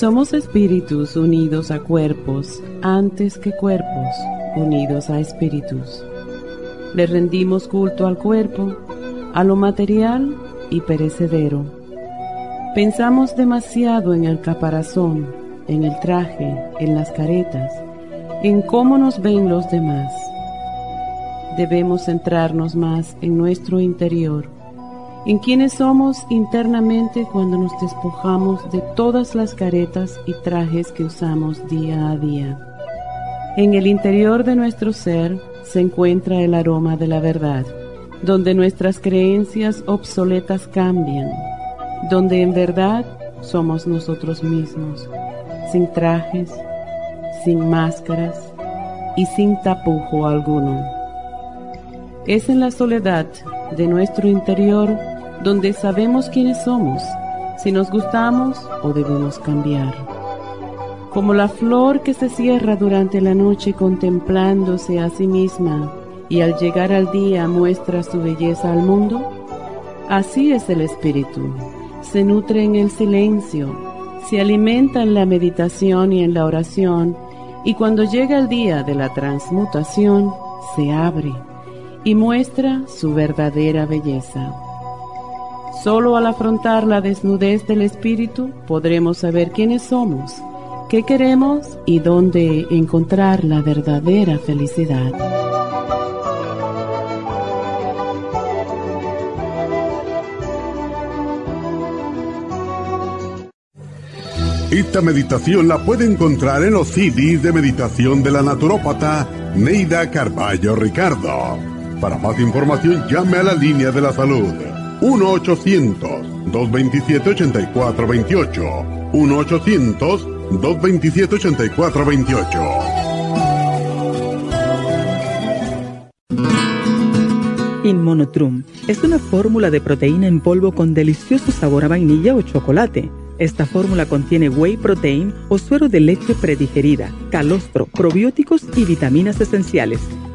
Somos espíritus unidos a cuerpos antes que cuerpos unidos a espíritus. Le rendimos culto al cuerpo, a lo material y perecedero. Pensamos demasiado en el caparazón, en el traje, en las caretas, en cómo nos ven los demás. Debemos centrarnos más en nuestro interior en quienes somos internamente cuando nos despojamos de todas las caretas y trajes que usamos día a día. En el interior de nuestro ser se encuentra el aroma de la verdad, donde nuestras creencias obsoletas cambian, donde en verdad somos nosotros mismos, sin trajes, sin máscaras y sin tapujo alguno. Es en la soledad de nuestro interior donde sabemos quiénes somos, si nos gustamos o debemos cambiar. Como la flor que se cierra durante la noche contemplándose a sí misma y al llegar al día muestra su belleza al mundo, así es el espíritu. Se nutre en el silencio, se alimenta en la meditación y en la oración, y cuando llega el día de la transmutación, se abre y muestra su verdadera belleza. Solo al afrontar la desnudez del espíritu podremos saber quiénes somos, qué queremos y dónde encontrar la verdadera felicidad. Esta meditación la puede encontrar en los CDs de meditación de la naturópata Neida Carballo Ricardo. Para más información llame a la línea de la salud 1-800-227-8428. 1-800-227-8428. Inmonotrum es una fórmula de proteína en polvo con delicioso sabor a vainilla o chocolate. Esta fórmula contiene whey protein o suero de leche predigerida, calostro, probióticos y vitaminas esenciales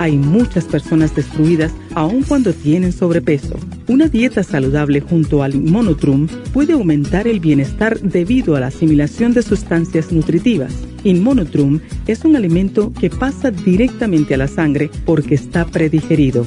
hay muchas personas destruidas aun cuando tienen sobrepeso. Una dieta saludable junto al Inmonotrum puede aumentar el bienestar debido a la asimilación de sustancias nutritivas. Inmonotrum es un alimento que pasa directamente a la sangre porque está predigerido.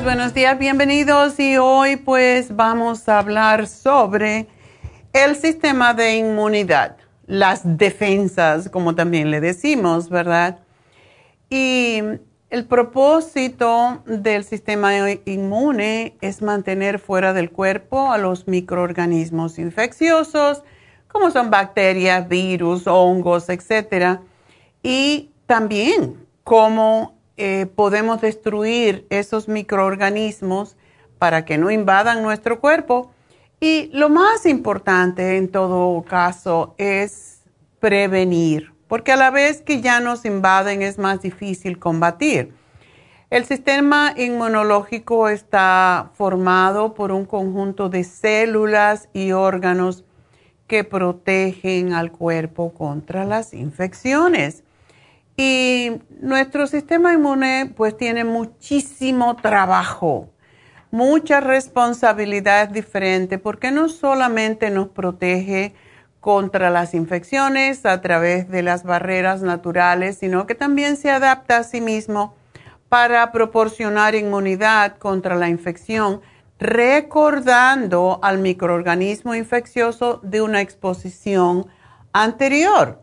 Buenos días, bienvenidos y hoy pues vamos a hablar sobre el sistema de inmunidad, las defensas, como también le decimos, ¿verdad? Y el propósito del sistema inmune es mantener fuera del cuerpo a los microorganismos infecciosos, como son bacterias, virus, hongos, etc. Y también como eh, podemos destruir esos microorganismos para que no invadan nuestro cuerpo Y lo más importante en todo caso es prevenir, porque a la vez que ya nos invaden es más difícil combatir. El sistema inmunológico está formado por un conjunto de células y órganos que protegen al cuerpo contra las infecciones. Y nuestro sistema inmune pues tiene muchísimo trabajo, mucha responsabilidad diferente porque no solamente nos protege contra las infecciones a través de las barreras naturales, sino que también se adapta a sí mismo para proporcionar inmunidad contra la infección, recordando al microorganismo infeccioso de una exposición anterior.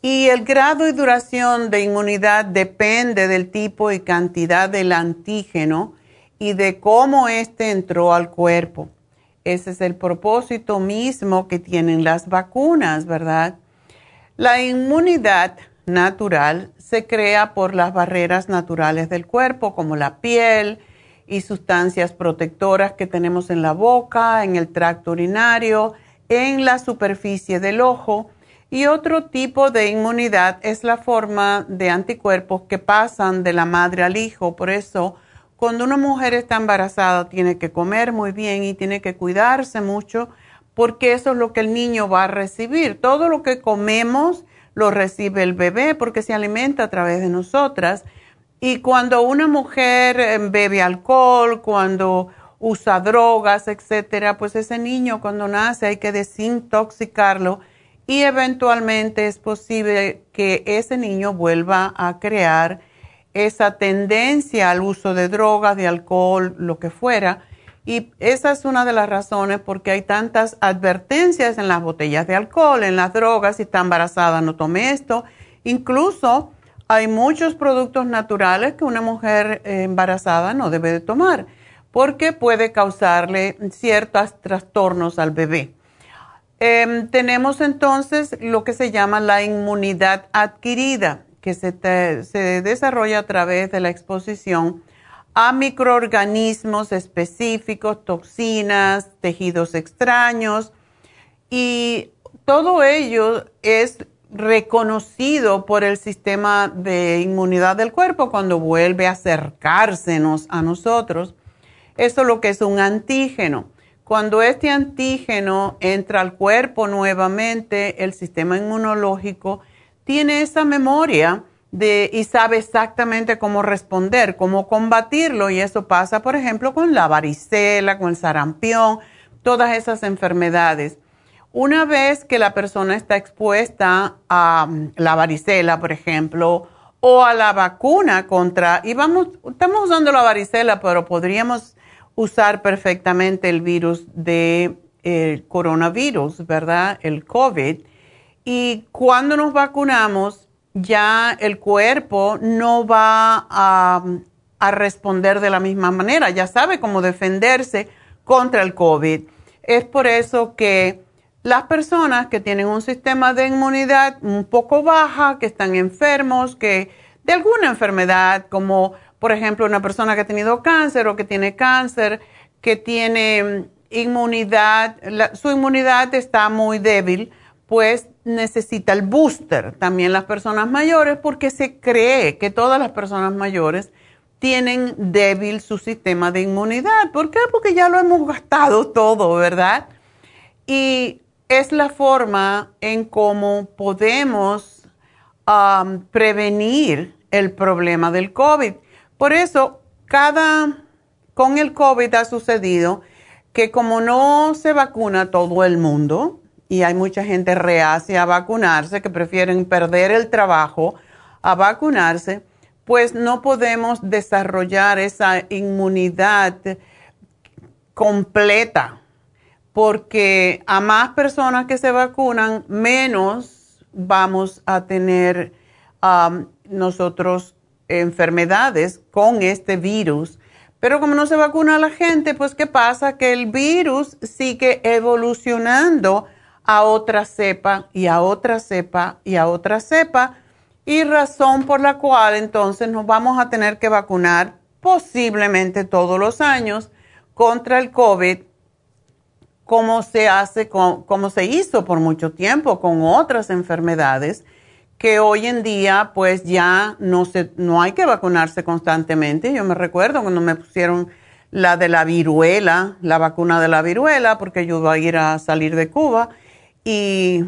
Y el grado y duración de inmunidad depende del tipo y cantidad del antígeno y de cómo éste entró al cuerpo. Ese es el propósito mismo que tienen las vacunas, ¿verdad? La inmunidad natural se crea por las barreras naturales del cuerpo, como la piel y sustancias protectoras que tenemos en la boca, en el tracto urinario, en la superficie del ojo. Y otro tipo de inmunidad es la forma de anticuerpos que pasan de la madre al hijo. Por eso, cuando una mujer está embarazada, tiene que comer muy bien y tiene que cuidarse mucho, porque eso es lo que el niño va a recibir. Todo lo que comemos lo recibe el bebé porque se alimenta a través de nosotras. Y cuando una mujer eh, bebe alcohol, cuando usa drogas, etcétera, pues ese niño cuando nace hay que desintoxicarlo y eventualmente es posible que ese niño vuelva a crear esa tendencia al uso de drogas, de alcohol, lo que fuera. Y esa es una de las razones porque hay tantas advertencias en las botellas de alcohol, en las drogas, si está embarazada no tome esto. Incluso hay muchos productos naturales que una mujer eh, embarazada no debe de tomar porque puede causarle ciertos trastornos al bebé. Em, tenemos entonces lo que se llama la inmunidad adquirida, que se, se desarrolla a través de la exposición a microorganismos específicos, toxinas, tejidos extraños y todo ello es reconocido por el sistema de inmunidad del cuerpo cuando vuelve a acercársenos a nosotros. Eso es lo que es un antígeno. Cuando este antígeno entra al cuerpo nuevamente, el sistema inmunológico tiene esa memoria y sabe exactamente cómo responder, cómo combatirlo. Y eso pasa, por ejemplo, con la varicela, con el sarampión, todas esas enfermedades. Una vez que la persona está expuesta a mm, la varicela, por ejemplo, o a la vacuna contra, y vamos, estamos usando la varicela, pero podríamos usar perfectamente el virus de el coronavirus, ¿verdad? El COVID. Y cuando nos vacunamos, ya el cuerpo no va a, responder de la misma manera, ya sabe cómo defenderse contra el COVID. Es por eso que las personas que tienen un sistema de inmunidad un poco baja, que están enfermos, que de alguna enfermedad, como por ejemplo una persona que ha tenido cáncer o que tiene cáncer, que tiene inmunidad, su inmunidad está muy débil, pues necesita el booster, también las personas mayores, porque se cree que todas las personas mayores tienen débil su sistema de inmunidad. ¿Por qué? Porque ya lo hemos gastado todo, ¿verdad? Y es la forma en cómo podemos um, prevenir el problema del COVID. Por eso, cada, con el COVID ha sucedido que como no se vacuna todo el mundo, y hay mucha gente reacia a vacunarse, que prefieren perder el trabajo a vacunarse, pues no podemos desarrollar esa inmunidad completa, porque a más personas que se vacunan, menos vamos a tener nosotros enfermedades con este virus. Pero como no se vacuna la gente, pues ¿qué pasa? Que el virus sigue evolucionando a otra cepa y a otra cepa y a otra cepa y razón por la cual entonces nos vamos a tener que vacunar posiblemente todos los años contra el COVID como se hace, como se hizo por mucho tiempo con otras enfermedades que hoy en día pues ya no, se, no hay que vacunarse constantemente. Yo me recuerdo cuando me pusieron la de la viruela, la vacuna de la viruela, porque yo iba a ir a salir de Cuba y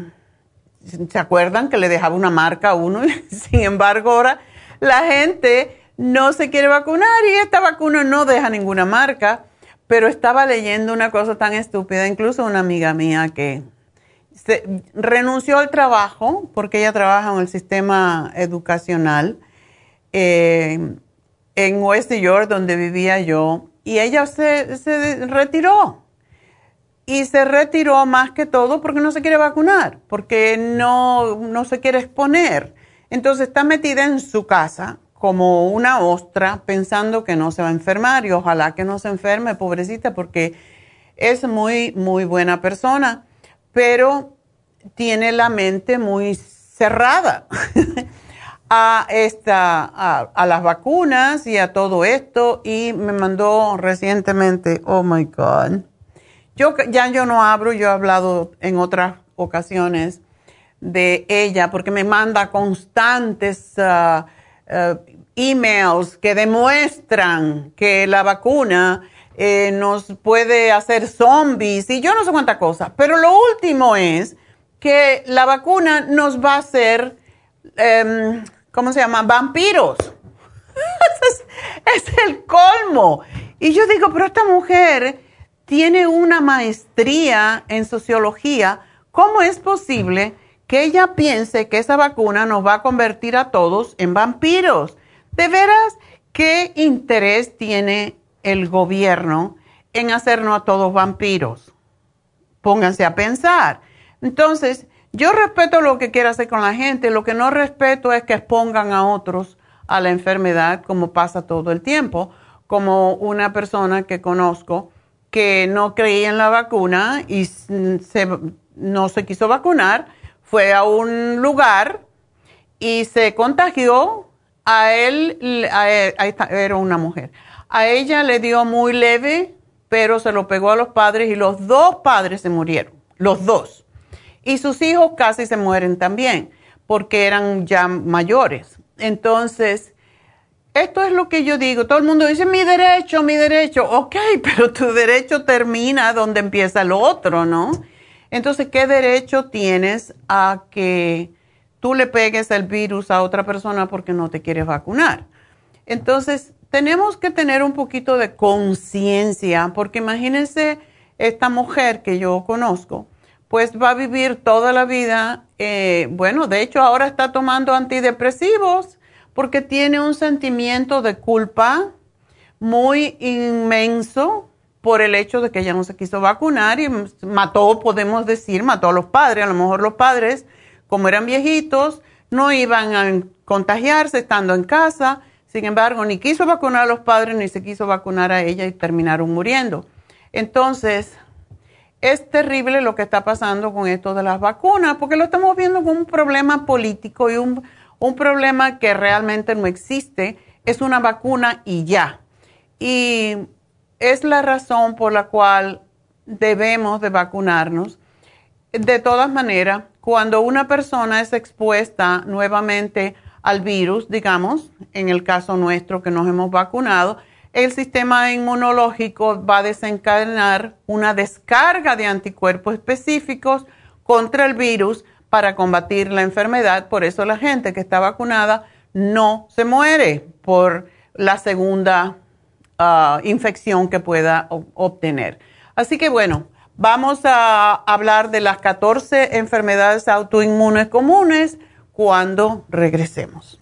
se acuerdan que le dejaba una marca a uno, sin embargo ahora la gente no se quiere vacunar y esta vacuna no deja ninguna marca, pero estaba leyendo una cosa tan estúpida, incluso una amiga mía que renunció al trabajo porque ella trabaja en el sistema educacional eh, en West York, donde vivía yo, y ella se, se retiró. Y se retiró más que todo porque no se quiere vacunar, porque no, no se quiere exponer. Entonces está metida en su casa como una ostra pensando que no se va a enfermar y ojalá que no se enferme, pobrecita, porque es muy, muy buena persona, pero tiene la mente muy cerrada a, esta, a, las vacunas y a todo esto. Y me mandó recientemente, oh my God, yo ya yo no abro, yo he hablado en otras ocasiones de ella porque me manda constantes uh, uh, emails que demuestran que la vacuna eh, nos puede hacer zombies y yo no sé cuánta cosa. Pero lo último es que la vacuna nos va a hacer, em, ¿cómo se llama? Vampiros. es, es el colmo. Y yo digo, pero esta mujer tiene una maestría en sociología. ¿Cómo es posible que ella piense que esa vacuna nos va a convertir a todos en vampiros? ¿De veras qué interés tiene el gobierno en hacernos a todos vampiros? Pónganse a pensar. Entonces, yo respeto lo que quiera hacer con la gente, lo que no respeto es que expongan a otros a la enfermedad como pasa todo el tiempo, como una persona que conozco que no creía en la vacuna y no se quiso vacunar, fue a un lugar y se contagió, a él, a era una mujer, a ella le dio muy leve, pero se lo pegó a los padres y los dos padres se murieron, los dos. Y sus hijos casi se mueren también, porque eran ya mayores. Entonces, esto es lo que yo digo. Todo el mundo dice, mi derecho, mi derecho. Ok, pero tu derecho termina donde empieza lo otro, ¿no? Entonces, ¿qué derecho tienes a que tú le pegues el virus a otra persona porque no te quieres vacunar? Entonces, tenemos que tener un poquito de conciencia, porque imagínense esta mujer que yo conozco, pues va a vivir toda la vida, eh, bueno, de hecho ahora está tomando antidepresivos porque tiene un sentimiento de culpa muy inmenso por el hecho de que ella no se quiso vacunar y mató, podemos decir, mató a los padres. A lo mejor los padres, como eran viejitos, no iban a contagiarse estando en casa. Sin embargo, ni quiso vacunar a los padres ni se quiso vacunar a ella y terminaron muriendo. Entonces, es terrible lo que está pasando con esto de las vacunas, porque lo estamos viendo como un problema político y un, un problema que realmente no existe. Es una vacuna y ya. Y es la razón por la cual debemos de vacunarnos. De todas maneras, cuando una persona es expuesta nuevamente al virus, digamos, en el caso nuestro que nos hemos vacunado, el sistema inmunológico va a desencadenar una descarga de anticuerpos específicos contra el virus para combatir la enfermedad. Por eso la gente que está vacunada no se muere por la segunda ah, infección que pueda obtener. Así que bueno, vamos a hablar de las 14 enfermedades autoinmunes comunes cuando regresemos.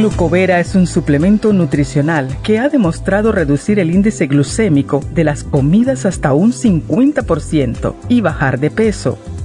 Glucovera es un suplemento nutricional que ha demostrado reducir el índice glucémico de las comidas hasta un 50% y bajar de peso.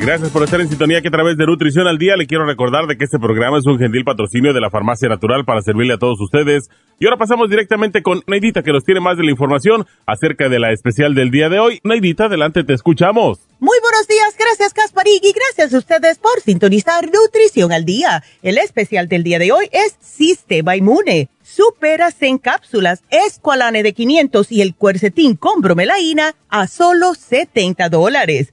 Gracias por estar en sintonía que a través de Nutrición al Día le quiero recordar de que este programa es un gentil patrocinio de la Farmacia Natural para servirle a todos ustedes. Y ahora pasamos directamente con Neidita que nos tiene más de la información acerca de la especial del día de hoy. Neidita, adelante, te escuchamos. Muy buenos días, gracias Casparig y gracias a ustedes por sintonizar Nutrición al Día. El especial del día de hoy es Sistema Inmune. Superas en cápsulas, Esqualane de 500 y el cuercetín con bromelaína a solo 70 dólares.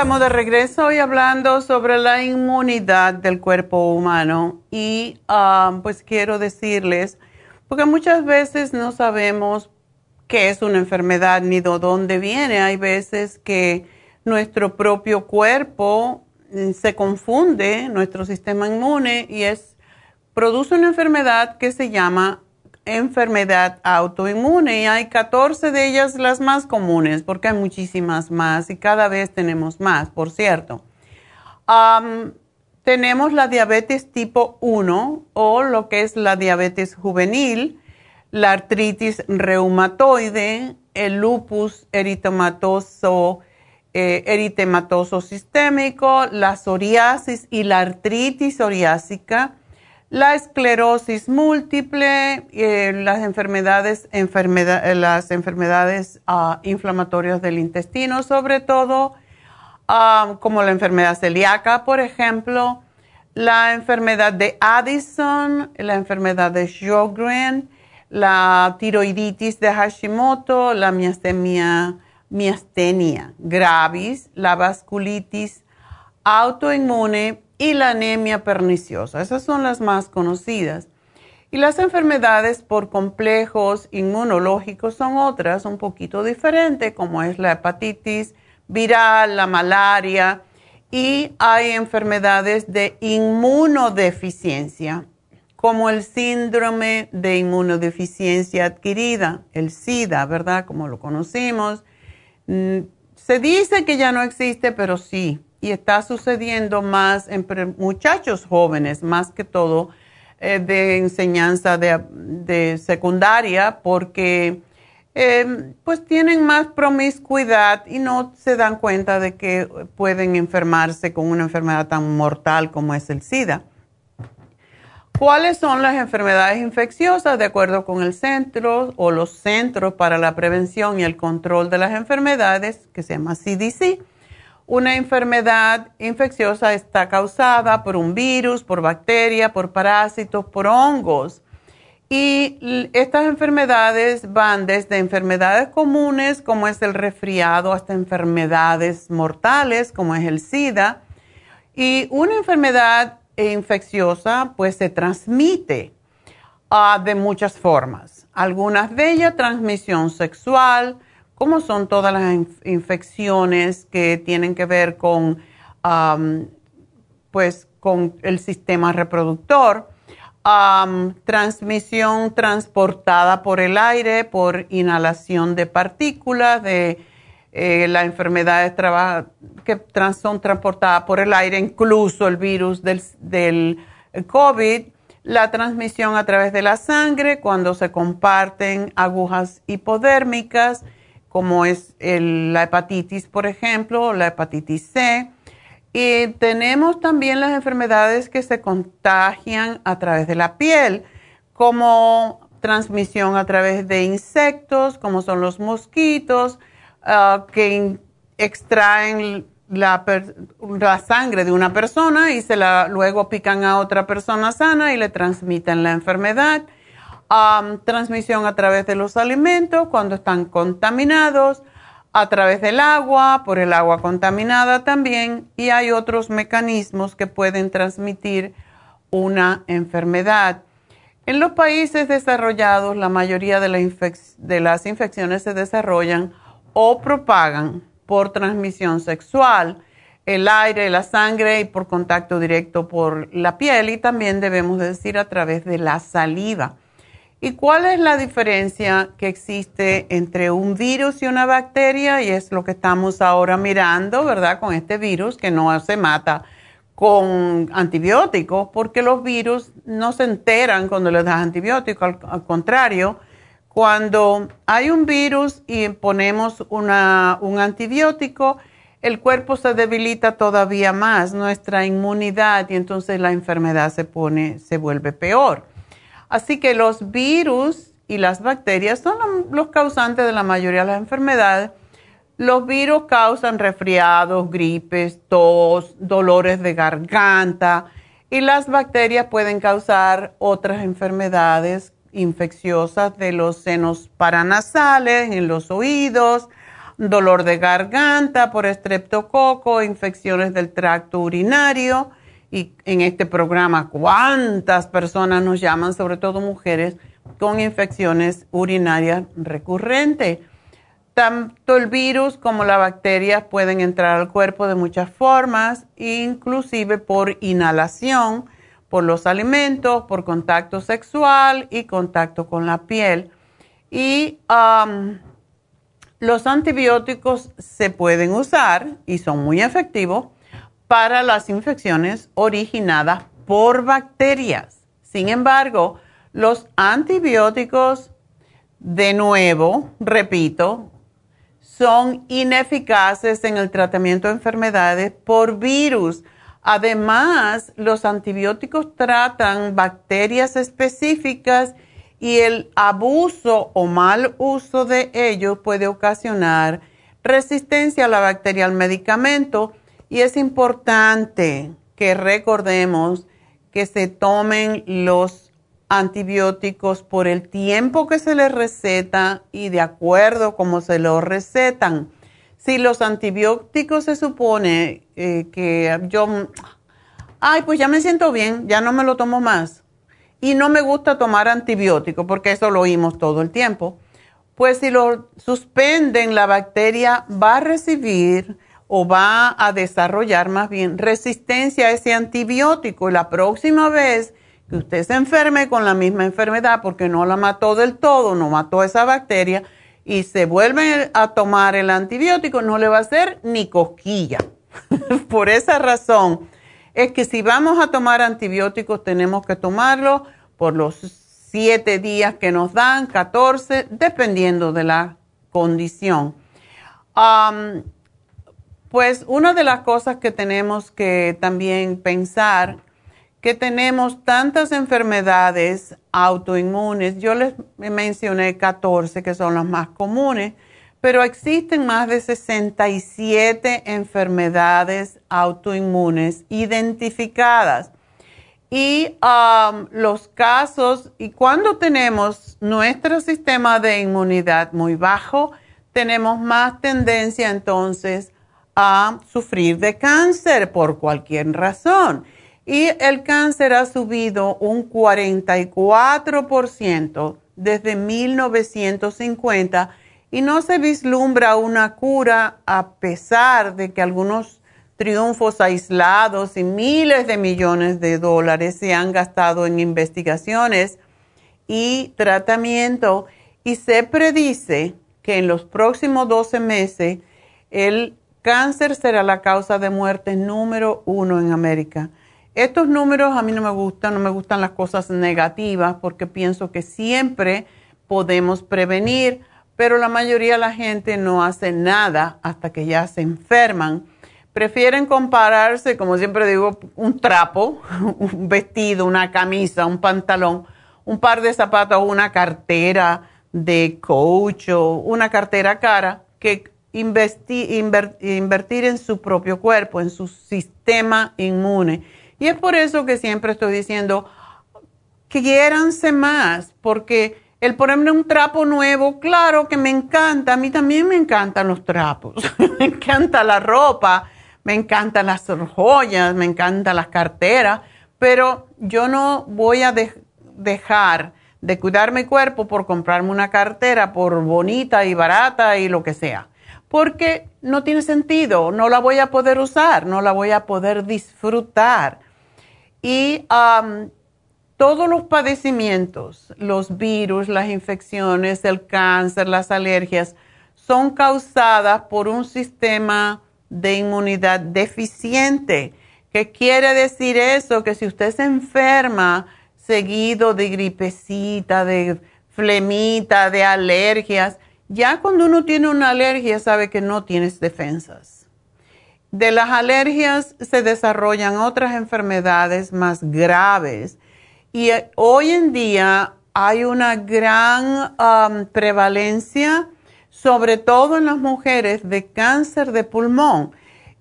Estamos de regreso hoy hablando sobre la inmunidad del cuerpo humano y ah, pues quiero decirles, porque muchas veces no sabemos qué es una enfermedad ni de dónde viene. Hay veces que nuestro propio cuerpo mm, se confunde, nuestro sistema inmune, y es, produce una enfermedad que se llama enfermedad autoinmune y hay 14 de ellas las más comunes porque hay muchísimas más y cada vez tenemos más, por cierto. tenemos la diabetes tipo 1 o lo que es la diabetes juvenil, la artritis reumatoide, el lupus eritematoso, eh, eritematoso sistémico, la psoriasis y la artritis psoriásica la esclerosis múltiple, eh, las enfermedades, eh, las enfermedades ah, inflamatorias del intestino, sobre todo, ah, como la enfermedad celíaca, por ejemplo, la enfermedad de Addison, la enfermedad de Sjogren, la tiroiditis de Hashimoto, la miastenia, miastenia gravis, la vasculitis autoinmune y la anemia perniciosa. Esas son las más conocidas. Y las enfermedades por complejos inmunológicos son otras un poquito diferentes, como es la hepatitis viral, la malaria, y hay enfermedades de inmunodeficiencia, como el síndrome de inmunodeficiencia adquirida, el SIDA, ¿verdad? Como lo conocimos. Mm, se dice que ya no existe, pero sí, y está sucediendo más en muchachos jóvenes, más que todo eh, de enseñanza de, secundaria, porque eh, pues tienen más promiscuidad y no se dan cuenta de que pueden enfermarse con una enfermedad tan mortal como es el SIDA. ¿Cuáles son las enfermedades infecciosas de acuerdo con el centro o los centros para la prevención y el control de las enfermedades que se llama CDC? Una enfermedad infecciosa está causada por un virus, por bacteria, por parásitos, por hongos. Y estas enfermedades van desde enfermedades comunes, como es el resfriado, hasta enfermedades mortales, como es el SIDA. Y una enfermedad infecciosa, pues se transmite ah, de muchas formas. Algunas de ellas, transmisión sexual, cómo son todas las infecciones que tienen que ver con, pues, con el sistema reproductor. transmisión transportada por el aire, por inhalación de partículas, de eh, las enfermedades que son transportadas por el aire, incluso el virus del COVID, la transmisión a través de la sangre cuando se comparten agujas hipodérmicas, como es la hepatitis, por ejemplo, la hepatitis C. Y tenemos también las enfermedades que se contagian a través de la piel, como transmisión a través de insectos, como son los mosquitos, ah, que extraen la, sangre de una persona y se la luego pican a otra persona sana y le transmiten la enfermedad. Transmisión a través de los alimentos cuando están contaminados, a través del agua, por el agua contaminada también, y hay otros mecanismos que pueden transmitir una enfermedad. En los países desarrollados, la mayoría de, de las infecciones se desarrollan o propagan por transmisión sexual, el aire, la sangre y por contacto directo por la piel y también debemos decir a través de la saliva. ¿Y cuál es la diferencia que existe entre un virus y una bacteria? Y es lo que estamos ahora mirando, ¿verdad? Con este virus que no se mata con antibióticos, porque los virus no se enteran cuando les das antibióticos, al contrario, cuando hay un virus y ponemos un antibiótico, el cuerpo se debilita todavía más, nuestra inmunidad, y entonces la enfermedad se pone, se vuelve peor. Así que los virus y las bacterias son los causantes de la mayoría de las enfermedades. Los virus causan resfriados, gripes, tos, dolores de garganta y las bacterias pueden causar otras enfermedades infecciosas de los senos paranasales, en los oídos, dolor de garganta por estreptococo, infecciones del tracto urinario. Y en este programa, ¿cuántas personas nos llaman, sobre todo mujeres, con infecciones urinarias recurrentes? Tanto el virus como la bacteria pueden entrar al cuerpo de muchas formas, inclusive por inhalación por los alimentos, por contacto sexual y contacto con la piel. Y um, los antibióticos se pueden usar y son muy efectivos para las infecciones originadas por bacterias. Sin embargo, los antibióticos, de nuevo, repito, son ineficaces en el tratamiento de enfermedades por virus Además, los antibióticos tratan bacterias específicas y el abuso o mal uso de ellos puede ocasionar resistencia a la bacteria al medicamento y es importante que recordemos que se tomen los antibióticos por el tiempo que se les receta y de acuerdo como se los recetan si los antibióticos se supone eh, que yo, ay, pues ya me siento bien, ya no me lo tomo más. Y no me gusta tomar antibióticos porque eso lo oímos todo el tiempo. Pues si lo suspenden, la bacteria va a recibir o va a desarrollar más bien resistencia a ese antibiótico. Y la próxima vez que usted se enferme con la misma enfermedad porque no la mató del todo, no mató esa bacteria, y se vuelven a tomar el antibiótico, no le va a hacer ni cosquilla. Por esa razón es que si vamos a tomar antibióticos tenemos que tomarlo por los siete días que nos dan, 14, dependiendo de la condición. Pues una de las cosas que tenemos que también pensar que tenemos tantas enfermedades autoinmunes. Yo les mencioné 14 que son las más comunes, pero existen más de 67 enfermedades autoinmunes identificadas. Y um, los casos, y cuando tenemos nuestro sistema de inmunidad muy bajo, tenemos más tendencia entonces a sufrir de cáncer por cualquier razón. Y el cáncer ha subido un 44% desde 1950 y no se vislumbra una cura a pesar de que algunos triunfos aislados y miles de millones de dólares se han gastado en investigaciones y tratamiento. Y se predice que en los próximos 12 meses el cáncer será la causa de muerte número uno en América. Estos números a mí no me gustan, no me gustan las cosas negativas porque pienso que siempre podemos prevenir, pero la mayoría de la gente no hace nada hasta que ya se enferman. Prefieren compararse, como siempre digo, un trapo, un vestido, una camisa, un pantalón, un par de zapatos, una cartera de coach o una cartera cara, que invertir en su propio cuerpo, en su sistema inmune. Y es por eso que siempre estoy diciendo, quiéranse más, porque el ponerme un trapo nuevo, claro que me encanta, a mí también me encantan los trapos, me encanta la ropa, me encantan las joyas, me encantan las carteras, pero yo no voy a dejar de cuidar mi cuerpo por comprarme una cartera por bonita y barata y lo que sea, porque no tiene sentido, no la voy a poder usar, no la voy a poder disfrutar. Y todos los padecimientos, los virus, las infecciones, el cáncer, las alergias, son causadas por un sistema de inmunidad deficiente. ¿Qué quiere decir eso? Que si usted se enferma seguido de gripecita, de flemita, de alergias, ya cuando uno tiene una alergia sabe que no tienes defensas. De las alergias se desarrollan otras enfermedades más graves y eh, hoy en día hay una gran um, prevalencia sobre todo en las mujeres, de cáncer de pulmón.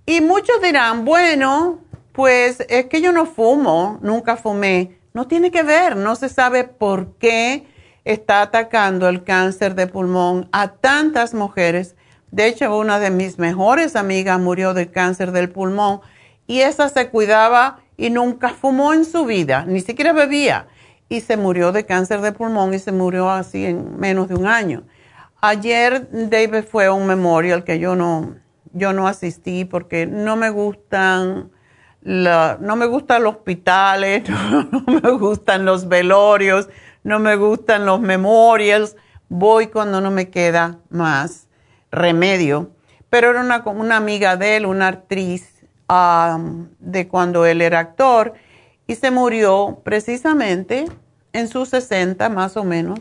Y muchos dirán, bueno, pues es que yo no fumo, nunca fumé. No tiene que ver, no se sabe por qué está atacando el cáncer de pulmón a tantas mujeres. De hecho, una de mis mejores amigas murió del cáncer del pulmón y esa se cuidaba y nunca fumó en su vida, ni siquiera bebía. Y se murió de cáncer de pulmón y se murió así en menos de un año. Ayer David fue a un memorial que yo no, yo no asistí porque no me gustan, no me gustan los hospitales, no, me gustan los velorios, no me gustan los memorials. Voy cuando no me queda más remedio. Pero era una, una amiga de él, una actriz um, de cuando él era actor, y se murió precisamente en sus 60 más o menos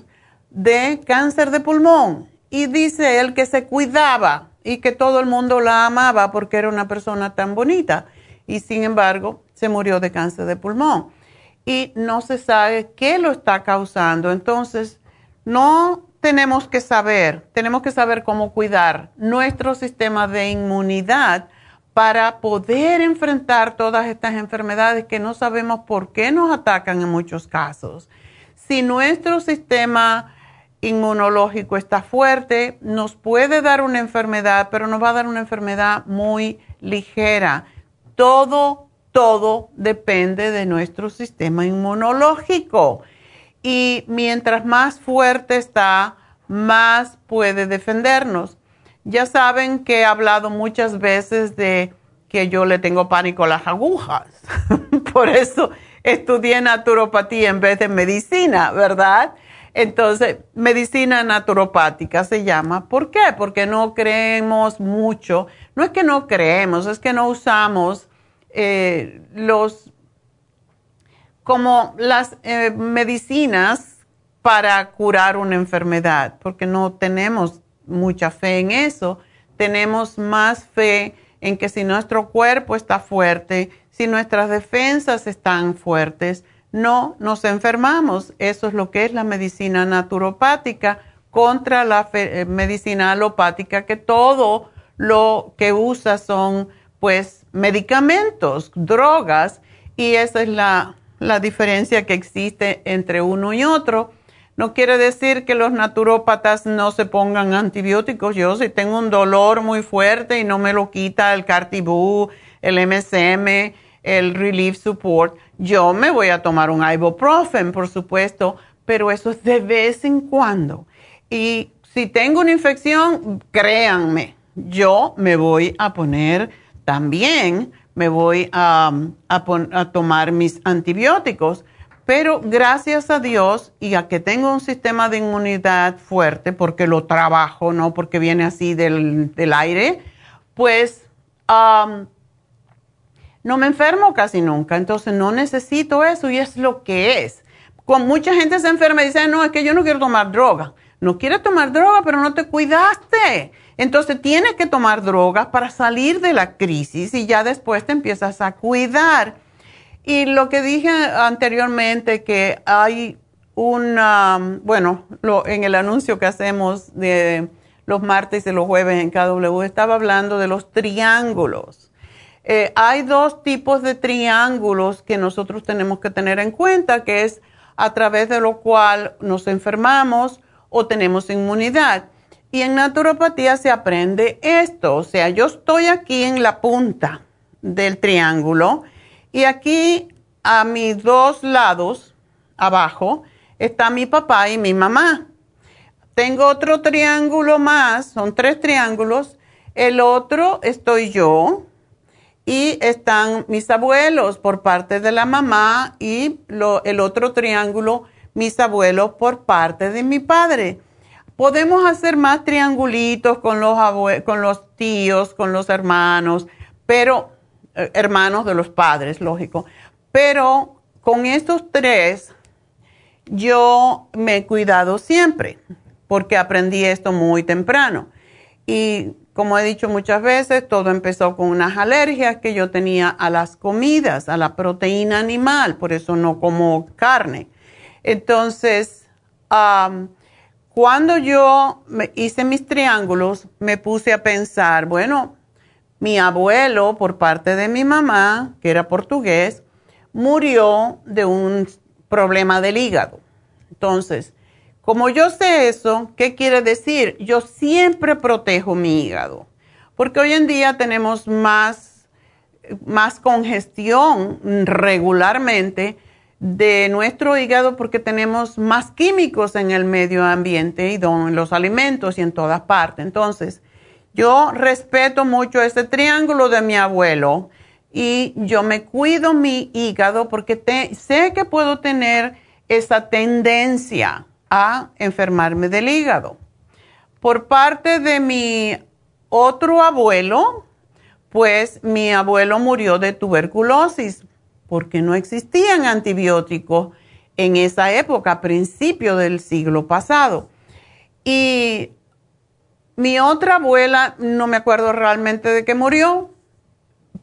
de cáncer de pulmón. Y dice él que se cuidaba y que todo el mundo la amaba porque era una persona tan bonita. Y sin embargo, se murió de cáncer de pulmón. Y no se sabe qué lo está causando. Entonces, no tenemos que saber, tenemos que saber cómo cuidar nuestro sistema de inmunidad para poder enfrentar todas estas enfermedades que no sabemos por qué nos atacan en muchos casos si nuestro sistema inmunológico está fuerte, nos puede dar una enfermedad, pero nos va a dar una enfermedad muy ligera. Todo, todo depende de nuestro sistema inmunológico. Y mientras más fuerte está, más puede defendernos. Ya saben que he hablado muchas veces de que yo le tengo pánico a las agujas. Por eso estudié naturopatía en vez de medicina, ¿verdad? Entonces, medicina naturopática se llama. ¿Por qué? Porque no creemos mucho. No es que no creemos, es que no usamos eh, los como las eh, medicinas para curar una enfermedad, porque no tenemos mucha fe en eso. Tenemos más fe en que si nuestro cuerpo está fuerte, si nuestras defensas están fuertes, no nos enfermamos. Eso es lo que es la medicina naturopática contra la eh, medicina alopática, que todo lo que usa son pues medicamentos, drogas, y esa es la, la diferencia que existe entre uno y otro. No quiere decir que los naturópatas no se pongan antibióticos. Yo si tengo un dolor muy fuerte y no me lo quita el Cartibú, el MSM, el Relief Support, yo me voy a tomar un ibuprofen, por supuesto, pero eso es de vez en cuando. Y si tengo una infección, créanme, yo me voy a poner también me voy a, tomar mis antibióticos. Pero gracias a Dios y a que tengo un sistema de inmunidad fuerte, porque lo trabajo, no porque viene así del, aire, pues no me enfermo casi nunca. Entonces no necesito eso y es lo que es. Con mucha gente se enferma y dice, no, es que yo no quiero tomar droga. No quieres tomar droga, pero no te cuidaste. Entonces tienes que tomar drogas para salir de la crisis y ya después te empiezas a cuidar. Y lo que dije anteriormente, que hay una, bueno, lo, en el anuncio que hacemos de los martes y los jueves en KW, estaba hablando de los triángulos. Eh, hay dos tipos de triángulos que nosotros tenemos que tener en cuenta, que es a través de lo cual nos enfermamos o tenemos inmunidad. Y en naturopatía se aprende esto, o sea, yo estoy aquí en la punta del triángulo y aquí a mis dos lados, abajo, está mi papá y mi mamá. Tengo otro triángulo más, son tres triángulos. El otro estoy yo y están mis abuelos por parte de la mamá y el otro triángulo, mis abuelos por parte de mi padre. Podemos hacer más triangulitos con los, con los tíos, con los hermanos, pero eh, hermanos de los padres, lógico. Pero con estos tres, yo me he cuidado siempre, porque aprendí esto muy temprano. Y como he dicho muchas veces, todo empezó con unas alergias que yo tenía a las comidas, a la proteína animal, por eso no como carne. Entonces, cuando yo hice mis triángulos, me puse a pensar, bueno, mi abuelo por parte de mi mamá, que era portugués, murió de un problema del hígado. Entonces, como yo sé eso, ¿qué quiere decir? Yo siempre protejo mi hígado, porque hoy en día tenemos más, más congestión regularmente de nuestro hígado porque tenemos más químicos en el medio ambiente y en los alimentos y en todas partes. Entonces, yo respeto mucho ese triángulo de mi abuelo y yo me cuido mi hígado porque sé que puedo tener esa tendencia a enfermarme del hígado. Por parte de mi otro abuelo, pues mi abuelo murió de tuberculosis porque no existían antibióticos en esa época, a principio del siglo pasado. Y mi otra abuela, no me acuerdo realmente de qué murió,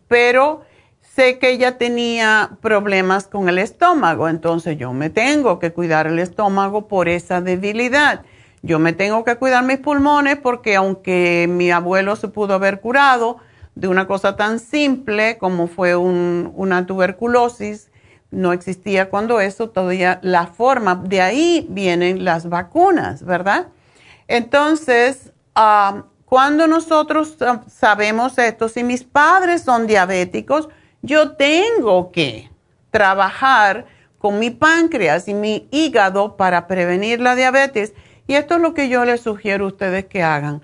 pero sé que ella tenía problemas con el estómago, entonces yo me tengo que cuidar el estómago por esa debilidad. Yo me tengo que cuidar mis pulmones porque aunque mi abuelo se pudo haber curado, de una cosa tan simple como fue una tuberculosis, no existía cuando eso, todavía la forma, de ahí vienen las vacunas, ¿verdad? Entonces, ah, cuando nosotros sabemos esto, si mis padres son diabéticos, yo tengo que trabajar con mi páncreas y mi hígado para prevenir la diabetes. Y esto es lo que yo les sugiero a ustedes que hagan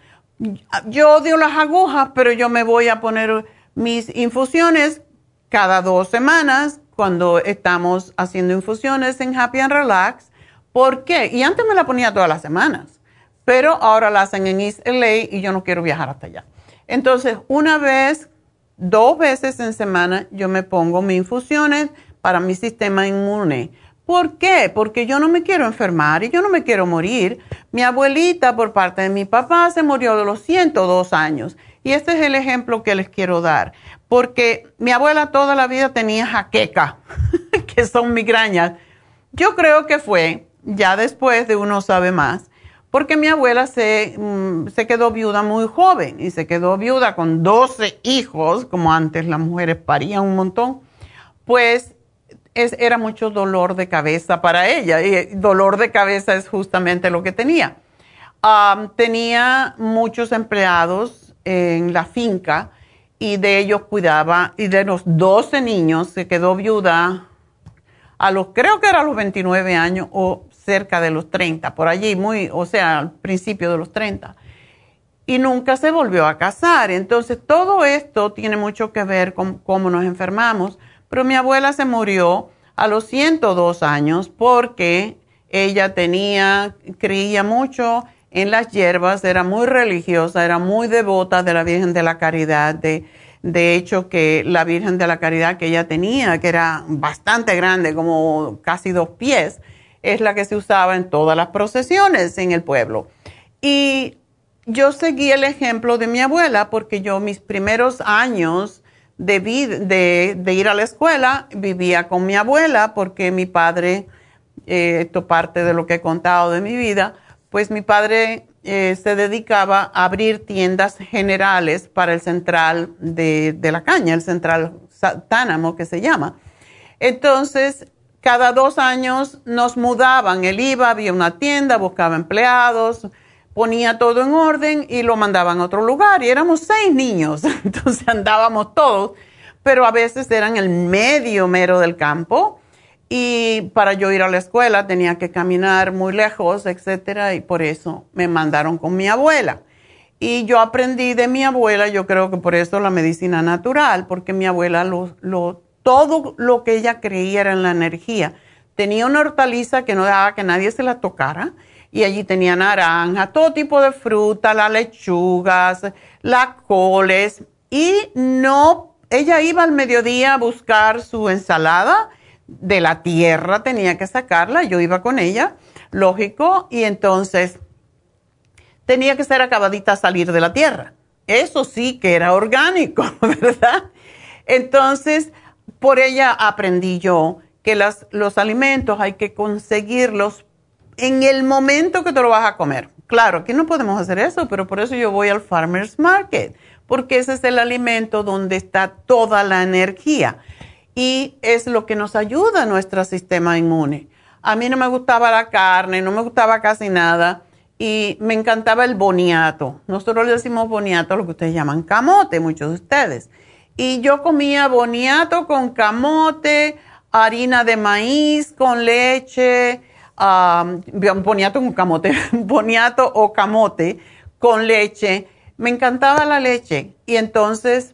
yo odio las agujas, pero yo me voy a poner mis infusiones cada dos semanas cuando estamos haciendo infusiones en Happy and Relax. ¿Por qué? Y antes me la ponía todas las semanas, pero ahora la hacen en East LA y yo no quiero viajar hasta allá. Entonces, una vez, dos veces en semana, yo me pongo mis infusiones para mi sistema inmune ¿Por qué? Porque yo no me quiero enfermar y yo no me quiero morir. Mi abuelita, por parte de mi papá, se murió de los 102 años. Y este es el ejemplo que les quiero dar. Porque mi abuela toda la vida tenía jaqueca, que son migrañas. Yo creo que fue, ya después de uno sabe más, porque mi abuela se, mm, se quedó viuda muy joven y se quedó viuda con 12 hijos, como antes las mujeres parían un montón. Pues era mucho dolor de cabeza para ella y dolor de cabeza es justamente lo que tenía. tenía muchos empleados en la finca y de ellos cuidaba y de los 12 niños se quedó viuda a los, creo que era a los 29 años o cerca de los 30, por allí, muy, o sea, al principio de los 30. y nunca se volvió a casar. Entonces, todo esto tiene mucho que ver con cómo nos enfermamos. Pero mi abuela se murió a los 102 años porque ella tenía, creía mucho en las hierbas, era muy religiosa, era muy devota de la Virgen de la Caridad. De, de hecho, que la Virgen de la Caridad que ella tenía, que era bastante grande, como casi dos pies, es la que se usaba en todas las procesiones en el pueblo. Y yo seguí el ejemplo de mi abuela porque yo mis primeros años de, de, ir a la escuela vivía con mi abuela porque mi padre, eh, esto parte de lo que he contado de mi vida, pues mi padre eh, se dedicaba a abrir tiendas generales para el central de, de la caña, el central Tánamo que se llama. Entonces, cada dos años nos mudaban, él iba, había una tienda, buscaba empleados, ponía todo en orden y lo mandaban a otro lugar. Y éramos seis niños, entonces andábamos todos, pero a veces eran el medio mero del campo y para yo ir a la escuela tenía que caminar muy lejos, etcétera, y por eso me mandaron con mi abuela. Y yo aprendí de mi abuela, yo creo que por eso la medicina natural, porque mi abuela lo, todo lo que ella creía era en la energía. Tenía una hortaliza que no dejaba que nadie se la tocara y allí tenía naranja, todo tipo de fruta, las lechugas, las coles y no, ella iba al mediodía a buscar su ensalada de la tierra tenía que sacarla, yo iba con ella, lógico, y entonces tenía que ser acabadita a salir de la tierra. Eso sí que era orgánico, ¿verdad? Entonces, por ella aprendí yo que las, los alimentos hay que conseguirlos en el momento que te lo vas a comer. Claro, aquí no podemos hacer eso, pero por eso yo voy al Farmer's Market, porque ese es el alimento donde está toda la energía y es lo que nos ayuda a nuestro sistema inmune. A mí no me gustaba la carne, no me gustaba casi nada y me encantaba el boniato. Nosotros le decimos boniato, lo que ustedes llaman camote, muchos de ustedes. Y yo comía boniato con camote, harina de maíz con leche, um, boniato con camote, boniato o camote con leche. Me encantaba la leche y entonces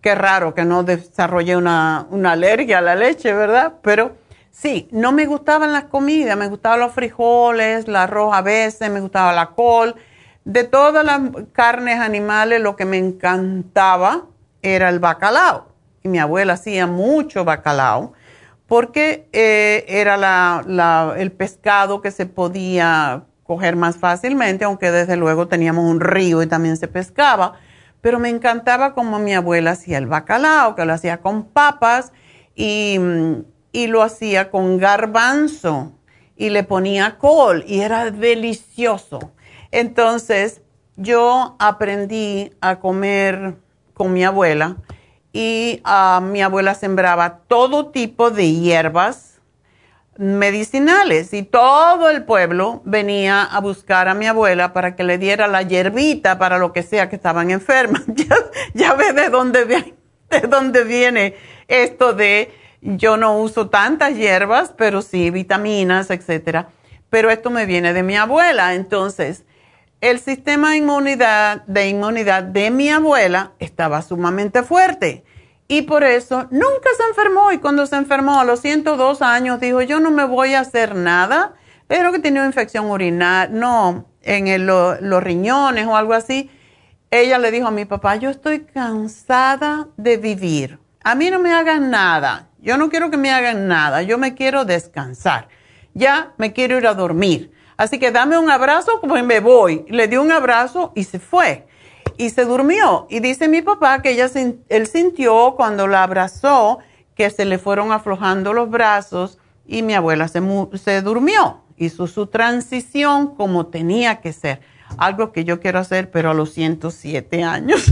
Qué raro que no desarrollé una, alergia a la leche, ¿verdad? Pero sí, no me gustaban las comidas, me gustaban los frijoles, la arroz a veces, me gustaba la col. De todas las carnes animales, lo que me encantaba era el bacalao. Y mi abuela hacía mucho bacalao porque eh, era el pescado que se podía coger más fácilmente, aunque desde luego teníamos un río y también se pescaba pero me encantaba como mi abuela hacía el bacalao, que lo hacía con papas y, lo hacía con garbanzo y le ponía col y era delicioso. Entonces yo aprendí a comer con mi abuela y ah, mi abuela sembraba todo tipo de hierbas medicinales y todo el pueblo venía a buscar a mi abuela para que le diera la hierbita para lo que sea que estaban enfermas. ya, ya ve de dónde, de dónde viene esto de yo no uso tantas hierbas, pero sí vitaminas, etcétera. Pero esto me viene de mi abuela. Entonces, el sistema de inmunidad, de mi abuela estaba sumamente fuerte. Y por eso nunca se enfermó. Y cuando se enfermó a los 102 años, dijo, yo no me voy a hacer nada. Pero que tenía infección urinaria, no, en los riñones o algo así. Ella le dijo a mi papá, yo estoy cansada de vivir. A mí no me hagan nada. Yo no quiero que me hagan nada. Yo me quiero descansar. Ya me quiero ir a dormir. Así que dame un abrazo, pues me voy. Le dio un abrazo y se fue y se durmió. Y dice mi papá que ella, él sintió cuando la abrazó que se le fueron aflojando los brazos y mi abuela se, se durmió. Hizo su transición como tenía que ser. Algo que yo quiero hacer, pero a los 107 años.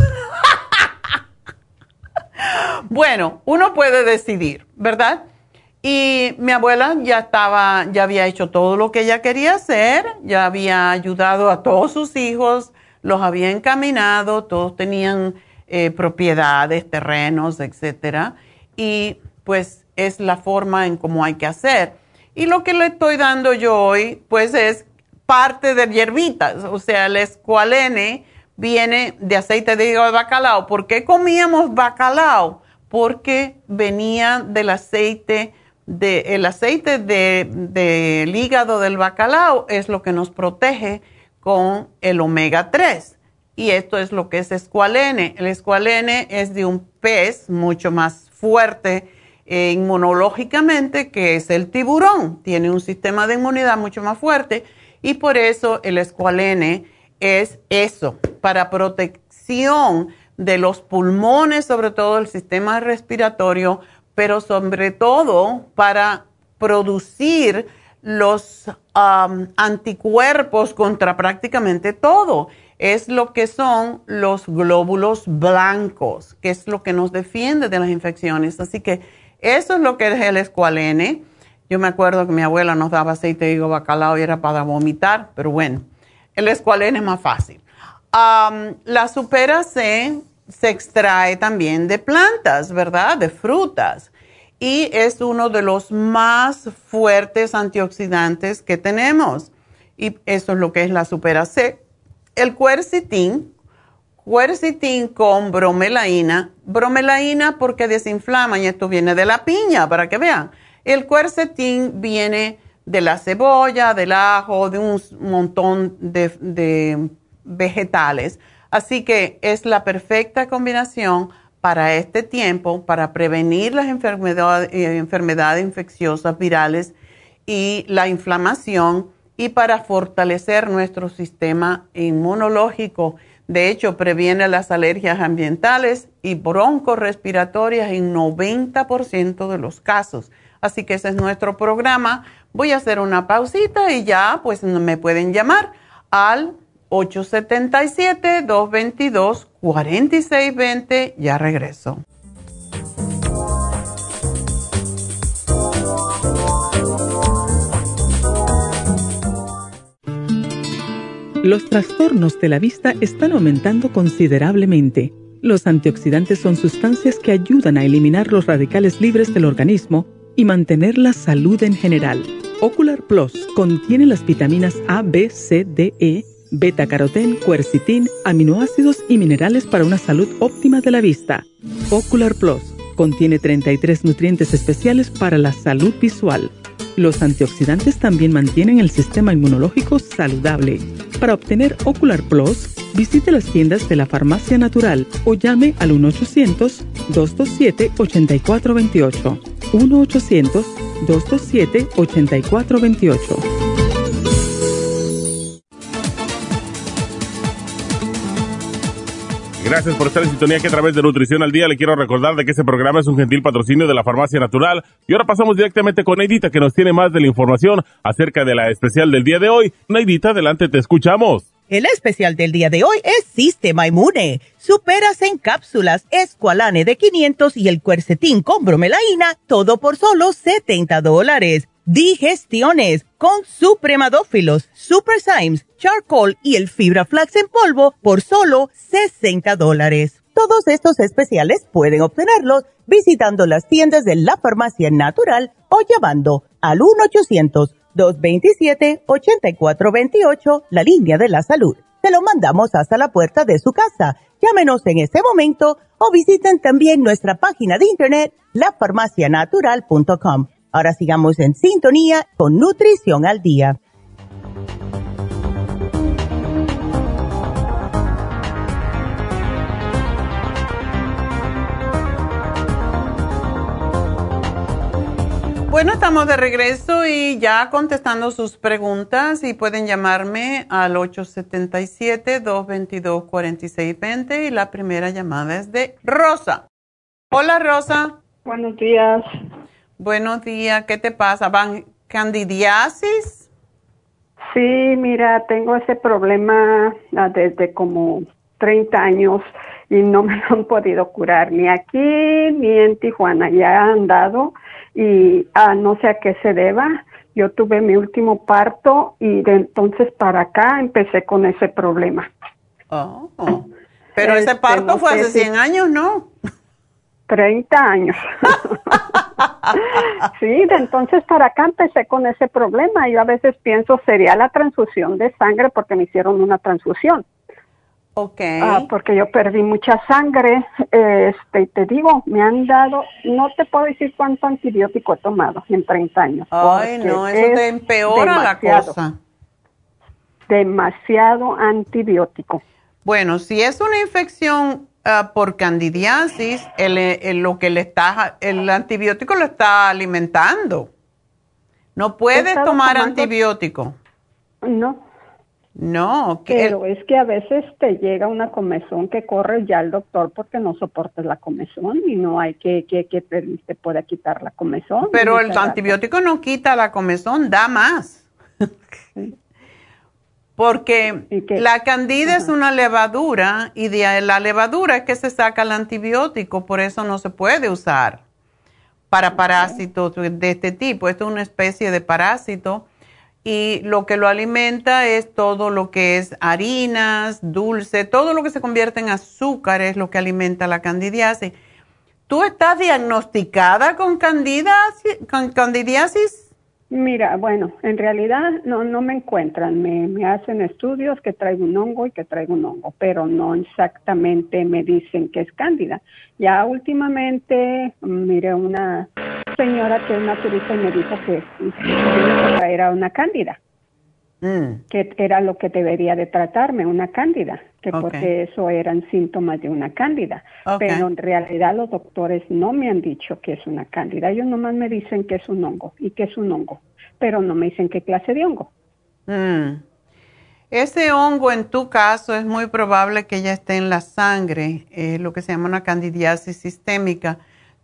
bueno, uno puede decidir, ¿verdad? Y mi abuela ya estaba, ya había hecho todo lo que ella quería hacer, ya había ayudado a todos sus hijos los había encaminado, todos tenían eh, propiedades, terrenos, etcétera, y pues es la forma en cómo hay que hacer. Y lo que le estoy dando yo hoy, pues es parte de hierbitas, o sea, el escualene viene de aceite de de bacalao. ¿Por qué comíamos bacalao? Porque venía del aceite el aceite del de, hígado del bacalao es lo que nos protege con el omega 3. Y esto es lo que es escualene. El escualene es de un pez mucho más fuerte eh, inmunológicamente que es el tiburón. Tiene un sistema de inmunidad mucho más fuerte y por eso el escualene es eso, para protección de los pulmones, sobre todo el sistema respiratorio, pero sobre todo para producir los anticuerpos contra prácticamente todo. Es lo que son los glóbulos blancos, que es lo que nos defiende de las infecciones. Así que eso es lo que es el escualene. Yo me acuerdo que mi abuela nos daba aceite de hígado bacalao y era para vomitar, pero bueno, el escualene es más fácil. la supera C se extrae también de plantas, ¿verdad? De frutas. Y es uno de los más fuertes antioxidantes que tenemos. Y eso es lo que es la supera C. El quercitín, quercitín con bromelaína. Bromelaína porque desinflama y esto viene de la piña, para que vean. El cuercetín viene de la cebolla, del ajo, de un montón de, vegetales. Así que es la perfecta combinación para este tiempo, para prevenir las enfermedades, eh, enfermedades infecciosas virales y la inflamación y para fortalecer nuestro sistema inmunológico. De hecho, previene las alergias ambientales y broncorespiratorias en 90% de los casos. Así que ese es nuestro programa. Voy a hacer una pausita y ya pues me pueden llamar al 877-222-4620. Ya regreso. Los trastornos de la vista están aumentando considerablemente. Los antioxidantes son sustancias que ayudan a eliminar los radicales libres del organismo y mantener la salud en general. Ocular Plus contiene las vitaminas A, B, C, D, E, beta carotén, quercitín, aminoácidos y minerales para una salud óptima de la vista. Ocular Plus contiene 33 nutrientes especiales para la salud visual. Los antioxidantes también mantienen el sistema inmunológico saludable. Para obtener Ocular Plus, visite las tiendas de la Farmacia Natural o llame al 1-800-227-8428. 1-800-227-8428. Gracias por estar en sintonía que a través de Nutrición al Día le quiero recordar de que este programa es un gentil patrocinio de la Farmacia Natural. Y ahora pasamos directamente con Neidita que nos tiene más de la información acerca de la especial del día de hoy. Neidita, adelante, te escuchamos. El especial del día de hoy es Sistema Inmune. Superas en cápsulas, Esqualane de 500 y el cuercetín con bromelaína, todo por solo 70 dólares. Digestiones con supremadófilos, super Symes, charcoal y el fibra flax en polvo por solo 60 dólares. Todos estos especiales pueden obtenerlos visitando las tiendas de la farmacia natural o llamando al 1 800 227-8428, la línea de la salud. Se lo mandamos hasta la puerta de su casa. Llámenos en este momento o visiten también nuestra página de internet, lafarmacianatural.com. Ahora sigamos en sintonía con Nutrición al Día. Bueno, estamos de regreso y ya contestando sus preguntas y pueden llamarme al 877-222-4620 y la primera llamada es de Rosa. Hola Rosa. Buenos días. Buenos días, ¿qué te pasa? ¿Van candidiasis? Sí, mira, tengo ese problema ah, desde como 30 años y no me lo han podido curar ni aquí ni en Tijuana. Ya han dado y ah, no sé a qué se deba. Yo tuve mi último parto y de entonces para acá empecé con ese problema. Oh, pero ese este, parto fue hace 100 años, ¿no? 30 años. sí, de entonces para acá empecé con ese problema. Yo a veces pienso sería la transfusión de sangre porque me hicieron una transfusión. Ok. Ah, porque yo perdí mucha sangre. Este, y te digo, me han dado, no te puedo decir cuánto antibiótico he tomado en 30 años. Ay, no, eso te empeora la cosa. Demasiado antibiótico. Bueno, si es una infección ah, por candidiasis, el, lo que le está, el antibiótico lo está alimentando. No puedes tomar antibiótico. No, no, pero es que a veces te llega una comezón que corre ya al doctor porque no soportas la comezón y no hay que que, que te, pueda quitar la comezón. Pero el antibiótico no quita la comezón, da más. Porque la candida es una levadura y de la levadura es que se saca el antibiótico, por eso no se puede usar para parásitos de este tipo. Esto es una especie de parásito y lo que lo alimenta es todo lo que es harinas, dulce, todo lo que se convierte en azúcar es lo que alimenta la candidiasis. ¿Tú estás diagnosticada con candidiasis? Con candidiasis? Mira, bueno, en realidad no, no me encuentran, me, hacen estudios que traigo un hongo y que traigo un hongo, pero no exactamente me dicen que es cándida. Ya últimamente miré una señora que es naturista y me dijo que era una cándida. Mm. que era lo que debería de tratarme, una cándida, que porque eso eran síntomas de una cándida. Pero en realidad los doctores no me han dicho que es una cándida, ellos nomás me dicen que es un hongo y que es un hongo, pero no me dicen qué clase de hongo. Mm. Ese hongo en tu caso es muy probable que ya esté en la sangre, lo que se llama una candidiasis sistémica.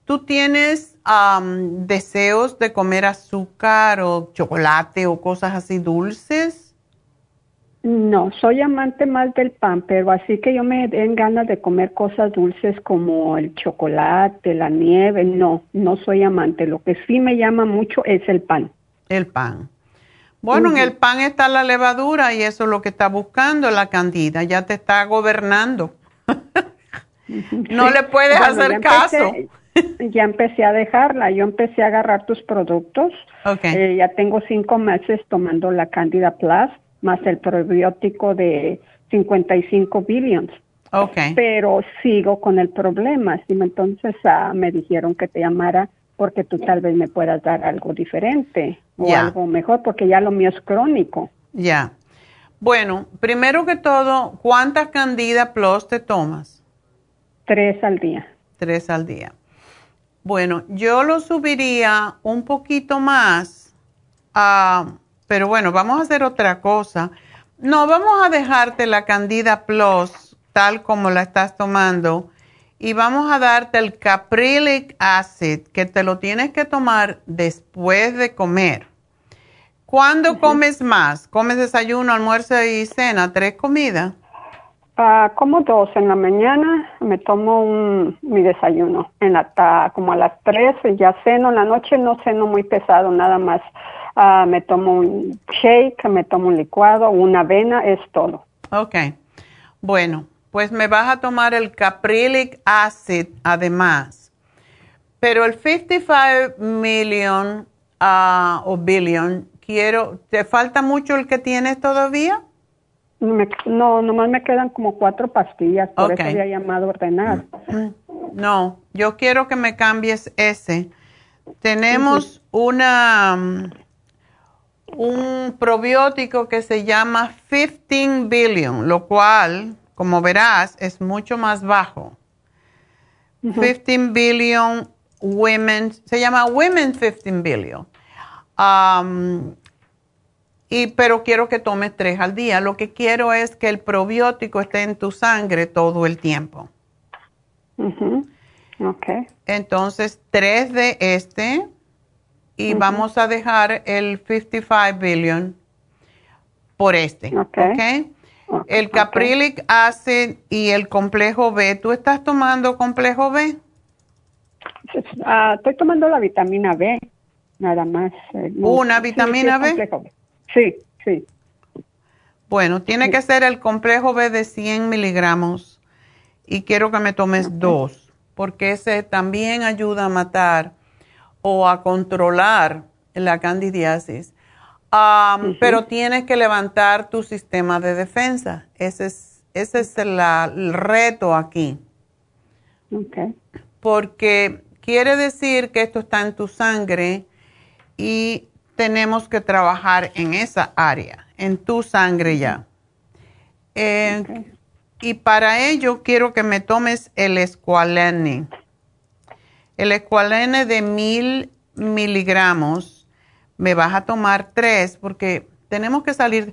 ¿Tú tienes deseos de comer azúcar o chocolate o cosas así dulces? No, soy amante más del pan, pero así que yo me den ganas de comer cosas dulces como el chocolate, la nieve, no, no soy amante. Lo que sí me llama mucho es el pan. El pan. Bueno, en el pan está la levadura y eso es lo que está buscando la candida, ya te está gobernando. no le puedes hacer caso. ya empecé a dejarla, yo empecé a agarrar tus productos. Eh, ya tengo cinco meses tomando la Candida Plus más el probiótico de 55 billions. Okay. Pero sigo con el problema. Entonces ah, me dijeron que te llamara porque tú tal vez me puedas dar algo diferente o algo mejor, porque ya lo mío es crónico. Ya. Bueno, primero que todo, ¿cuántas Candida Plus te tomas? Tres al día. Tres al día. Bueno, yo lo subiría un poquito más, ah, pero bueno, vamos a hacer otra cosa. No, vamos a dejarte la Candida Plus tal como la estás tomando y vamos a darte el Caprilic Acid, que te lo tienes que tomar después de comer. ¿Cuándo comes más? ¿Comes desayuno, almuerzo y cena? ¿Tres comidas? Uh, como dos en la mañana me tomo un, mi desayuno, en la como a las tres ya ceno, en la noche no ceno muy pesado, nada más uh, me tomo un shake, me tomo un licuado, una avena, es todo. Ok, bueno, pues me vas a tomar el caprilic acid además, pero el 55 million uh, o billion, quiero, ¿te falta mucho el que tienes todavía? No, nomás me quedan como cuatro pastillas, por eso había llamado a ordenar. No, yo quiero que me cambies ese. Tenemos una um, un probiótico que se llama 15 billion, lo cual, como verás, es mucho más bajo. 15 billion women, se llama Women 15 billion. Um, y, pero quiero que tomes tres al día. Lo que quiero es que el probiótico esté en tu sangre todo el tiempo. Okay. Entonces, tres de este y vamos a dejar el 55 billion por este. Okay. El caprilic acid y el complejo B. ¿Tú estás tomando complejo B? Ah, estoy tomando la vitamina B, nada más. Eh, ¿Una vitamina B? Sí, sí. Bueno, tiene que ser el complejo B de 100 miligramos y quiero que me tomes dos, porque ese también ayuda a matar o a controlar la candidiasis. Pero tienes que levantar tu sistema de defensa. Ese es, ese es el, reto aquí. Porque quiere decir que esto está en tu sangre y tenemos que trabajar en esa área, en tu sangre ya. Eh, y para ello quiero que me tomes el escualene. El escualene de mil miligramos, me vas a tomar tres porque tenemos que salir.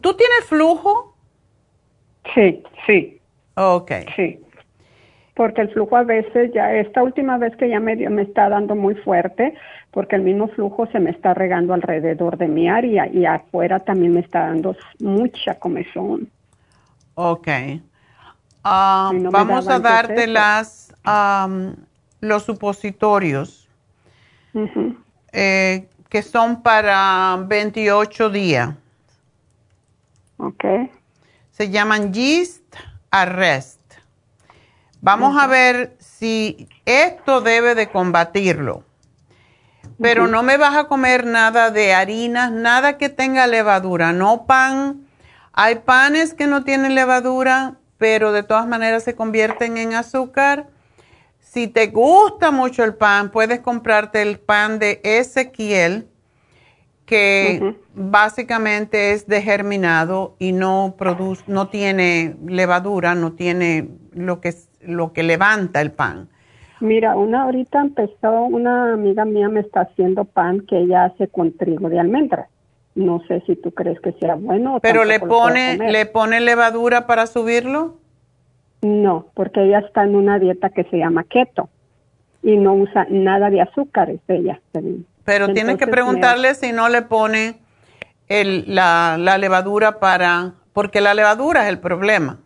¿Tú tienes flujo? Sí, sí. Ok. Sí. Porque el flujo a veces ya, esta última vez que ya me, me está dando muy fuerte, porque el mismo flujo se me está regando alrededor de mi área y afuera también me está dando mucha comezón. Ok. Ah, vamos a darte las, los supositorios eh, que son para 28 días. Ok. Se llaman Yeast Arrest. Vamos a ver si esto debe de combatirlo. Pero no me vas a comer nada de harinas, nada que tenga levadura, no pan hay panes que no tienen levadura, pero de todas maneras se convierten en azúcar. Si te gusta mucho el pan, puedes comprarte el pan de Ezequiel, que básicamente es degerminado y no produce, no tiene levadura, no tiene lo que, lo que levanta el pan. Mira, una ahorita empezó, una amiga mía me está haciendo pan que ella hace con trigo de almendras. No sé si tú crees que sea bueno. ¿Pero le pone, le pone levadura para subirlo? No, porque ella está en una dieta que se llama keto y no usa nada de azúcares ella. Pero tienes que preguntarle si no le pone el, la, la, levadura para, porque la levadura es el problema.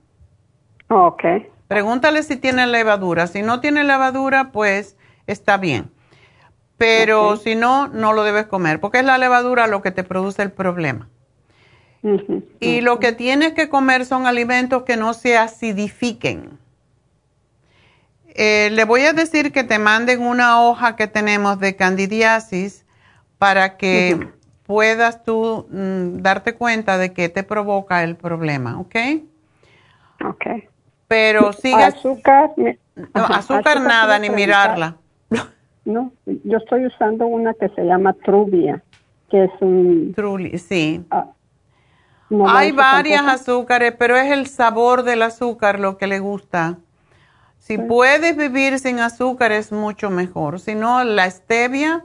Ok. Pregúntale si tiene levadura. Si no tiene levadura, pues está bien. Pero si no, no lo debes comer, porque es la levadura lo que te produce el problema. Y lo que tienes que comer son alimentos que no se acidifiquen. Eh, le voy a decir que te manden una hoja que tenemos de candidiasis para que puedas tú mm, darte cuenta de qué te provoca el problema, ¿ok? Ok. Pero sigue. Azúcar. azúcar, nada, ni mirarla. No, yo estoy usando una que se llama Trubia, que es un... Truly, sí. Ah, Hay varias azúcares, pero es el sabor del azúcar lo que le gusta. Si puedes vivir sin azúcar es mucho mejor. Si no, la stevia,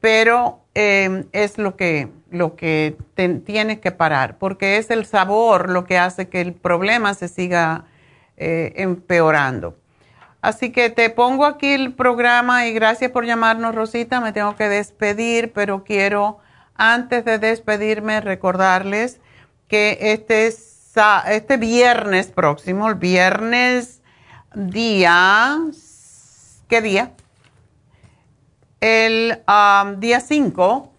pero em, es lo que, lo que tienes que parar, porque es el sabor lo que hace que el problema se siga eh, empeorando. Así que te pongo aquí el programa y gracias por llamarnos, Rosita. Me tengo que despedir, pero quiero, antes de despedirme, recordarles que este, este viernes próximo, el viernes día, ¿qué día? El um, día 5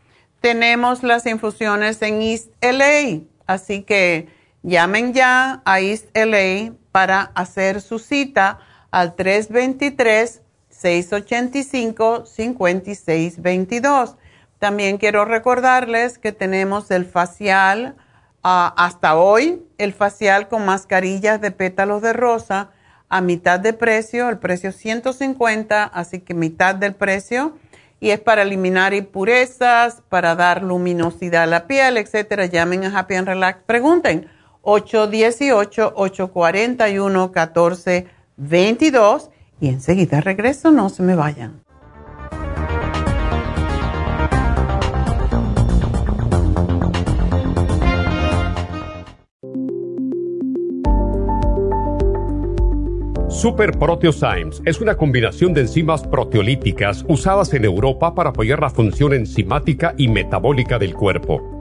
tenemos las infusiones en East LA. Así que llamen ya a East LA para hacer su cita al 323-685-5622. También quiero recordarles que tenemos el facial ah, hasta hoy, el facial con mascarillas de pétalos de rosa a mitad de precio, el precio 150, así que mitad del precio. Y es para eliminar impurezas, para dar luminosidad a la piel, etcétera. Llamen a Happy and Relax. Pregunten 818-841-14 22 y enseguida regreso, no se me vayan. Super Proteosymes es una combinación de enzimas proteolíticas usadas en Europa para apoyar la función enzimática y metabólica del cuerpo.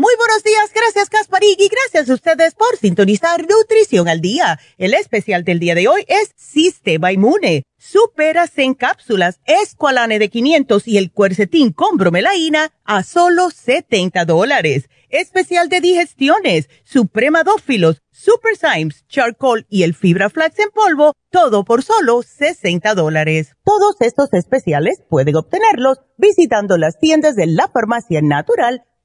Muy buenos días, gracias Casparig y gracias a ustedes por sintonizar Nutrición al Día. El especial del día de hoy es Sistema Inmune, Superas en cápsulas, Esqualane de 500 y el Cuercetín con bromelaína a solo 70 dólares. Especial de digestiones, Supremadófilos, Super Symes, Charcoal y el Fibra Flax en polvo, todo por solo 60 dólares. Todos estos especiales pueden obtenerlos visitando las tiendas de la Farmacia Natural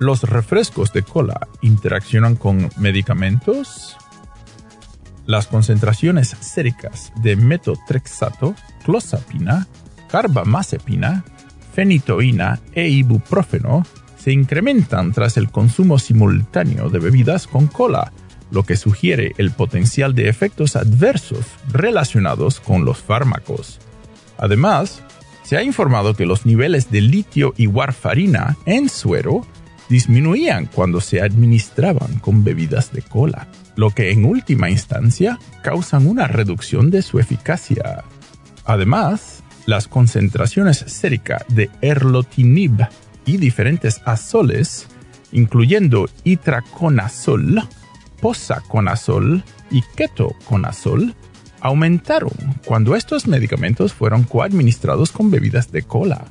¿Los refrescos de cola interaccionan con medicamentos? Las concentraciones séricas de metotrexato, clozapina, carbamazepina, fenitoína e ibuprofeno se incrementan tras el consumo simultáneo de bebidas con cola, lo que sugiere el potencial de efectos adversos relacionados con los fármacos. Además, se ha informado que los niveles de litio y warfarina en suero disminuían cuando se administraban con bebidas de cola, lo que en última instancia causan una reducción de su eficacia. Además, las concentraciones sérica de erlotinib y diferentes azoles, incluyendo itraconazol, posaconazol y ketoconazol, aumentaron cuando estos medicamentos fueron coadministrados con bebidas de cola.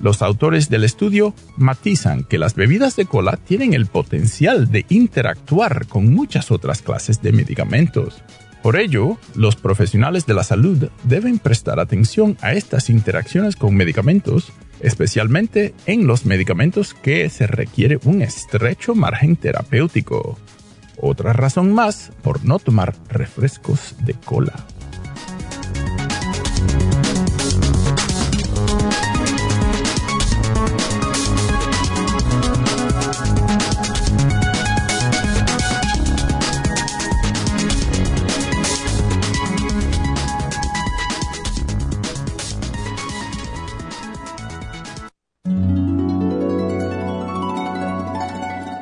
Los autores del estudio matizan que las bebidas de cola tienen el potencial de interactuar con muchas otras clases de medicamentos. Por ello, los profesionales de la salud deben prestar atención a estas interacciones con medicamentos, especialmente en los medicamentos que se requiere un estrecho margen terapéutico. Otra razón más por no tomar refrescos de cola.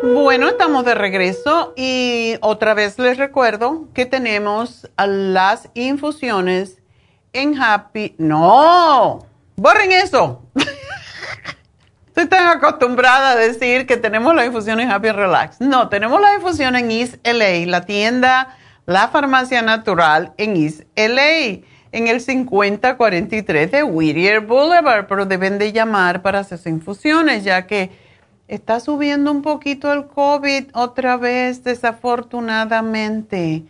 Bueno, estamos de regreso y otra vez les recuerdo que tenemos las infusiones en Happy. No, borren eso. Estoy tan acostumbrada a decir que tenemos la infusión en Happy Relax. No, tenemos la infusión en East LA, la tienda, la farmacia natural en East LA, en el 5043 de Whittier Boulevard, pero deben de llamar para hacer infusiones, ya que Está subiendo un poquito el COVID otra vez, desafortunadamente.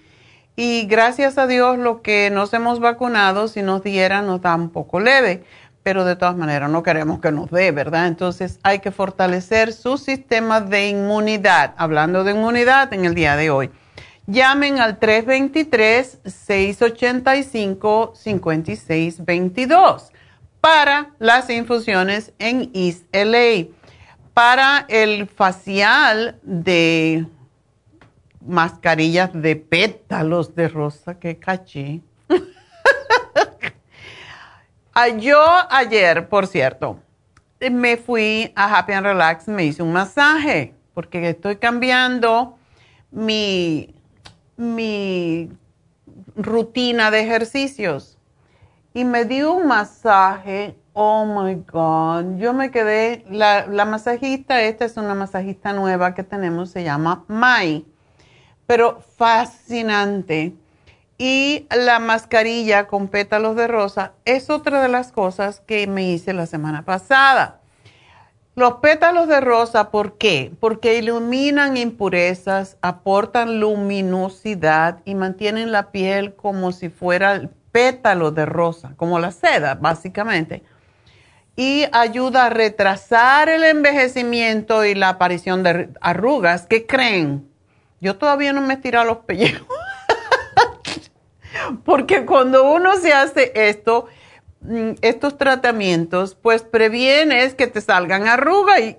Y gracias a Dios lo que nos hemos vacunado, si nos diera, nos da un poco leve. Pero de todas maneras no queremos que nos dé, ¿verdad? Entonces hay que fortalecer su sistema de inmunidad. Hablando de inmunidad en el día de hoy. Llamen al 323-685-5622 para las infusiones en East LA para el facial de mascarillas de pétalos de rosa que caché. Ah, yo ayer, por cierto, me fui a Happy and Relax, me hice un masaje, porque estoy cambiando mi, mi rutina de ejercicios. Y me di un masaje Oh my God, yo me quedé, la, masajista, esta es una masajista nueva que tenemos, se llama Mai, pero fascinante. Y la mascarilla con pétalos de rosa es otra de las cosas que me hice la semana pasada. Los pétalos de rosa, ¿por qué? Porque iluminan impurezas, aportan luminosidad y mantienen la piel como si fuera el pétalo de rosa, como la seda, básicamente y ayuda a retrasar el envejecimiento y la aparición de arrugas. ¿Qué creen? Yo todavía no me he tirado los pellejos. Porque cuando uno se hace esto, mm, estos tratamientos, pues previenes que te salgan arrugas y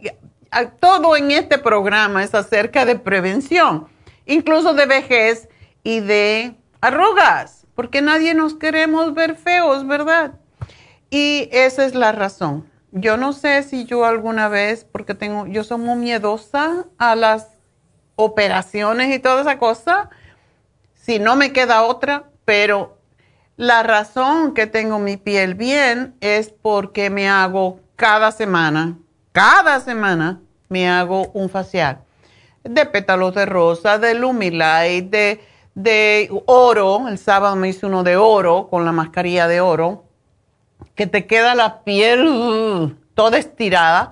todo en este programa es acerca de prevención, incluso de vejez y de arrugas, porque nadie nos queremos ver feos, ¿verdad? Y esa es la razón. Yo no sé si yo alguna vez, porque tengo, yo soy muy miedosa a las operaciones y toda esa cosa, si no me queda otra, pero la razón que tengo mi piel bien es porque me hago cada semana, cada semana me hago un facial de pétalos de rosa, de Lumilight, de, de oro. El sábado me hice uno de oro con la mascarilla de oro que te queda la piel uh, toda estirada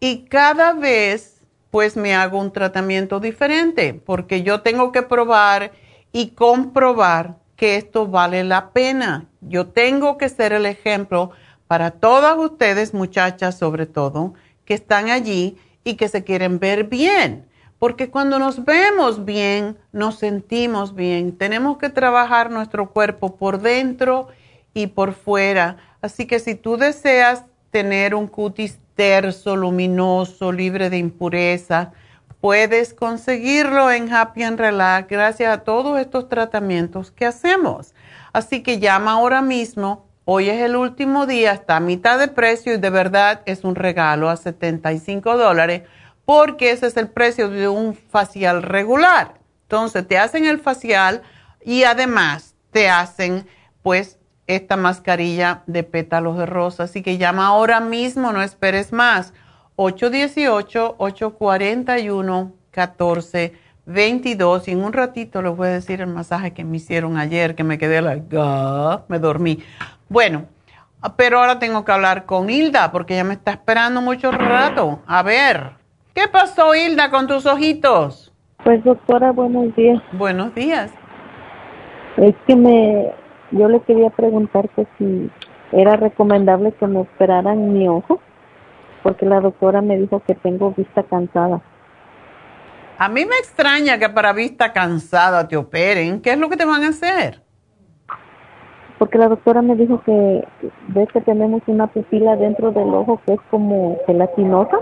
y cada vez pues me hago un tratamiento diferente porque yo tengo que probar y comprobar que esto vale la pena. Yo tengo que ser el ejemplo para todas ustedes, muchachas sobre todo, que están allí y que se quieren ver bien. Porque cuando nos vemos bien, nos sentimos bien. Tenemos que trabajar nuestro cuerpo por dentro y por fuera Así que si tú deseas tener un cutis terso, luminoso, libre de impureza, puedes conseguirlo en Happy and Relax gracias a todos estos tratamientos que hacemos. Así que llama ahora mismo. Hoy es el último día, está a mitad de precio y de verdad es un regalo a 75 dólares porque ese es el precio de un facial regular. Entonces te hacen el facial y además te hacen pues esta mascarilla de pétalos de rosa. Así que llama ahora mismo, no esperes más. 818-841-1422. Y en un ratito les voy a decir el masaje que me hicieron ayer, que me quedé la... me dormí. Bueno, Pero ahora tengo que hablar con Hilda porque ella me está esperando mucho rato. A ver, ¿qué pasó Hilda con tus ojitos? Pues doctora, buenos días. Buenos días. Es que me, yo le quería preguntar que si era recomendable que me operaran mi ojo, porque la doctora me dijo que tengo vista cansada. A mí me extraña que para vista cansada te operen. ¿Qué es lo que te van a hacer? Porque la doctora me dijo que ves que tenemos una pupila dentro del ojo que es como gelatinosa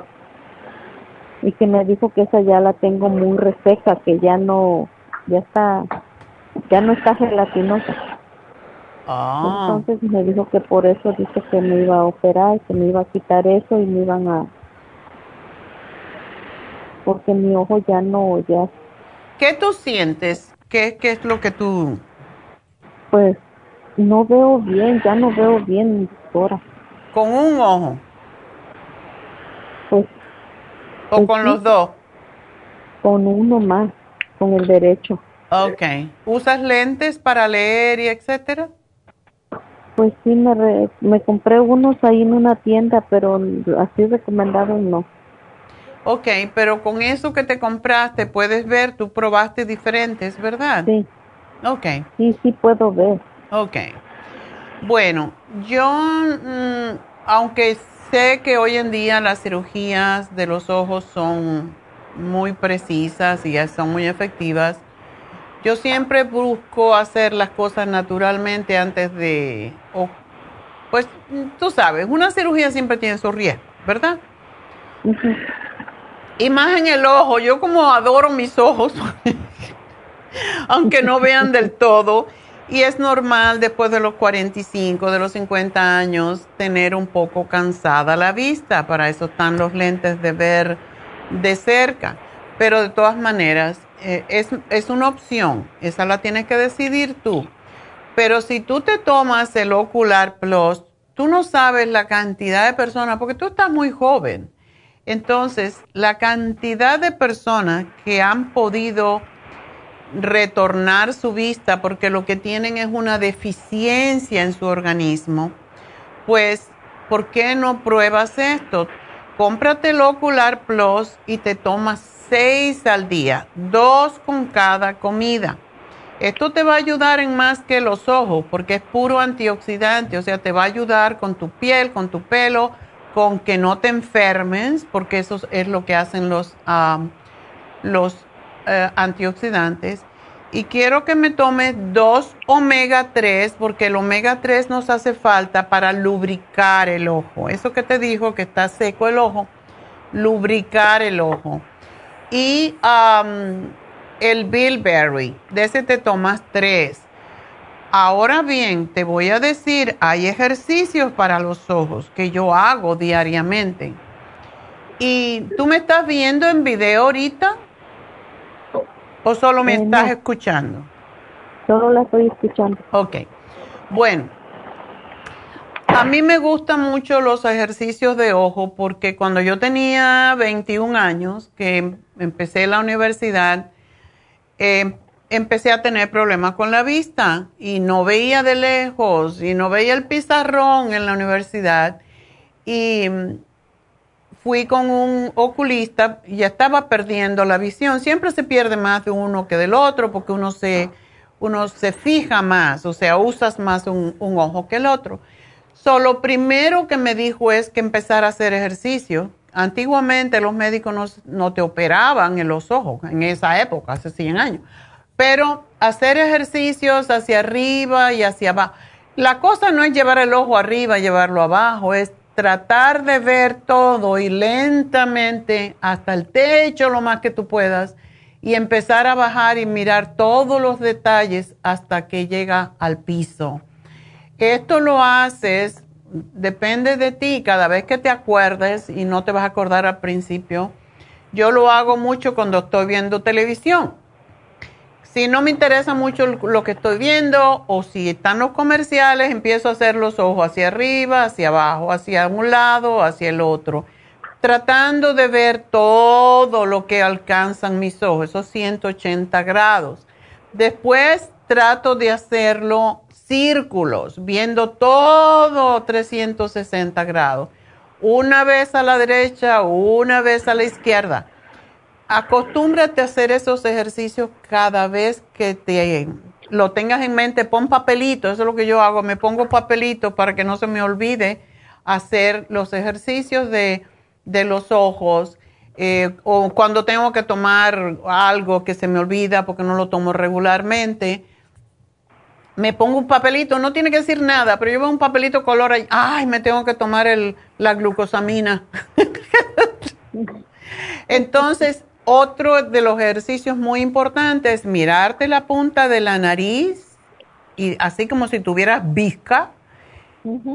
y que me dijo que esa ya la tengo muy reseca, que ya no, ya está, ya no está gelatinosa. Ah. Entonces me dijo que por eso dice que me iba a operar, que me iba a quitar eso y me iban a, porque mi ojo ya no, ya. ¿Qué tú sientes? ¿Qué, qué es lo que tú? Pues no veo bien, ya no veo bien, doctora. ¿Con un ojo? Pues. ¿O pues con sí, los dos? Con uno más, con el derecho. Ok. ¿Usas lentes para leer y etcétera? Pues sí, me, re- me compré unos ahí en una tienda, pero así recomendados no. Ok, pero con eso que te compraste puedes ver, tú probaste diferentes, ¿verdad? Sí. Ok. Sí, sí puedo ver. Ok. Bueno, yo, mm, aunque sé que hoy en día las cirugías de los ojos son muy precisas y ya son muy efectivas, yo siempre busco hacer las cosas naturalmente antes de, o- pues tú sabes, una cirugía siempre tiene su riesgo, ¿verdad? Y más en el ojo, yo como adoro mis ojos, aunque no vean del todo, y es normal después de los 45, de los 50 años, tener un poco cansada la vista, para eso están los lentes de ver de cerca, pero de todas maneras eh, es, es una opción, esa la tienes que decidir tú. Pero si tú te tomas el Ocular Plus, tú no sabes la cantidad de personas, porque tú estás muy joven. Entonces, la cantidad de personas que han podido retornar su vista porque lo que tienen es una deficiencia en su organismo, pues, ¿por qué no pruebas esto? Cómprate el Ocular Plus y te tomas seis al día, dos con cada comida. Esto te va a ayudar en más que los ojos porque es puro antioxidante, o sea, te va a ayudar con tu piel, con tu pelo, con que no te enfermes, porque eso es lo que hacen los, ah, los eh, antioxidantes. Y quiero que me tomes dos omega 3, porque el omega 3 nos hace falta para lubricar el ojo. Eso que te dijo que está seco el ojo, lubricar el ojo. Y am, el bilberry, de ese te tomas tres. Ahora bien, te voy a decir, hay ejercicios para los ojos que yo hago diariamente. ¿Y tú me estás viendo en video ahorita? ¿O solo me Eh, estás no. escuchando? Solo la estoy escuchando. Ok. Bueno, a mí me gustan mucho los ejercicios de ojo porque cuando yo tenía 21 años, que empecé la universidad, eh, empecé a tener problemas con la vista y no veía de lejos y no veía el pizarrón en la universidad y mm, fui con un oculista y estaba perdiendo la visión. Siempre se pierde más de uno que del otro porque uno se, uno se fija más, o sea, usas más un ojo que el otro. So, lo primero que me dijo es que empezar a hacer ejercicio. Antiguamente los médicos no, no te operaban en los ojos, en esa época, hace 100 años. Pero hacer ejercicios hacia arriba y hacia abajo. La cosa no es llevar el ojo arriba y llevarlo abajo, es tratar de ver todo y lentamente hasta el techo lo más que tú puedas y empezar a bajar y mirar todos los detalles hasta que llega al piso. Esto lo haces, depende de ti, cada vez que te acuerdes y no te vas a acordar al principio. Yo lo hago mucho cuando estoy viendo televisión. Si no me interesa mucho lo que estoy viendo o si están los comerciales, empiezo a hacer los ojos hacia arriba, hacia abajo, hacia un lado, hacia el otro, tratando de ver todo lo que alcanzan mis ojos, esos 180 grados. Después trato de hacerlo círculos, viendo todo 360 grados. Una vez a la derecha, una vez a la izquierda. Acostúmbrate a hacer esos ejercicios cada vez que te lo tengas en mente. Pon papelito, eso es lo que yo hago. Me pongo papelito para que no se me olvide hacer los ejercicios de, de los ojos eh, o cuando tengo que tomar algo que se me olvida porque no lo tomo regularmente, me pongo un papelito, no tiene que decir nada, pero yo veo un papelito color ahí, ay, me tengo que tomar el, la glucosamina. Entonces, otro de los ejercicios muy importantes es mirarte la punta de la nariz, y así como si tuvieras visca,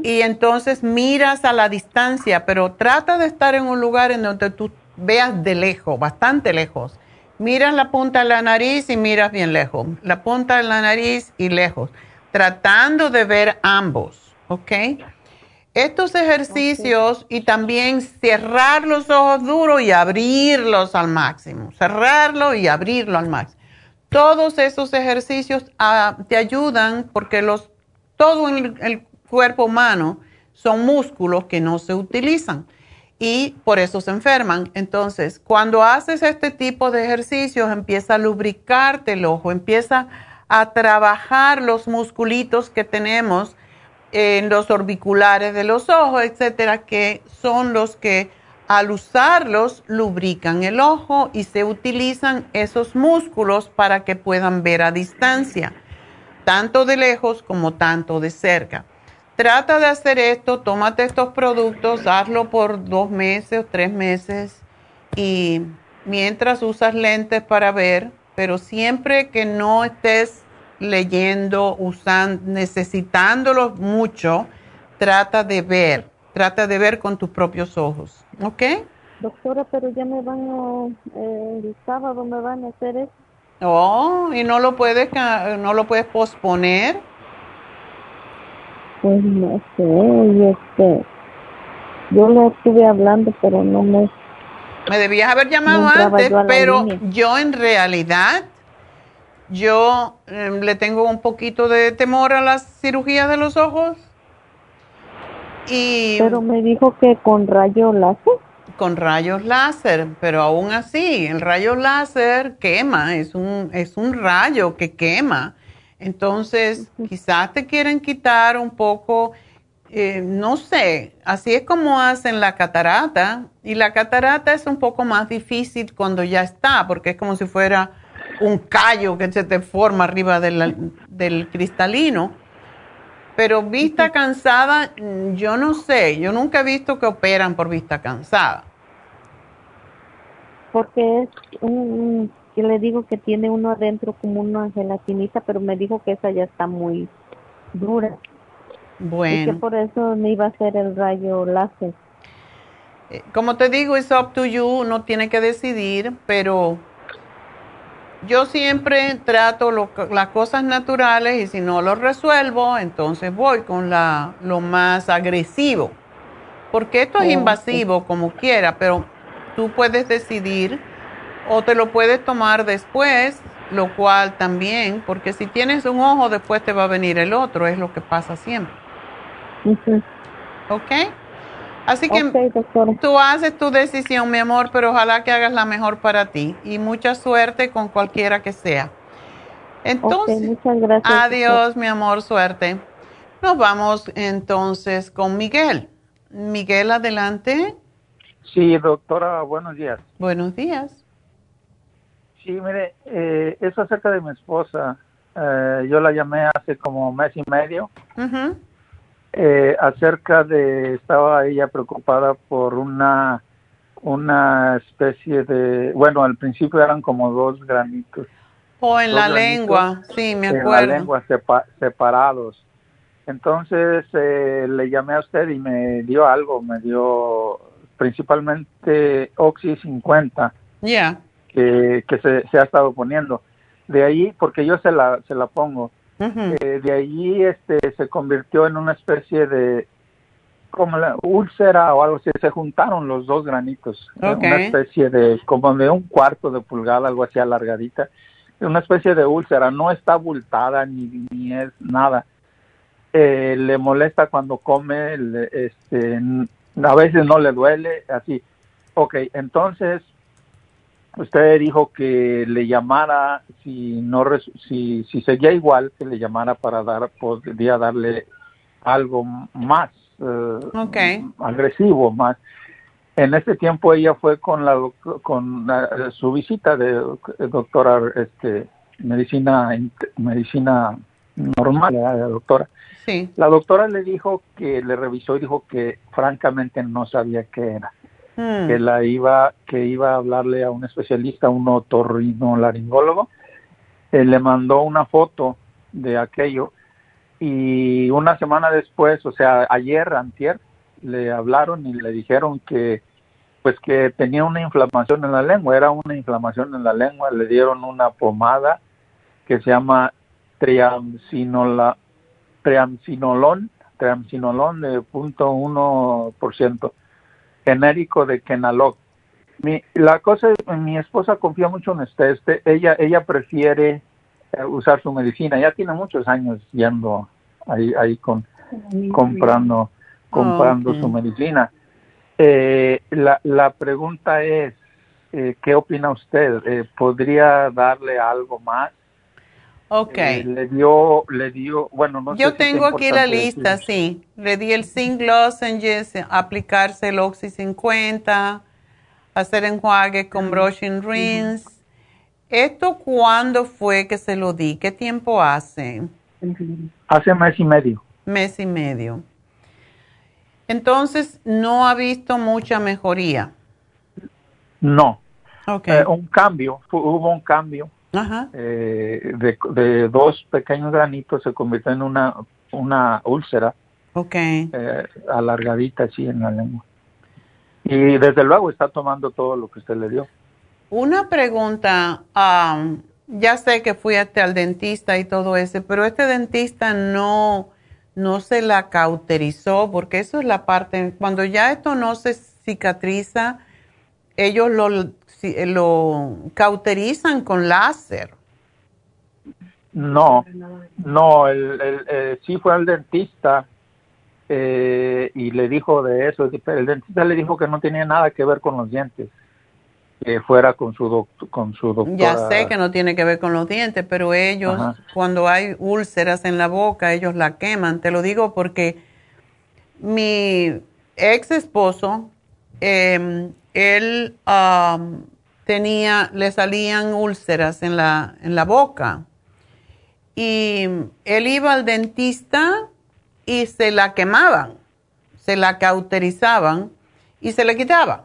y entonces miras a la distancia, pero trata de estar en un lugar en donde tú veas de lejos, bastante lejos. Miras la punta de la nariz y miras bien lejos. La punta de la nariz y lejos. Tratando de ver ambos, ¿ok? Estos ejercicios y también cerrar los ojos duros y abrirlos al máximo. Cerrarlo y abrirlo al máximo. Todos esos ejercicios ah, te ayudan porque los, todo el, el cuerpo humano son músculos que no se utilizan y por eso se enferman. Entonces, cuando haces este tipo de ejercicios, empieza a lubricarte el ojo, empieza a trabajar los musculitos que tenemos en los orbiculares de los ojos, etcétera, que son los que al usarlos lubrican el ojo y se utilizan esos músculos para que puedan ver a distancia, tanto de lejos como tanto de cerca. Trata de hacer esto, tómate estos productos, hazlo por dos meses o tres meses y mientras usas lentes para ver, pero siempre que no estés leyendo, usando, necesitándolos mucho, trata de ver, trata de ver con tus propios ojos, ¿ok? Doctora, pero ya me van a, eh, el sábado me van a hacer eso. Oh, y no lo puedes, no lo puedes posponer. Pues no sé, y este, yo le estuve hablando, pero no me... Me debías haber llamado antes, pero yo en realidad, yo em, le tengo un poquito de temor a las cirugías de los ojos. Y pero me dijo que con rayos láser. Con rayos láser, pero aún así, el rayo láser quema, es un, es un rayo que quema. Entonces, quizás te quieren quitar un poco, eh, no sé, así es como hacen la catarata. Y la catarata es un poco más difícil cuando ya está, porque es como si fuera un callo que se te forma arriba del cristalino. Pero vista cansada, yo no sé, yo nunca he visto que operan por vista cansada. Porque es un, yo le digo que tiene uno adentro como una gelatinita, pero me dijo que esa ya está muy dura. Bueno. Y que por eso me iba a hacer el rayo láser. Eh, como te digo, es up to you, no tiene que decidir, pero yo siempre trato las cosas naturales y si no lo resuelvo, entonces voy con la, lo más agresivo. Porque esto es invasivo como quiera, pero tú puedes decidir o te lo puedes tomar después, lo cual también, porque si tienes un ojo, después te va a venir el otro, es lo que pasa siempre. ¿Ok? Así que tú haces tu decisión, mi amor, pero ojalá que hagas la mejor para ti y mucha suerte con cualquiera que sea. Entonces, muchas gracias, adiós, mi amor, suerte. Nos vamos entonces con Miguel. Miguel, adelante. Sí, doctora, buenos días. Buenos días. Sí, mire, eh, es acerca de mi esposa. Eh, yo la llamé hace como mes y medio. eh, acerca de, estaba ella preocupada por una, una especie de, bueno, al principio eran como dos granitos. O oh, en la lengua, sí, me acuerdo. En la lengua separados. Entonces eh, le llamé a usted y me dio algo, me dio principalmente Oxy 50. Ya que, se, ha estado poniendo. De ahí, porque yo se la, se la pongo, eh, de ahí este, se convirtió en una especie de como la úlcera o algo así, se juntaron los dos granitos, una especie de, como de un cuarto de pulgada, algo así alargadita, una especie de úlcera, no está abultada ni, ni es nada, eh, le molesta cuando come, este, a veces no le duele, así. Ok, entonces usted dijo que le llamara, si no si, si seguía igual, que le llamara para dar, podría darle algo más eh, agresivo, más. En ese tiempo ella fue con la con su visita de doctora este medicina medicina normal, la doctora. Sí. La doctora le dijo que le revisó y dijo que francamente no sabía qué era. Hmm. Que la iba que iba a hablarle a un especialista, un otorrinolaringólogo. Él le mandó una foto de aquello y una semana después, o sea, ayer, antier, le hablaron y le dijeron que pues que tenía una inflamación en la lengua, era una inflamación en la lengua, le dieron una pomada que se llama triamcinola, triamcinolon, triamcinolon de 0.1%, genérico de Kenalog. Mi, la cosa es, mi esposa confía mucho en este, este ella, ella prefiere eh, usar su medicina, ya tiene muchos años yendo ahí, ahí con, comprando, comprando su medicina. Eh, la, la pregunta es, eh, ¿qué opina usted? Eh, ¿Podría darle algo más? Ok. Eh, le dio, le dio, bueno, no Yo tengo aquí la lista, sí. Le di el zinc lozenges, aplicarse el Oxy 50, hacer enjuague con brushing rinse. ¿Esto cuándo fue que se lo di? ¿Qué tiempo hace? Hace mes y medio. Mes y medio. Entonces, ¿no ha visto mucha mejoría? No. Okay. Eh, un cambio, hubo un cambio eh, de, dos pequeños granitos se convirtió en una, una úlcera okay. Eh, alargadita así en la lengua. Y desde luego está tomando todo lo que usted le dio. Una pregunta, um, ya sé que fui hasta al dentista y todo ese, pero este dentista no, no se la cauterizó, porque eso es la parte, cuando ya esto no se cicatriza, ellos lo lo cauterizan con láser. No, no, el, el, eh, sí fue al dentista eh, y le dijo de eso. El dentista le dijo que no tenía nada que ver con los dientes, que fuera con su, doctor, con su doctora. Ya sé que no tiene que ver con los dientes, pero ellos, cuando hay úlceras en la boca, ellos la queman. Te lo digo porque mi ex esposo eh, él tenía, le salían úlceras en la, en la boca. Y él iba al dentista y se la quemaban, se la cauterizaban y se le quitaba.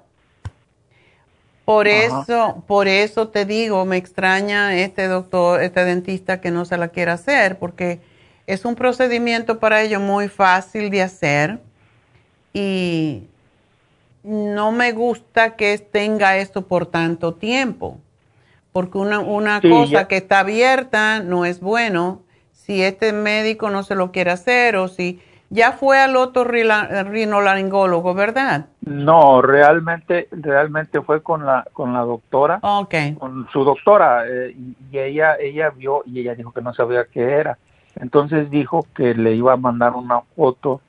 Por eso, por eso te digo, me extraña este doctor, este dentista que no se la quiera hacer, porque es un procedimiento para ellos muy fácil de hacer y no me gusta que tenga esto por tanto tiempo, porque una, una cosa que está abierta no es bueno. Si este médico no se lo quiere hacer o si ya fue al otro rinolaringólogo, ¿verdad? No, realmente, realmente fue con la con la doctora, okay. con su doctora eh, y ella ella vio y ella dijo que no sabía qué era. Entonces dijo que le iba a mandar una foto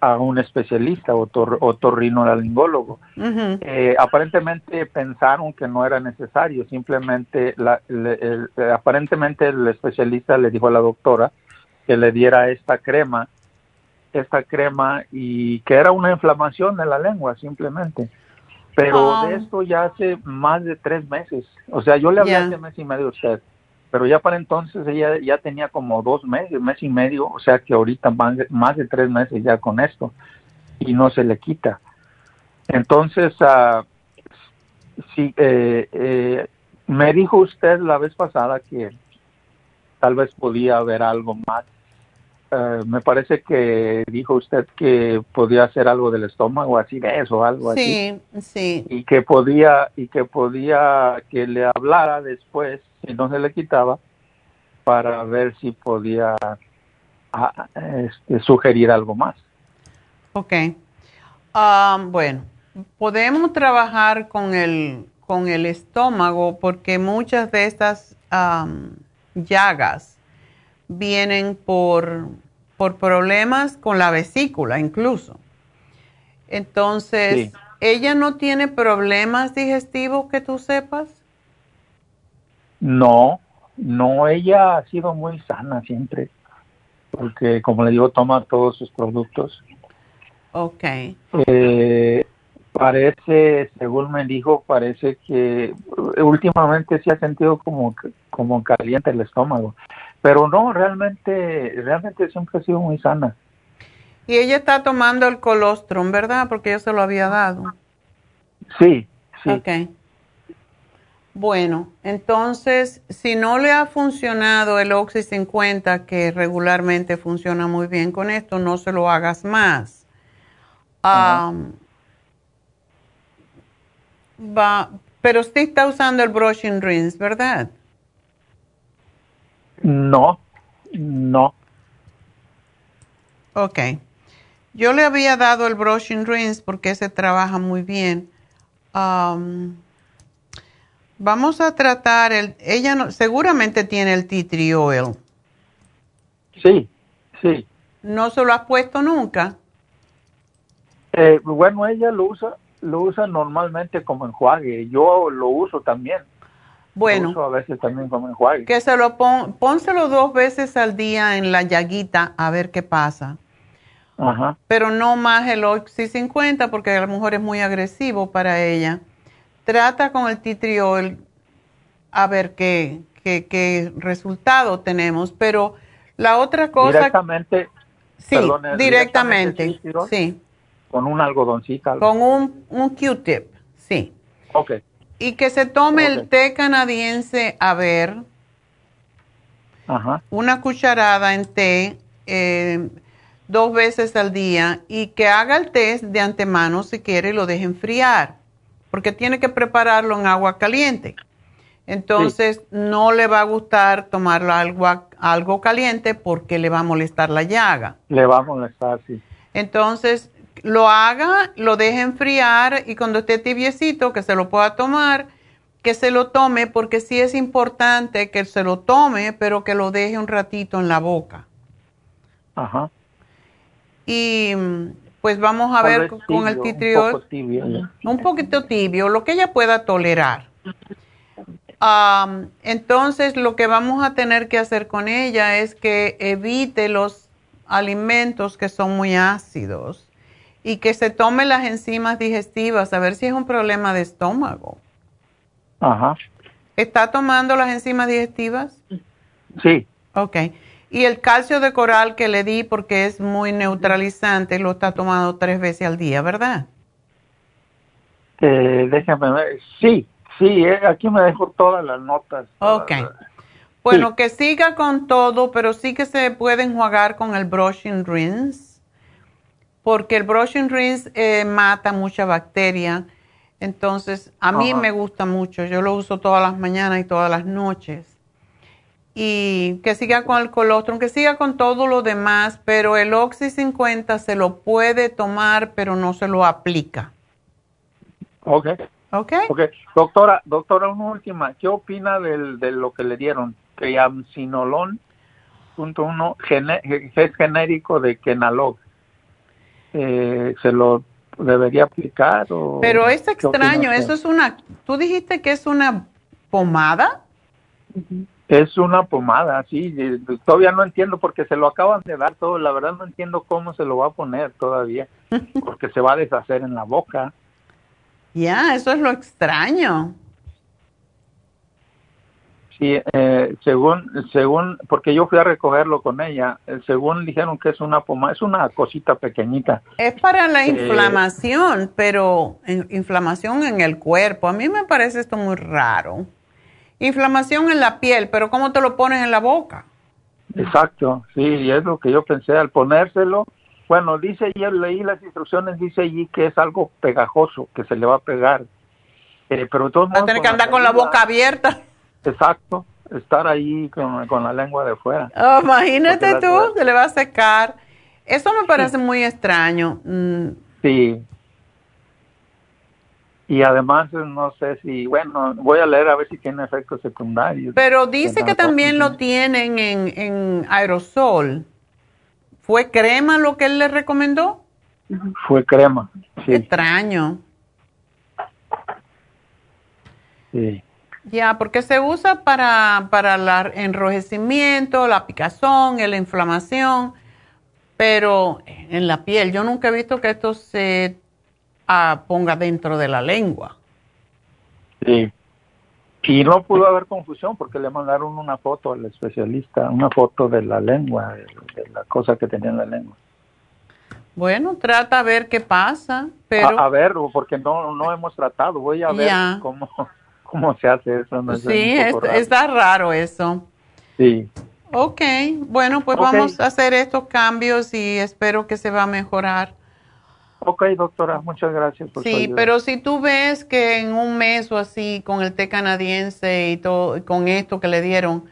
a un especialista, otor, otorrinolaringólogo. eh, aparentemente pensaron que no era necesario, simplemente, la, el, aparentemente el especialista le dijo a la doctora que le diera esta crema, esta crema y que era una inflamación de la lengua, simplemente. Pero de ah. esto ya hace más de tres meses. O sea, yo le hablé hace mes y medio a usted pero ya para entonces ella ya tenía como dos meses, mes y medio, o sea que ahorita más de, más de tres meses ya con esto y no se le quita. Entonces, uh, sí, eh, eh, me dijo usted la vez pasada que tal vez podía haber algo más. Uh, me parece que dijo usted que podía hacer algo del estómago, así de eso, algo así. Sí, sí. Y que podía, y que podía que le hablara después se le quitaba para ver si podía ah, este, sugerir algo más. Ok. Um, bueno, podemos trabajar con el, con el estómago porque muchas de estas um, llagas vienen por por problemas con la vesícula incluso. Entonces, ¿ella no tiene problemas digestivos que tú sepas? No, no, ella ha sido muy sana siempre, porque como le digo, toma todos sus productos. Ok. Eh, parece, según me dijo, parece que últimamente se ha sentido como, como caliente el estómago, pero no, realmente, realmente siempre ha sido muy sana. Y ella está tomando el colostrum, ¿verdad? Porque yo se lo había dado. Sí, sí. Ok. Bueno, entonces, si no le ha funcionado el Oxy 50, que regularmente funciona muy bien con esto, no se lo hagas más. va, pero usted está usando el brushing rinse, ¿verdad? No, no. Ok. Yo le había dado el brushing rinse porque ese trabaja muy bien. Vamos a tratar el. Ella no, seguramente tiene el tea tree oil. Sí, sí. ¿No se lo has puesto nunca? Eh, bueno, ella lo usa, lo usa normalmente como enjuague. Yo lo uso también. Bueno. a veces también como enjuague. Que se lo pon, pónselo dos veces al día en la llaguita a ver qué pasa. Ajá. Pero no más el Oxy 50 porque a lo mejor es muy agresivo para ella. Trata con el titriol a ver qué, qué, qué resultado tenemos. Pero la otra cosa... Directamente. Sí, directamente. sí. Con un algodoncito. Con un, un Q-tip, sí. Ok. Y que se tome el té canadiense a ver. Ajá. Una cucharada en té eh, dos veces al día y que haga el test de antemano si quiere y lo deje enfriar, porque tiene que prepararlo en agua caliente. Entonces no le va a gustar tomarlo algo, algo caliente porque le va a molestar la llaga. Le va a molestar, sí. Entonces lo haga, lo deje enfriar y cuando esté tibiecito, que se lo pueda tomar, que se lo tome, porque sí es importante que se lo tome, pero que lo deje un ratito en la boca. Ajá. Y pues vamos a ver con el titriol. Un, tibio, un poquito tibio, lo que ella pueda tolerar. entonces, lo que vamos a tener que hacer con ella es que evite los alimentos que son muy ácidos y que se tome las enzimas digestivas, a ver si es un problema de estómago. Ajá. ¿Está tomando las enzimas digestivas? Sí. Ok. Y el calcio de coral que le di porque es muy neutralizante, lo está tomando tres veces al día, ¿verdad? Eh, déjame ver. Sí, sí, eh, aquí me dejo todas las notas. Ok. Bueno, que siga con todo, pero sí que se puede enjuagar con el brushing rinse porque el brushing rinse eh, mata mucha bacteria. Entonces, a mí me gusta mucho. Yo lo uso todas las mañanas y todas las noches. Y que siga con el colostrum, que siga con todo lo demás, pero el Oxy 50 se lo puede tomar, pero no se lo aplica. Ok. Ok. okay. Doctora, doctora, una última. ¿Qué opina del, de lo que le dieron? Triamcinolon, punto uno, es genérico de Kenalog eh, se lo debería aplicar. O Pero es extraño, eso es una, tú dijiste que es una pomada. Es una pomada, sí, todavía no entiendo porque se lo acaban de dar todo, la verdad no entiendo cómo se lo va a poner todavía, porque se va a deshacer en la boca. Ya, eso es lo extraño. Sí, eh, según, según, porque yo fui a recogerlo con ella, eh, según dijeron que es una pomada, es una cosita pequeñita. Es para la eh, inflamación, pero inflamación en el cuerpo. A mí me parece esto muy raro. Inflamación en la piel, pero ¿cómo te lo pones en la boca? Exacto, sí, y es lo que yo pensé al ponérselo. Bueno, dice yo leí las instrucciones, dice allí que es algo pegajoso, que se le va a pegar. pero todos Va a tener que andar con la boca abierta. Exacto, estar ahí con, la lengua de fuera. Oh, imagínate tú, se le va a secar. Eso me parece muy extraño. Mm. Sí. Y además, no sé si, bueno, voy a leer a ver si tiene efectos secundarios. Pero dice que también lo tienen en, en aerosol, ¿Fue crema lo que él le recomendó? Fue crema. Qué extraño. Sí. Ya, porque se usa para, para el enrojecimiento, la picazón, la inflamación, pero en la piel. Yo nunca he visto que esto se ah, ponga dentro de la lengua. Sí. Y no pudo haber confusión porque le mandaron una foto al especialista, una foto de la lengua, de, la cosa que tenía en la lengua. Bueno, trata a ver qué pasa, pero... A, ver, porque no, no hemos tratado, voy a ver cómo cómo se hace eso. sí, está raro eso. Sí. Ok, bueno, pues vamos a hacer estos cambios y espero que se va a mejorar. Ok, doctora, muchas gracias por Sí, pero si tú ves que en un mes o así, con el té canadiense y todo, con esto que le dieron,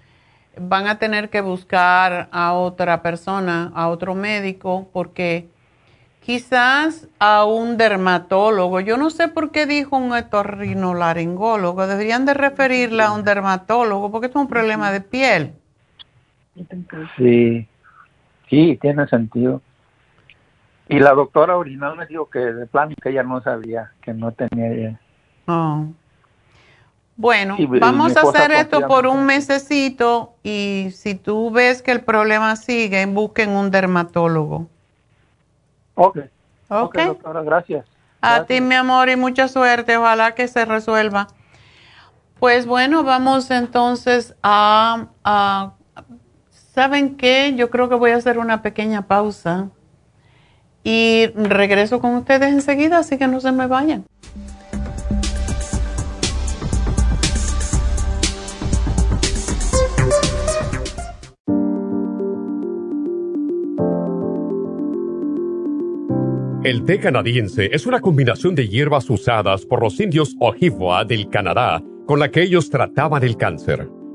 van a tener que buscar a otra persona, a otro médico, porque quizás a un dermatólogo. Yo no sé por qué dijo un etorrinolaringólogo. Deberían de referirla a un dermatólogo porque esto es un problema de piel. Sí, sí, tiene sentido. Y la doctora original me dijo que de plan que ella no sabía, que no tenía Oh. Bueno, vamos a hacer esto por un mesecito y si tú ves que el problema sigue, busquen un dermatólogo. Ok. Ok, doctora, gracias. A ti, mi amor, y mucha suerte. Ojalá que se resuelva. Pues bueno, vamos entonces a, a, ¿Saben qué? Yo creo que voy a hacer una pequeña pausa y regreso con ustedes enseguida, así que no se me vayan. El té canadiense es una combinación de hierbas usadas por los indios Ojibwa del Canadá con la que ellos trataban el cáncer.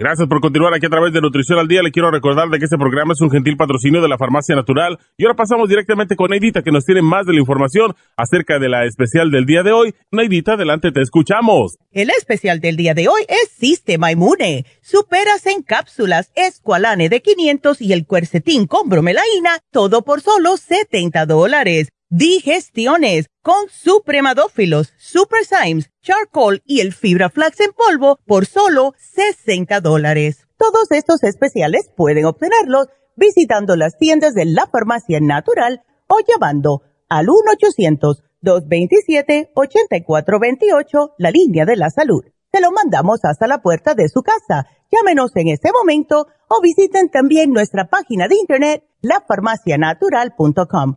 Gracias por continuar aquí a través de Nutrición al Día. Le quiero recordar de que este programa es un gentil patrocinio de la Farmacia Natural. Y ahora pasamos directamente con Neidita, que nos tiene más de la información acerca de la especial del día de hoy. Neidita, adelante, te escuchamos. El especial del día de hoy es Sistema Inmune. Superas en cápsulas, escualane de 500 y el cuercetín con bromelaína, todo por solo 70 dólares digestiones con supremadófilos, super Symes, charcoal y el fibra flax en polvo por solo 60 dólares. Todos estos especiales pueden obtenerlos visitando las tiendas de la farmacia natural o llamando al 1-800-227-8428, la línea de la salud. Se lo mandamos hasta la puerta de su casa. Llámenos en este momento o visiten también nuestra página de internet, lafarmacianatural.com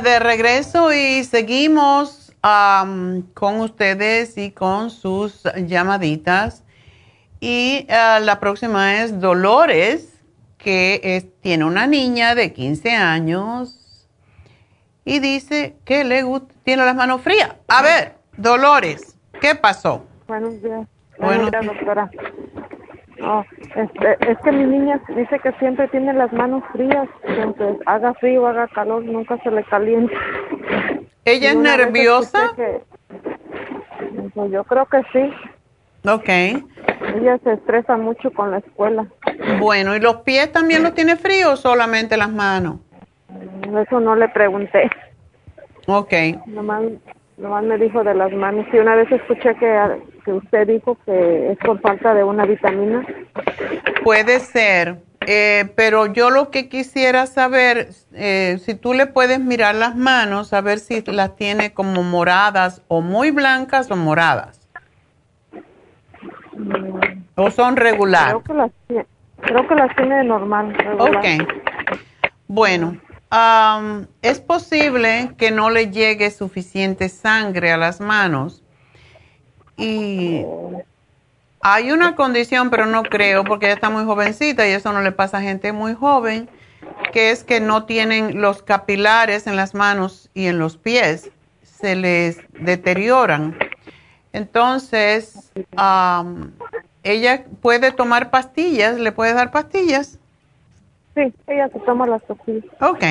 De, regreso y seguimos con ustedes y con sus llamaditas. Y ah, la próxima es Dolores, que tiene una niña de 15 años y dice que le tiene las manos frías. A ver, Dolores, ¿qué pasó? Buenos días. Buenos días, doctora. Este, es que mi niña dice que siempre tiene las manos frías, aunque haga frío, haga calor, nunca se le calienta. ¿Ella es nerviosa? pues yo creo que sí. Ok. Ella se estresa mucho con la escuela. Bueno, ¿y los pies también los tiene frío o solamente las manos? Eso no le pregunté. Ok. Nomás, nomás me dijo de las manos. Y una vez escuché que, que usted dijo que es por falta de una vitamina. Puede ser, eh, pero yo lo que quisiera saber, eh, si tú le puedes mirar las manos, a ver si las tiene como moradas o muy blancas o moradas. ¿O son regulares? Creo que las, creo que las tiene normal. Ok. Bueno, es posible que no le llegue suficiente sangre a las manos. Y hay una condición, pero no creo, porque ella está muy jovencita y eso no le pasa a gente muy joven, que es que no tienen los capilares en las manos y en los pies, se les deterioran. Entonces, ella puede tomar pastillas, ¿le puede dar pastillas? Sí, ella se toma las pastillas. Ok.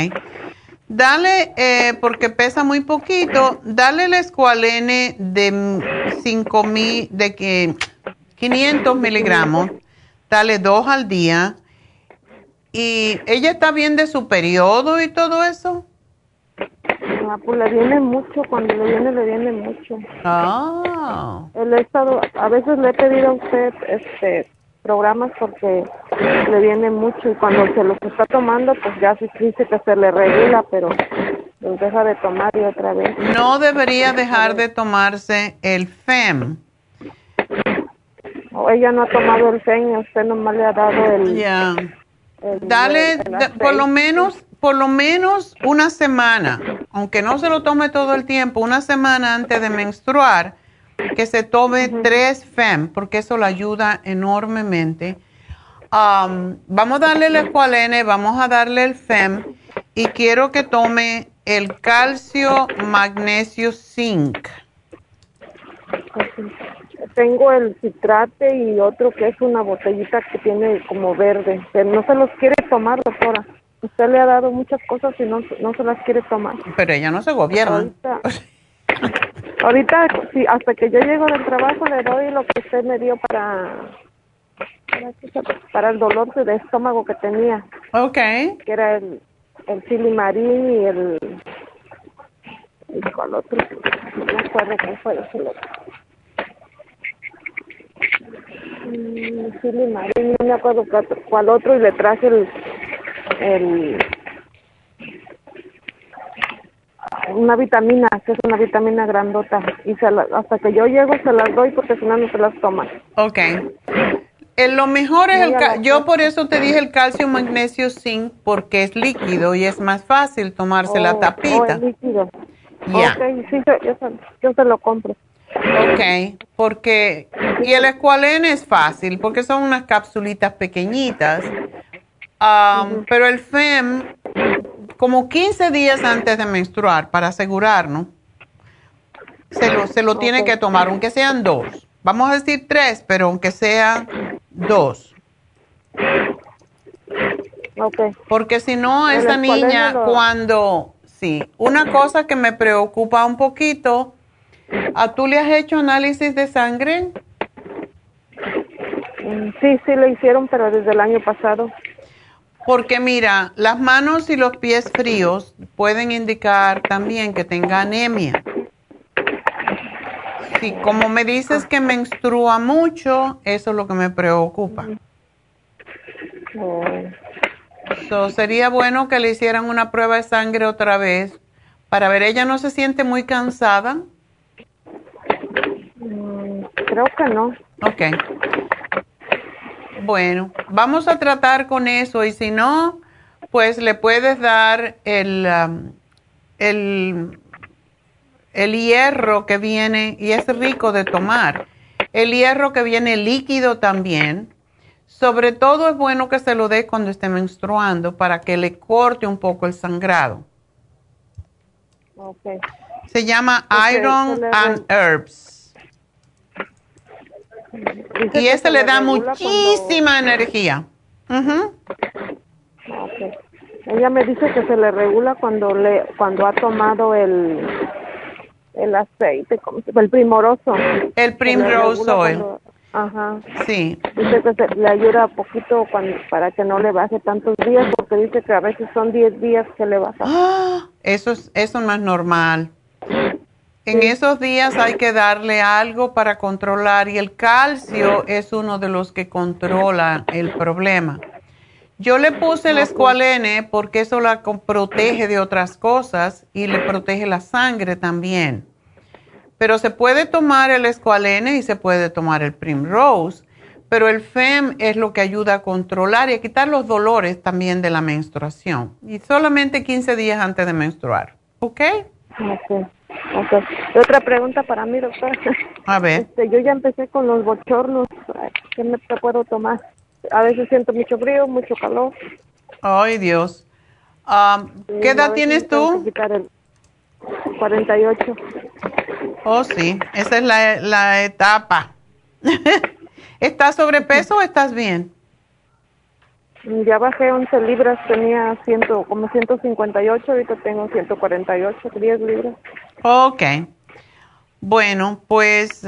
Dale, eh, porque pesa muy poquito, dale el escualene de 5 mil, de que 500 miligramos, dale dos al día. ¿Y ella está bien de su periodo y todo eso? Ah, pues le viene mucho, cuando le viene, le viene mucho. Ah. Estado, a veces le he pedido a usted este programas porque le viene mucho y cuando se los está tomando, pues ya se dice que se le regula, pero los deja de tomar y otra vez. No debería dejar de tomarse el FEM. Ella no ha tomado el FEM, usted nomás le ha dado el... Ya. Dale, por lo menos por lo menos una semana, aunque no se lo tome todo el tiempo, una semana antes de menstruar, que se tome tres FEM, porque eso le ayuda enormemente. Um, vamos a darle el escualene, vamos a darle el FEM y quiero que tome el calcio, magnesio, zinc. Tengo el citrate y otro que es una botellita que tiene como verde, pero no se los quiere tomar, doctora. Usted le ha dado muchas cosas y no, no se las quiere tomar. Pero ella no se gobierna. Ahorita, ahorita sí, hasta que yo llego del trabajo le doy lo que usted me dio para para el dolor de estómago que tenía. Ok. Que era el, el silimarín y el... ¿Y cuál otro? No me acuerdo cuál fue el otro. Mm, silimarín, no me acuerdo cuál otro y le traje el el, una vitamina, que es una vitamina grandota, y se hasta que yo llego se las doy porque si no, no se las toman. Ok. Eh, lo mejor es el yo por eso te dije el calcio, magnesio, zinc, porque es líquido y es más fácil tomarse la oh, tapita. Oh, líquido. Ya. sí, yo, yo, se lo compro. Ok, porque, y el escualene es fácil, porque son unas capsulitas pequeñitas Um, pero el FEM, como 15 días antes de menstruar, para asegurarnos, se lo, se lo tiene que tomar, aunque sean dos. Vamos a decir tres, pero aunque sean dos. Okay. Porque si no, esa niña, cuando, sí, una cosa que me preocupa un poquito, ¿a tú le has hecho análisis de sangre? Mm, sí, sí lo hicieron, pero desde el año pasado. Porque mira, las manos y los pies fríos pueden indicar también que tenga anemia. Sí, como me dices que menstrua mucho, eso es lo que me preocupa. Oh. sería bueno que le hicieran una prueba de sangre otra vez para ver, ella no se siente muy cansada. Creo que no. Ok. Bueno, vamos a tratar con eso y si no, pues le puedes dar el, um, el, el hierro que viene, y es rico de tomar, el hierro que viene líquido también. Sobre todo es bueno que se lo dé cuando esté menstruando para que le corte un poco el sangrado. Okay. Se llama Iron and Herbs. Y este le da muchísima energía. Ella me dice que se le regula cuando le cuando ha tomado el el aceite, el primoroso. El primrose oil. ajá. Sí. Dice que le ayuda poquito para que no le baje tantos días, porque dice que a veces son 10 días que le baja. ¡Ah! Eso, es, eso no es normal. En esos días hay que darle algo para controlar y el calcio es uno de los que controla el problema. Yo le puse el escualene porque eso la protege de otras cosas y le protege la sangre también. Pero se puede tomar el escualene y se puede tomar el primrose, pero el FEM es lo que ayuda a controlar y a quitar los dolores también de la menstruación. Y solamente 15 días antes de menstruar. ¿Ok? Ok. Okay. Otra pregunta para mí, doctora. A ver. Este, yo ya empecé con los bochornos. ¿Qué me puedo tomar? A veces siento mucho frío, mucho calor. Ay, Dios. Um, ¿Qué edad tienes tú? 48. Oh, sí, esa es la, la etapa. ¿Estás sobrepeso o estás bien? Ya bajé 11 libras, tenía ciento, como 158, ahorita tengo 148, 10 libras. Ok. Bueno, pues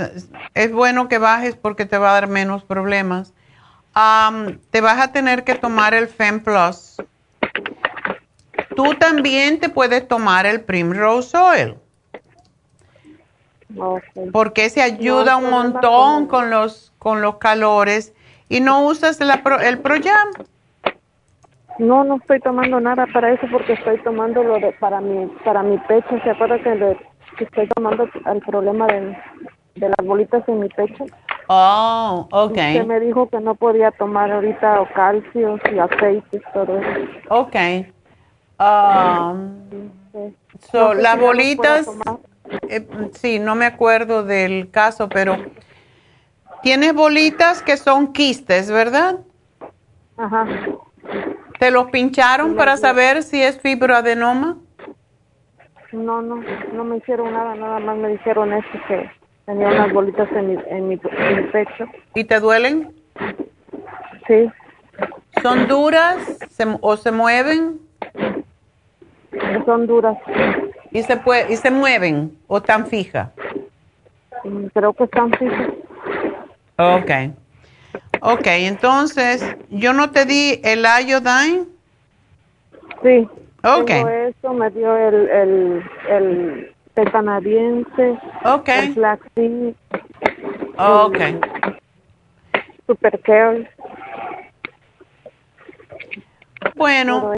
es bueno que bajes porque te va a dar menos problemas te vas a tener que tomar el Fem Plus. Tú también te puedes tomar el Primrose Oil. Porque se ayuda un montón con los, con los calores y no usas la el Proyam. No, no estoy tomando nada para eso porque estoy tomando lo de para mi para mi pecho. ¿Se acuerda que, que estoy tomando el problema de, de las bolitas en mi pecho? Oh, ok. Usted me dijo que no podía tomar ahorita o calcio y aceites, todo eso. Ok. Um, so, las bolitas, eh, sí, no me acuerdo del caso, pero tienes bolitas que son quistes, ¿verdad? Ajá. ¿Te los pincharon para saber si es fibroadenoma? No, no, no me hicieron nada, nada más me dijeron esto que Tenía unas bolitas en mi, en mi, pecho. ¿Y te duelen? Sí. ¿Son duras o se mueven? Son duras. ¿Y se, puede, ¿Y se mueven o están fijas? Mm, creo que están fijas. Ok. Ok, entonces, ¿yo no te di el iodine? Sí. Ok. eso, me dio el, el, el el canadiense, okay. el flaxseed, okay. super care. Bueno,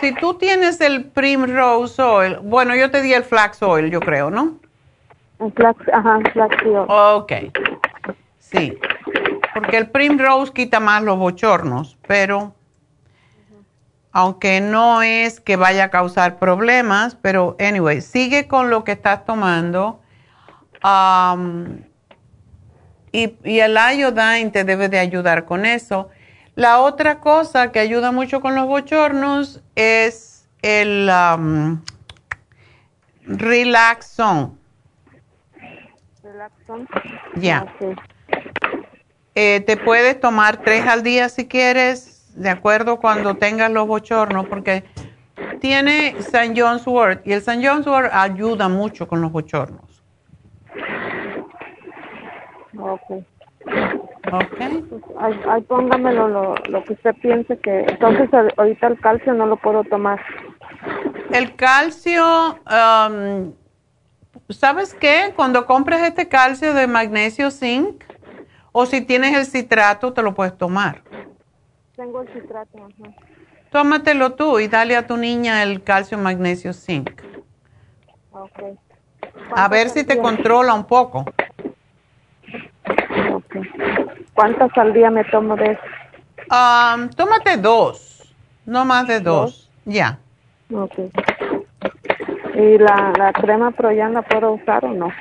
si tú tienes el primrose oil, bueno, yo te di el flax oil, yo creo, ¿no? El flax, ajá, flax oil. Ok, sí, porque el primrose quita más los bochornos, pero aunque no es que vaya a causar problemas, pero anyway, sigue con lo que estás tomando. Um, y, el iodine te debe de ayudar con eso. La otra cosa que ayuda mucho con los bochornos es el um, Relaxon. Relaxon. Ya. Eh, te puedes tomar tres al día si quieres de acuerdo cuando tengas los bochornos, porque tiene St. John's Wort y el St. John's Wort ayuda mucho con los bochornos. Ok. Ok. Pues, ahí, póngamelo lo, lo, que usted piense que... Entonces ahorita el calcio no lo puedo tomar. El calcio, um, ¿sabes qué? Cuando compres este calcio de magnesio zinc, o si tienes el citrato, te lo puedes tomar. Tengo el citrato, Tómatelo tú y dale a tu niña el calcio, magnesio, zinc. Okay. A ver si te controla un poco. Okay. ¿Cuántas al día me tomo de eso? Um, tómate dos, no más de dos. Ya. Okay. ¿Y la, la crema Proyan la puedo usar o no?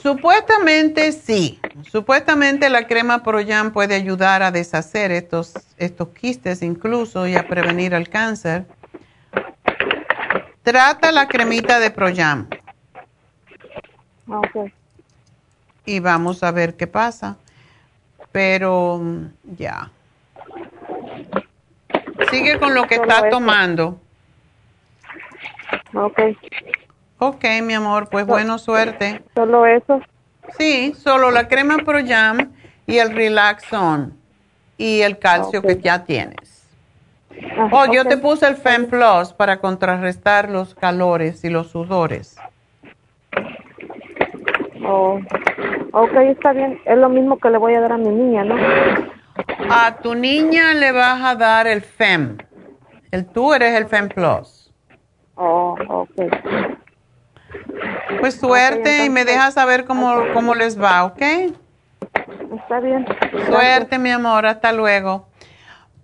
Supuestamente sí. Supuestamente la crema Proyan puede ayudar a deshacer estos, estos quistes incluso y a prevenir el cáncer. Trata la cremita de Proyan. Ok. Y vamos a ver qué pasa. Pero ya. Sigue con lo que Solo está eso. tomando. Ok. Ok, mi amor, pues bueno, suerte. ¿Solo eso? Sí, solo la crema Pro Jam y el Relaxon y el calcio que ya tienes. Ah, Oh, yo te puse el Fem Plus para contrarrestar los calores y los sudores. Oh. Ok, está bien. Es lo mismo que le voy a dar a mi niña, ¿no? A tu niña le vas a dar el Fem. El tú eres el Fem Plus. Oh, ok. Pues suerte y me dejas saber cómo, cómo les va, ¿ok? Está bien. Suerte, mi amor, hasta luego.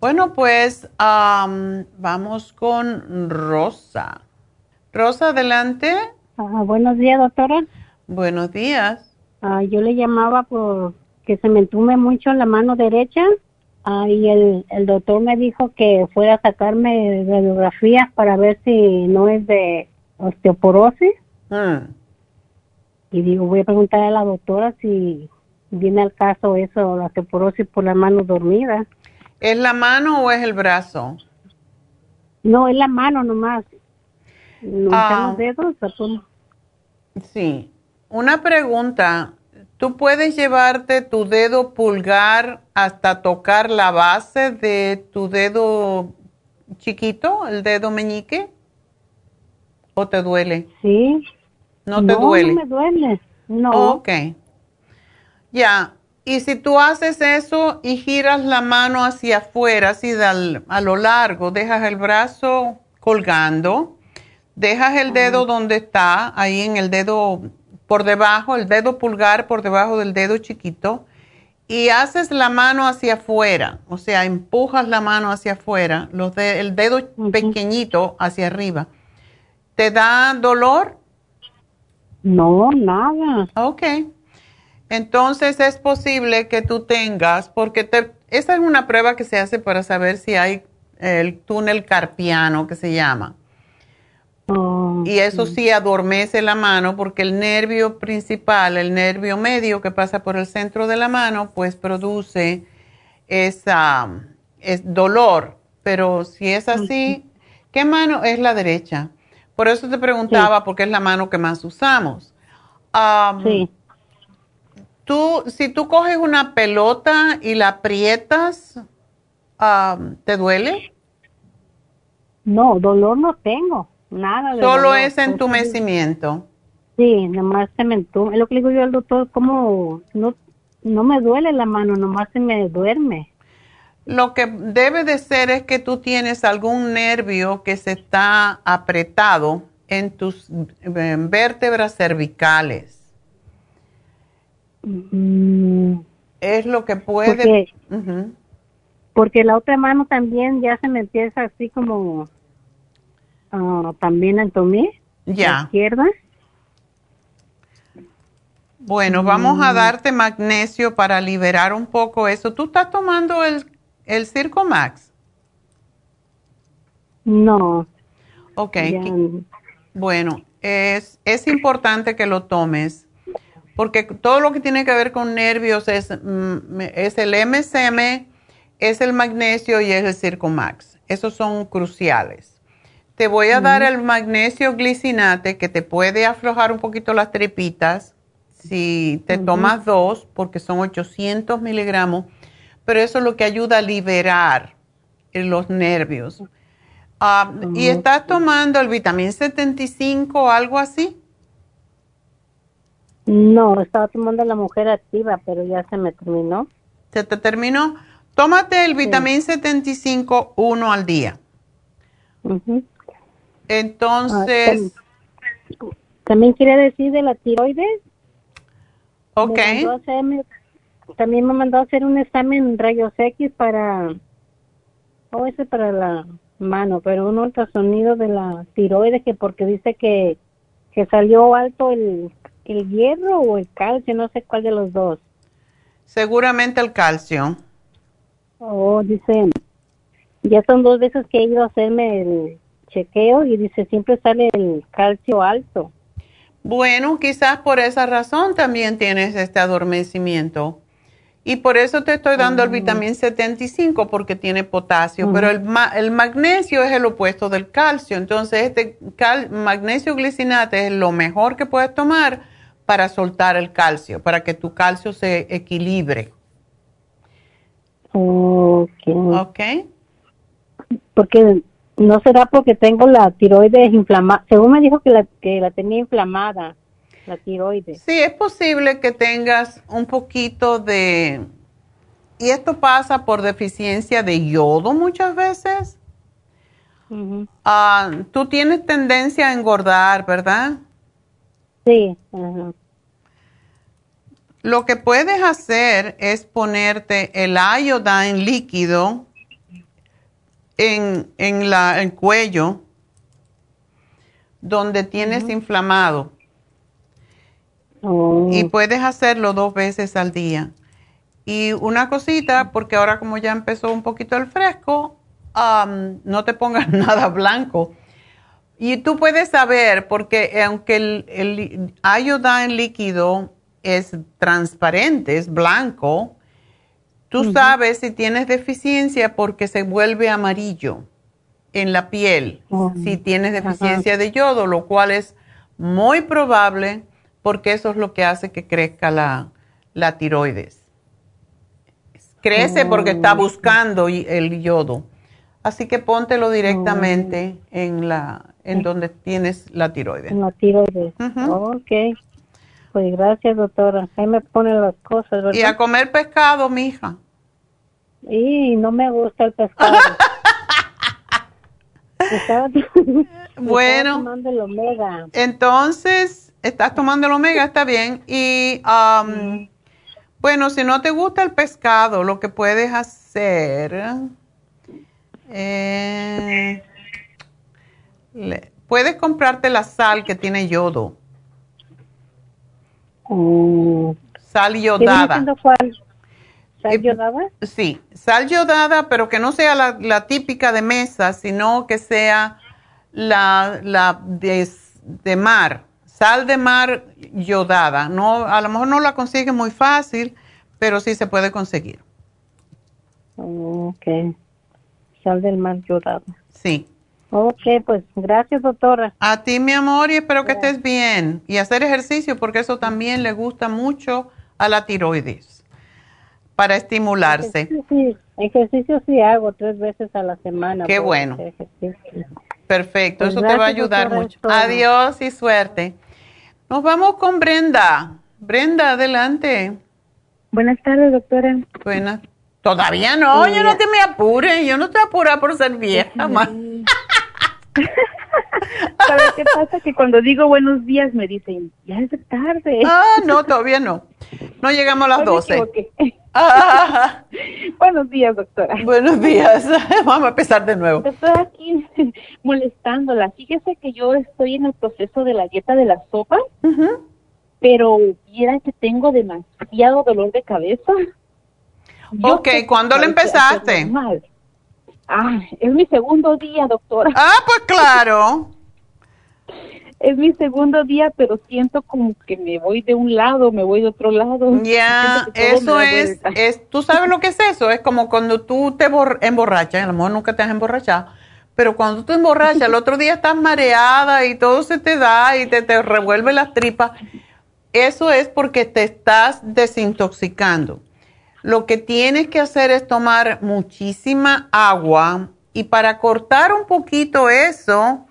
Bueno, pues am, vamos con Rosa. Rosa, adelante. Ah, buenos días, doctora. Buenos días. Ah, yo le llamaba porque se me entume mucho la mano derecha ah, y el, el doctor me dijo que fuera a sacarme radiografías para ver si no es de osteoporosis. Y digo, voy a preguntarle a la doctora si viene al caso eso, la osteoporosis por la mano dormida. ¿Es la mano o es el brazo? No, es la mano nomás. No Ah. los dedos. Sí. Una pregunta. ¿Tú puedes llevarte tu dedo pulgar hasta tocar la base de tu dedo chiquito, el dedo meñique? ¿O te duele? Sí. ¿No te no, duele? No me duele. No. Ok. Ya. Y si tú haces eso y giras la mano hacia afuera, así de a lo largo, dejas el brazo colgando, dejas el dedo donde está, ahí en el dedo por debajo, el dedo pulgar por debajo del dedo chiquito, y haces la mano hacia afuera, o sea, empujas la mano hacia afuera, los de- el dedo pequeñito hacia arriba. ¿Te da dolor? No, nada. Ok. Entonces es posible que tú tengas, porque te, esa es una prueba que se hace para saber si hay el túnel carpiano que se llama. Y eso sí adormece la mano porque el nervio principal, el nervio medio que pasa por el centro de la mano, pues produce esa es dolor. Pero si es así, ¿qué mano es la derecha? Por eso te preguntaba porque es la mano que más usamos. Am, Sí. Tú, si tú coges una pelota y la aprietas, am, ¿te duele? No, dolor no tengo, nada de Solo dolor. es entumecimiento. Sí, nomás se me entume. Es lo que le digo yo al doctor, como no, no me duele la mano, nomás se me duerme. Lo que debe de ser es que tú tienes algún nervio que se está apretado en tus vértebras cervicales. Mm, Es lo que puede... Porque- la otra mano también ya se me empieza así como ah, también a entumir. Ya. La izquierda. Bueno, vamos Mm. a darte magnesio para liberar un poco eso. ¿Tú estás tomando el, el Circo Max? No. Ok. Bueno, es, es importante que lo tomes porque todo lo que tiene que ver con nervios es, mm, es el MSM, es el magnesio y es el Circo Max. Esos son cruciales. Te voy a dar el magnesio glicinate que te puede aflojar un poquito las tripitas si te tomas dos porque son 800 miligramos, pero eso es lo que ayuda a liberar eh, los nervios. Ah, ¿Y estás tomando el vitamín 75 o algo así? No, estaba tomando la mujer activa, pero ya se me terminó. ¿Se te terminó? Tómate el vitamín 75 uno al día. Entonces, Ah, También quiere decir de la tiroides. ok. También me mandó a hacer un examen rayos X para, oh, ese para la, mano, pero un ultrasonido de la tiroides que porque dice que, que salió alto el, el hierro o el calcio, no sé cuál de los dos. Seguramente el calcio. Oh, dice, ya son dos veces que he ido a hacerme el chequeo y dice, siempre sale el calcio alto. Bueno, quizás por esa razón también tienes este adormecimiento. Y por eso te estoy dando el vitamín 75 porque tiene potasio, pero el, el, magnesio es el opuesto del calcio. Entonces, este magnesio glicinate es lo mejor que puedes tomar para soltar el calcio, para que tu calcio se equilibre. Ok. Ok. Porque no será porque tengo la tiroides inflamada. Según me dijo que la, que la tenía inflamada, la tiroides. Sí, es posible que tengas un poquito de... Y esto pasa por deficiencia de yodo muchas veces. Ah, tú tienes tendencia a engordar, ¿verdad? Sí. Lo que puedes hacer es ponerte el iodine líquido en, en la, el cuello donde tienes inflamado. Oh. Y puedes hacerlo dos veces al día. Y una cosita, porque ahora como ya empezó un poquito el fresco, no te pongas nada blanco. Y tú puedes saber, porque aunque el, el iodine líquido es transparente, es blanco, Tú sabes si tienes deficiencia porque se vuelve amarillo en la piel, Oh. si tienes deficiencia de yodo, lo cual es muy probable porque eso es lo que hace que crezca la, la tiroides. Crece porque está buscando el yodo. Así que póntelo directamente en la en donde tienes la tiroides. En la tiroides. Ok. Pues gracias, doctora. Ahí me pone las cosas, ¿verdad? Y a comer pescado, mija. Y no me gusta el pescado. Estaba- Bueno. estaba tomando el omega. Entonces, estás tomando el omega, está bien. Y um, bueno, si no te gusta el pescado, lo que puedes hacer, eh, le- puedes comprarte la sal que tiene yodo, sal ¿Qué viene yodada. cuál? ¿Sal yodada? Sí, sal yodada, pero que no sea la, la típica de mesa, sino que sea la, la de, de mar, sal de mar yodada. No, a lo mejor no la consigues muy fácil, pero sí se puede conseguir. Ok. Sal del mar yodada. Sí. Ok, pues gracias, doctora. A ti, mi amor, y espero que estés bien. Y hacer ejercicio, porque eso también le gusta mucho a la tiroides, para estimularse. Ejercicio sí, ejercicio sí hago tres veces a la semana. Qué bueno. Perfecto, Pues eso te va a ayudar mucho. Adiós y suerte. Nos vamos con Brenda. Brenda, adelante. Buenas tardes, doctora. Buenas. Todavía no, yo no te me apure, yo no te apura por ser vieja, ma. ¿Sabes qué pasa? Que cuando digo buenos días me dicen, ya es tarde. Ah, no, todavía no. No llegamos a las Hoy me 12. equivoqué. Ah. buenos días, doctora. Buenos días. Vamos a empezar de nuevo. Estoy aquí molestándola. Fíjese que yo estoy en el proceso de la dieta de la sopa, pero viera que tengo demasiado dolor de cabeza. Yo Ok, ¿cuándo algo empezaste? Ah, es mi segundo día, doctora. Ah, pues claro. Es mi segundo día, pero siento como que me voy de un lado, me voy de otro lado. Ya, eso es, es, ¿tú sabes lo que es eso? Es como cuando tú te bor- emborrachas, a lo mejor nunca te has emborrachado, pero cuando tú te emborrachas, el otro día estás mareada y todo se te da y te, te revuelve las tripas, eso es porque te estás desintoxicando. Lo que tienes que hacer es tomar muchísima agua y para cortar un poquito eso,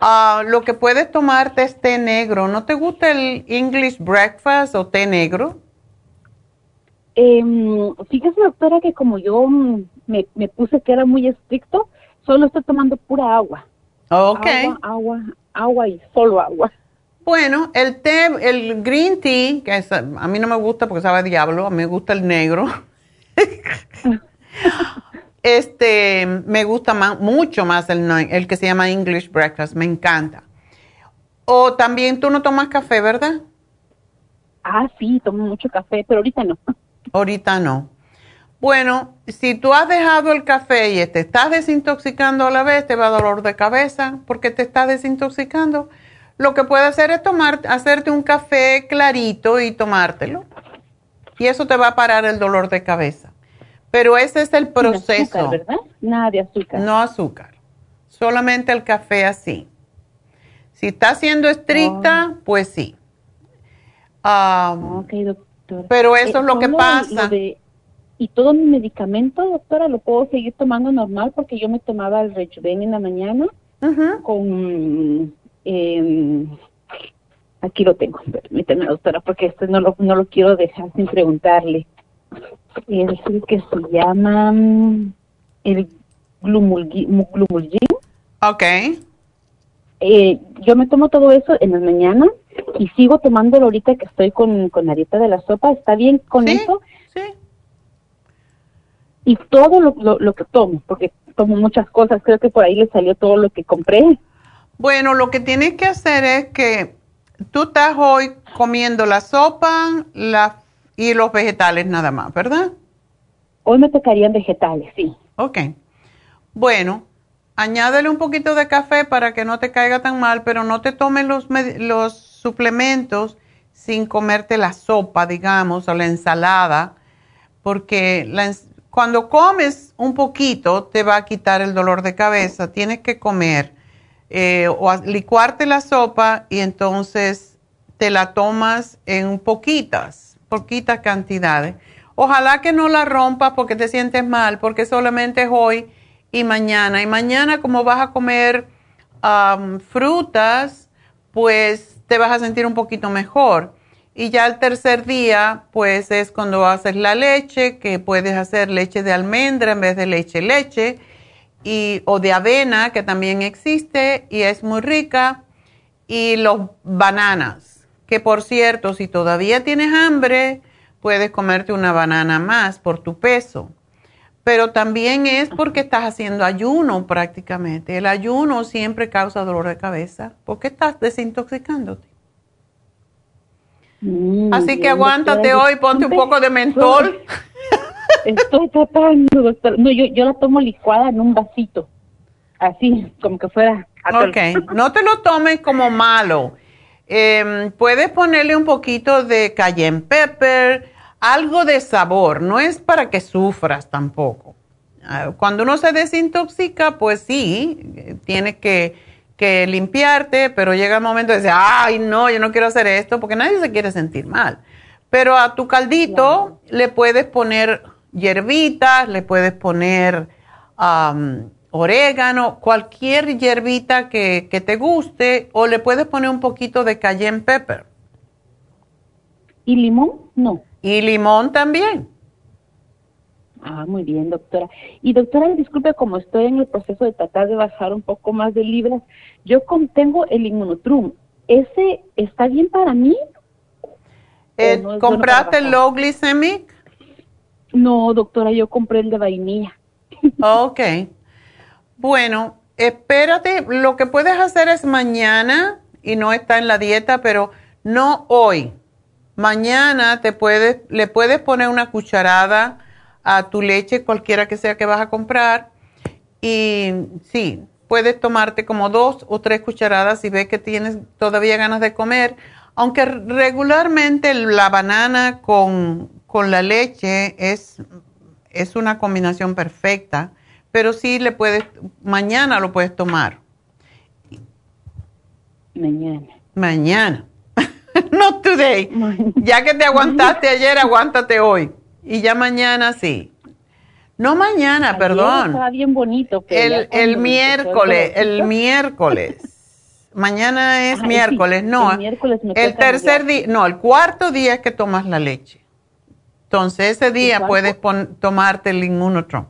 ah, lo que puedes tomarte es té negro. ¿No te gusta el English breakfast o té negro? Em, fíjese, doctora, que como yo mm, me, me puse que era muy estricto, solo estoy tomando pura agua. Ok. Agua, agua, agua y solo agua. Bueno, el té, el green tea, que es- a mí no me gusta porque sabe a diablo, a mí me gusta el negro. Este me gusta mucho más el, el que se llama English Breakfast, me encanta. O también tú no tomas café, ¿verdad? Ah, sí, tomo mucho café, pero ahorita no. Ahorita no. Bueno, si tú has dejado el café y te estás desintoxicando a la vez, te va a dolor de cabeza porque te estás desintoxicando. Lo que puedes hacer es tomar, hacerte un café clarito y tomártelo. Y eso te va a parar el dolor de cabeza. Pero ese es el proceso. Azúcar, ¿verdad? Nada de azúcar. No azúcar. Solamente el café así. Si está siendo estricta, oh. pues sí. Um, ok, doctor. Pero eso es lo que pasa. ¿Y todo mi medicamento, doctora, lo puedo seguir tomando normal? Porque yo me tomaba el Rejuven en la mañana con... Eh, aquí lo tengo, permíteme, doctora, porque este no lo, no lo quiero dejar sin preguntarle. Es el que se llama mm, el Glumulgin. Ok. Eh, yo me tomo todo eso en las mañanas y sigo tomándolo ahorita que estoy con, con la dieta de la sopa. ¿Está bien con eso? Sí. Y todo lo, lo, que tomo, porque tomo muchas cosas, creo que por ahí le salió todo lo que compré. Bueno, lo que tienes que hacer es que tú estás hoy comiendo la sopa la, y los vegetales nada más, ¿verdad? Hoy me tocarían vegetales, sí. Ok. Bueno, añádele un poquito de café para que no te caiga tan mal, pero no te tomes los, los suplementos sin comerte la sopa, digamos, o la ensalada, porque cuando comes un poquito te va a quitar el dolor de cabeza. Tienes que comer eh, o licuarte la sopa y entonces te la tomas en poquitas, poquitas cantidades. Ojalá que no la rompas porque te sientes mal, porque solamente es hoy y mañana. Y mañana como vas a comer frutas, pues te vas a sentir un poquito mejor. Y ya el tercer día, pues es cuando haces la leche, que puedes hacer leche de almendra en vez de leche leche, y, o de avena, que también existe y es muy rica, y los bananas, que por cierto, si todavía tienes hambre, puedes comerte una banana más por tu peso pero también es porque estás haciendo ayuno prácticamente. El ayuno siempre causa dolor de cabeza porque estás desintoxicándote. Mm, Así que aguántate hoy, ponte un poco de mentol. Estoy tratando, doctor. No, yo, yo la tomo licuada en un vasito, así, como que fuera. Ok, no te lo tomes como malo. Em, puedes ponerle un poquito de cayenne pepper, algo de sabor, no es para que sufras tampoco. Ah, cuando uno se desintoxica, pues sí, tienes que, limpiarte, pero llega el momento de decir, ay, no, yo no quiero hacer esto, porque nadie se quiere sentir mal. Pero a tu caldito le puedes poner hierbitas, le puedes poner orégano, cualquier hierbita que, que te guste, o le puedes poner un poquito de cayenne pepper. ¿Y limón? No. Y limón también. Ah, muy bien, doctora. Y doctora, disculpe, como estoy en el proceso de tratar de bajar un poco más de libras, yo tengo el inmunotrum. ¿Ese está bien para mí? Eh, ¿Compraste el low glycemic? No, doctora, yo compré el de vainilla. ok. Bueno, espérate, lo que puedes hacer es mañana, y no está en la dieta, pero no hoy Mañana te puedes, le puedes poner una cucharada a tu leche, cualquiera que sea que vas a comprar. Y sí, puedes tomarte como dos o tres cucharadas si ves que tienes todavía ganas de comer. Aunque regularmente la banana con, la leche es, es una combinación perfecta, pero sí le puedes, mañana lo puedes tomar. Mañana. Mañana. no today. Ya que te aguantaste ayer, aguántate hoy. Y ya mañana sí. No mañana, perdón. Estaba bien bonito. el, el miércoles, el miércoles. Mañana es miércoles, no. El, miércoles el tercer día, no, el cuarto día es que tomas la leche. Entonces ese día puedes tomarte el inmunotron.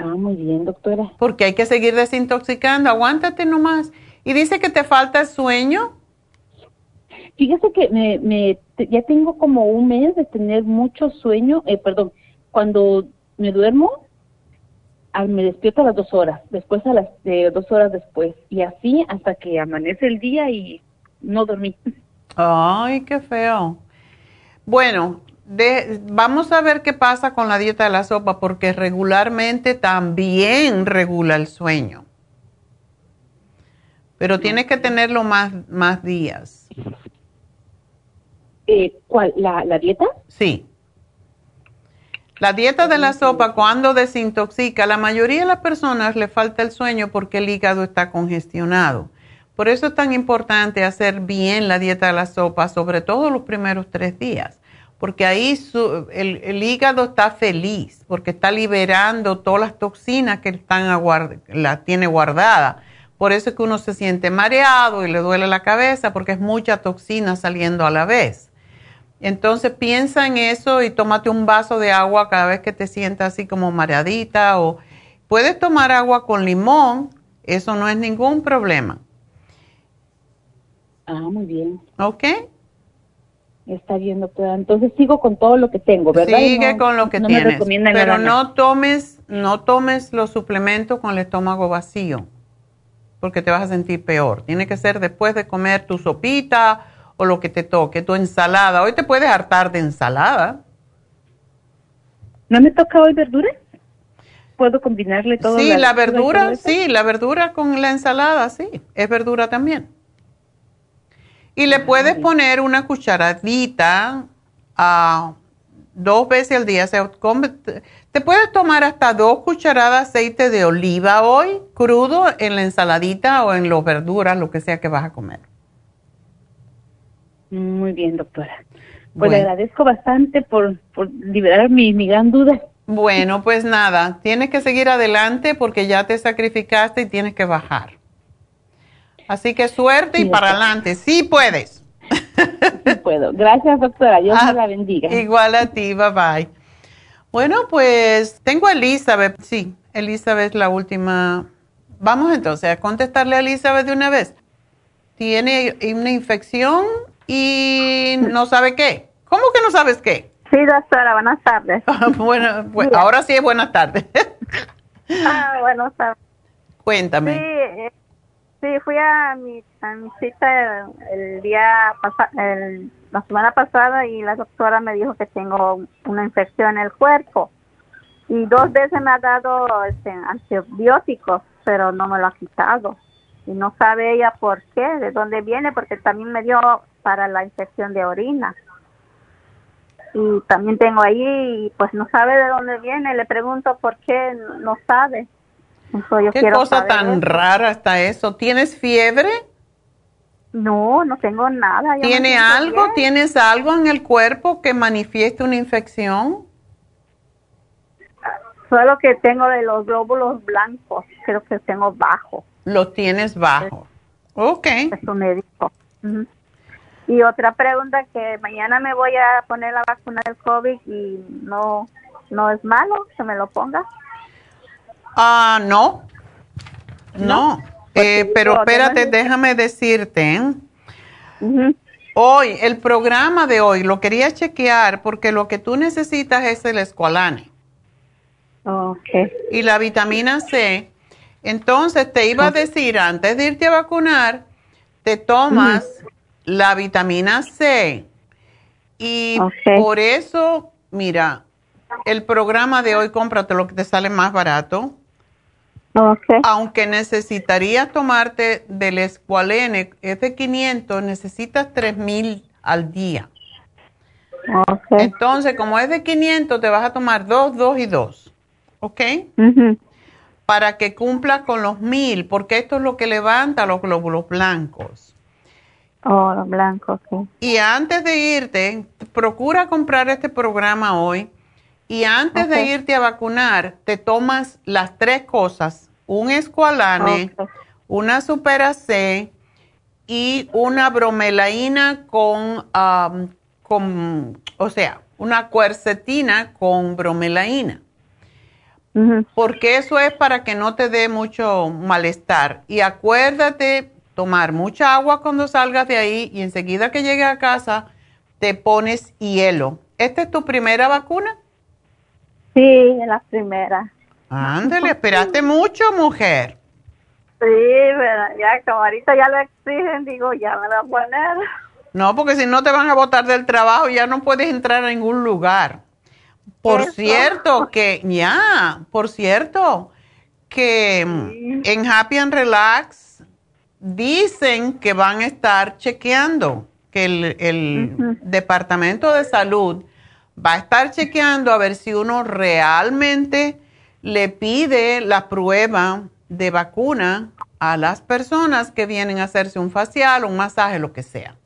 Ah, muy bien, doctora. Porque hay que seguir desintoxicando, aguántate nomás. Y dice que te falta el sueño. Fíjese que me, ya tengo como un mes de tener mucho sueño, eh, perdón, cuando me duermo, me despierto a las dos horas, después a las dos horas después, y así hasta que amanece el día y no dormí. Ay, qué feo. Bueno, vamos a ver qué pasa con la dieta de la sopa, porque regularmente también regula el sueño. Pero tienes que tenerlo más, más días. Eh, ¿Cuál? ¿La, ¿La dieta? Sí. La dieta de la sopa, cuando desintoxica, la mayoría de las personas le falta el sueño porque el hígado está congestionado. Por eso es tan importante hacer bien la dieta de la sopa, sobre todo los primeros tres días, porque ahí el, hígado está feliz, porque está liberando todas las toxinas que están la tiene guardada. Por eso es que uno se siente mareado y le duele la cabeza, porque es mucha toxina saliendo a la vez. Entonces piensa en eso y tómate un vaso de agua cada vez que te sientas así como mareadita o puedes tomar agua con limón, eso no es ningún problema. Ah, muy bien. ¿Ok? Está bien, doctora. Entonces sigo con todo lo que tengo, ¿verdad? Sigue con lo que tienes. pero no tomes, no tomes los suplementos con el estómago vacío, porque te vas a sentir peor. Tiene que ser después de comer tu sopita o lo que te toque, tu ensalada. Hoy te puedes hartar de ensalada. ¿No me toca hoy verdura? ¿Puedo combinarle todo? Sí, la verdura, sí, la verdura con la ensalada, sí, es verdura también. Y le puedes poner una cucharadita a dos veces al día. te puedes tomar hasta dos cucharadas de aceite de oliva hoy, crudo, en la ensaladita o en las verduras, lo que sea que vas a comer. Muy bien, doctora. Pues le agradezco bastante por, por liberar mi, mi gran duda. Bueno, pues nada, tienes que seguir adelante porque ya te sacrificaste y tienes que bajar. Así que suerte y para adelante. Sí puedes. Sí puedo. Gracias, doctora. Dios ah, la bendiga. Igual a ti. Bye bye. Bueno, pues tengo a Elizabeth. Sí, Elizabeth la última. Vamos entonces a contestarle a Elizabeth de una vez. Tiene una infección y no sabe qué. ¿Cómo que no sabes qué? Sí, doctora, buenas tardes. bueno, pues, ahora sí es buenas tardes. ah, buenas tardes. Cuéntame. Sí, eh, Sí, fui a mi, a mi cita el, día el, la semana pasada y la doctora me dijo que tengo una infección en el cuerpo. Y dos veces me ha dado este, antibióticos, pero no me lo ha quitado. Y no sabe ella por qué, de dónde viene, porque también me dio para la infección de orina. Y también tengo ahí y pues no sabe de dónde viene, le pregunto por qué no sabe. ¿Qué cosa tan rara está eso? ¿Tienes fiebre? No, no tengo nada. ¿Tiene algo? ¿Tienes algo en el cuerpo que manifieste una infección? Solo que tengo de los glóbulos blancos, creo que tengo bajo. Lo tienes bajo. Ok. Eso me dijo. Y otra pregunta que mañana me voy a poner la vacuna del COVID y no, no es malo que me lo ponga. Ah, no. No. Eh, pero espérate, déjame decirte. ¿eh? Hoy, el programa de hoy, lo quería chequear porque lo que tú necesitas es el escualane. Okay. Y la vitamina C. Entonces, te iba a decir, antes de irte a vacunar, te tomas la vitamina C. Y por eso, mira, el programa de hoy, cómprate lo que te sale más barato. Aunque necesitarías tomarte del escualene, es de 500, necesitas 3000 al día. Entonces, como es de 500, te vas a tomar 2, 2 y 2. ¿Ok? Para que cumpla con los 1000, porque esto es lo que levanta los glóbulos blancos. Oh, los blancos, sí. Y antes de irte, procura comprar este programa hoy. Y antes de irte a vacunar, te tomas las tres cosas un escualane, una supera C y una bromelaína con, con, o sea, una cuercetina con bromelaína. Porque eso es para que no te dé mucho malestar. Y acuérdate tomar mucha agua cuando salgas de ahí y enseguida que llegues a casa te pones hielo. ¿Esta es tu primera vacuna? Sí, la primera. Ándale, esperaste mucho, mujer. Sí, pero ya como ahorita ya lo exigen, digo, ya me lo voy a poner. No, porque si no te van a botar del trabajo, ya no puedes entrar a ningún lugar. Por cierto, que ya, por cierto, que en Happy and Relax dicen que van a estar chequeando, que el, el Departamento de Salud va a estar chequeando a ver si uno realmente le pide la prueba de vacuna a las personas que vienen a hacerse un facial, un masaje, lo que sea.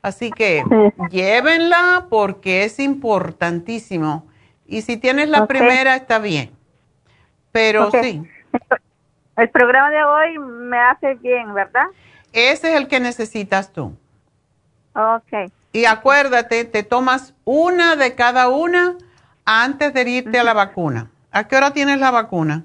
Así que llévenla porque es importantísimo. Y si tienes la primera, está bien. Pero sí. El programa de hoy me hace bien, ¿verdad? Ese es el que necesitas tú. Ok. Y acuérdate, te tomas una de cada una antes de irte a la vacuna. ¿A qué hora tienes la vacuna?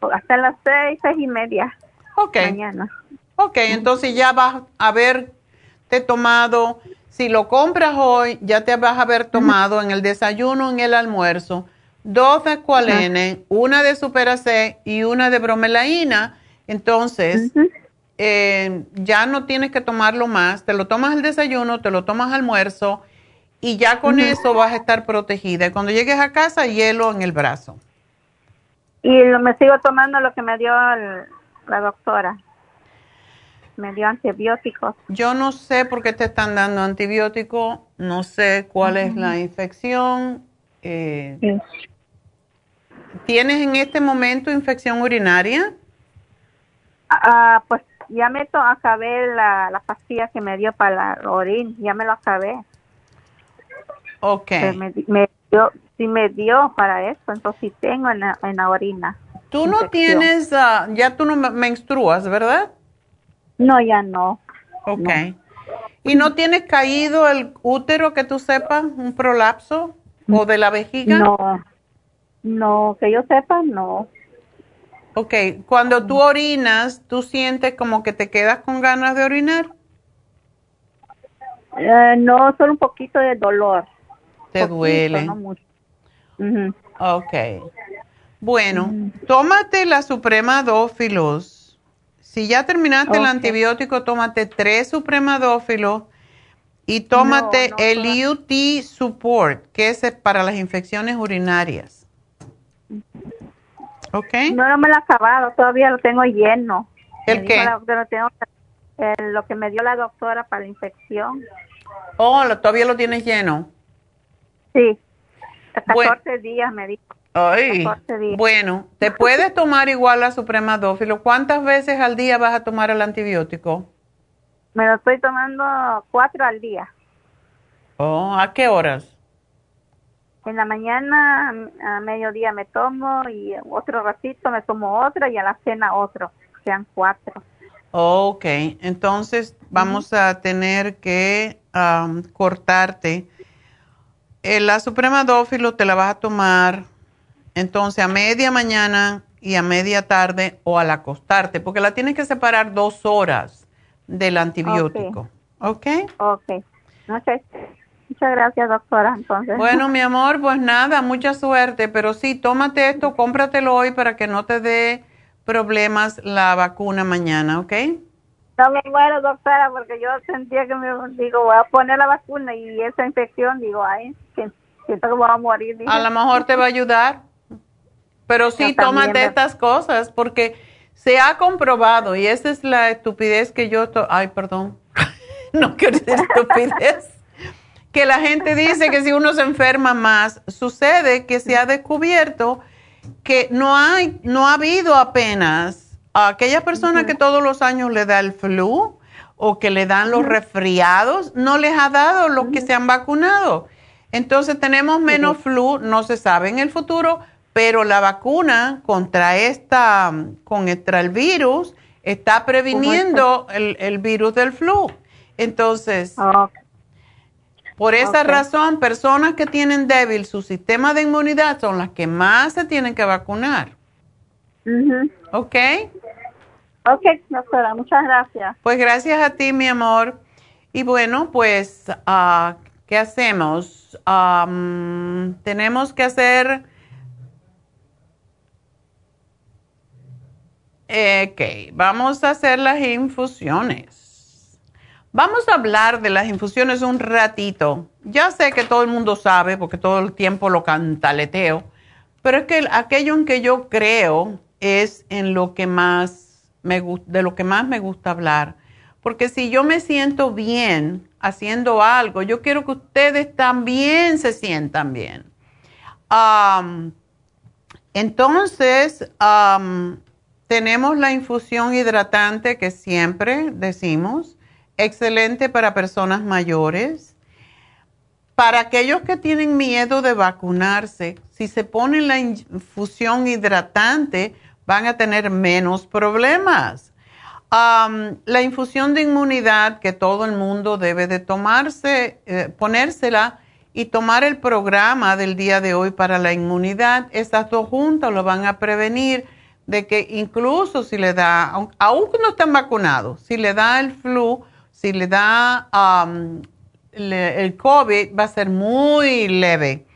Hasta las seis, seis y media. Ok. Mañana. Ok, entonces ya vas a haberte tomado, si lo compras hoy, ya te vas a haber tomado en el desayuno, en el almuerzo, dos de escualene, una de Supera C y una de bromelaína. Entonces, eh, ya no tienes que tomarlo más, te lo tomas al desayuno, te lo tomas al almuerzo y ya con eso vas a estar protegida. Y cuando llegues a casa, hielo en el brazo. Y me sigo tomando lo que me dio la doctora. Me dio antibióticos. Yo no sé por qué te están dando antibióticos, no sé cuál es la infección. Eh, ¿Tienes en este momento infección urinaria? Ah, pues ya me acabé la, la pastilla que me dio para la orín, ya me lo acabé. Ok. Me, me dio, sí me dio para eso, entonces sí tengo en la, en la orina. Tú no tienes, ah, ya tú no menstruas, ¿verdad? No, ya no. Ok. ¿Y no tienes caído el útero que tú sepas, un prolapso o de la vejiga? No, no, que yo sepa, no. Ok, cuando tú orinas, ¿tú sientes como que te quedas con ganas de orinar? Eh, no, solo un poquito de dolor. ¿Te duele? No mucho. Ok. Bueno, tómate la Suprema Dófilos. Si ya terminaste el antibiótico, tómate tres Supremadófilos y tómate el UT Support, que es para las infecciones urinarias. ¿Ok? No, no me lo he acabado, todavía lo tengo lleno. ¿El qué? tengo, lo que me dio la doctora para la infección. Oh, todavía lo tienes lleno. Sí, 14 días me dijo. Ay, bueno, te puedes tomar igual la Suprema Dófilo. ¿Cuántas veces al día vas a tomar el antibiótico? Me lo estoy tomando cuatro al día. Oh, ¿a qué horas? En la mañana, a mediodía me tomo y otro ratito me tomo otro y a la cena otro, sean cuatro. Ok, entonces vamos a tener que cortarte. Eh, la Suprema Dófilo te la vas a tomar entonces, a media mañana y a media tarde o al acostarte, porque la tienes que separar dos horas del antibiótico. ¿Ok? Ok. okay. Muchas gracias, doctora. Entonces. Bueno, mi amor, pues nada, mucha suerte, pero sí, tómate esto, cómpratelo hoy para que no te dé problemas la vacuna mañana, ¿ok? No me muero, doctora, porque yo sentía que me digo, voy a poner la vacuna y esa infección, digo, ay, siento que voy a morir. A lo mejor te va a ayudar. Pero sí, tómate estas cosas porque se ha comprobado, y esa es la estupidez que yo... Ay, perdón, no quiero decir estupidez. que la gente dice que si uno se enferma más, sucede que se ha descubierto que no hay, no ha habido apenas a aquella persona que todos los años le da el flu o que le dan los resfriados, no les ha dado los que se han vacunado. Entonces tenemos menos flu, no se sabe en el futuro, pero la vacuna contra esta, contra el virus, está previniendo el, virus del flu. Entonces, ah, por esa razón, personas que tienen débil su sistema de inmunidad son las que más se tienen que vacunar. ¿Ok? Ok, doctora, muchas gracias. Pues gracias a ti, mi amor. Y bueno, pues, ah, ¿qué hacemos? Tenemos que hacer... Ok, vamos a hacer las infusiones. Vamos a hablar de las infusiones un ratito. Ya sé que todo el mundo sabe, porque todo el tiempo lo cantaleteo, pero es que aquello en que yo creo es en lo que más me de lo que más me gusta hablar. Porque si yo me siento bien haciendo algo, yo quiero que ustedes también se sientan bien. entonces, tenemos la infusión hidratante que siempre decimos, excelente para personas mayores. Para aquellos que tienen miedo de vacunarse, si se ponen la infusión hidratante, van a tener menos problemas. la infusión de inmunidad que todo el mundo debe de tomarse, eh, ponérsela y tomar el programa del día de hoy para la inmunidad, estas dos juntas lo van a prevenir de que incluso si le da, aunque no estén vacunados, si le da el flu, si le da el COVID, va a ser muy leve.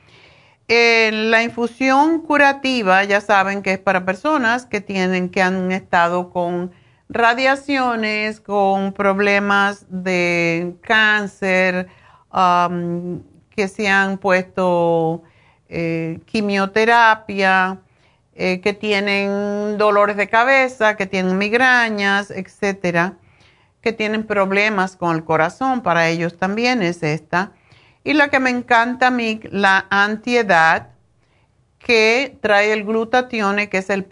La infusión curativa, ya saben que es para personas que tienen, que han estado con radiaciones, con problemas de cáncer, que se han puesto eh, quimioterapia, eh, que tienen dolores de cabeza, que tienen migrañas, etcétera, que tienen problemas con el corazón, para ellos también es esta. Y la que me encanta a mí, la antiedad, que trae el glutatione, que es el,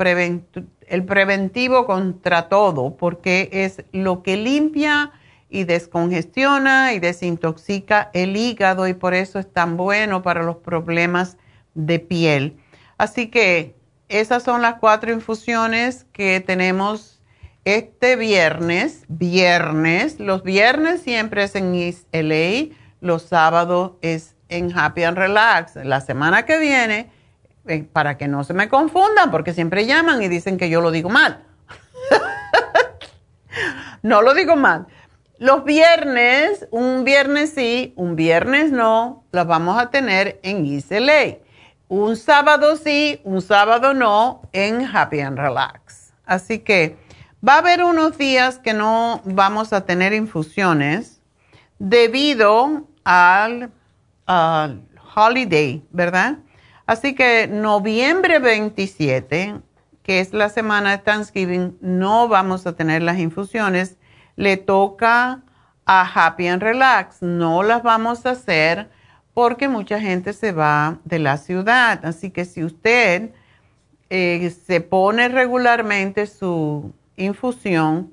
el preventivo contra todo, porque es lo que limpia y descongestiona y desintoxica el hígado y por eso es tan bueno para los problemas de piel. Así que esas son las cuatro infusiones que tenemos este viernes. Viernes, los viernes siempre es en East LA, los sábados es en Happy and Relax. La semana que viene, eh, para que no se me confundan, porque siempre llaman y dicen que yo lo digo mal. no lo digo mal. Los viernes, un viernes sí, un viernes no, los vamos a tener en East LA un sábado sí, un sábado no en Happy and Relax. Así que va a haber unos días que no vamos a tener infusiones debido al, holiday, ¿verdad? Así que noviembre 27, que es la semana de Thanksgiving, no vamos a tener las infusiones. Le toca a Happy and Relax. No las vamos a hacer porque mucha gente se va de la ciudad. Así que si usted eh, se pone regularmente su infusión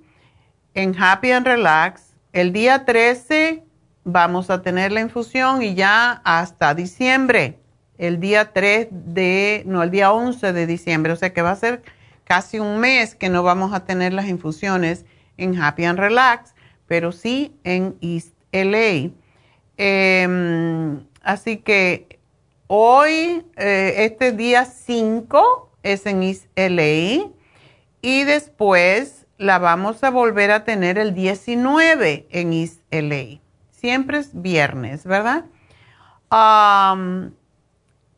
en Happy and Relax, el día 13 vamos a tener la infusión y ya hasta diciembre, el día 3 de, no, el día 11 de diciembre, o sea que va a ser casi un mes que no vamos a tener las infusiones en Happy and Relax, pero sí en East LA. Em, Así que hoy, eh, este día 5 es en East LA y después la vamos a volver a tener el 19 en East LA. Siempre es viernes, ¿verdad?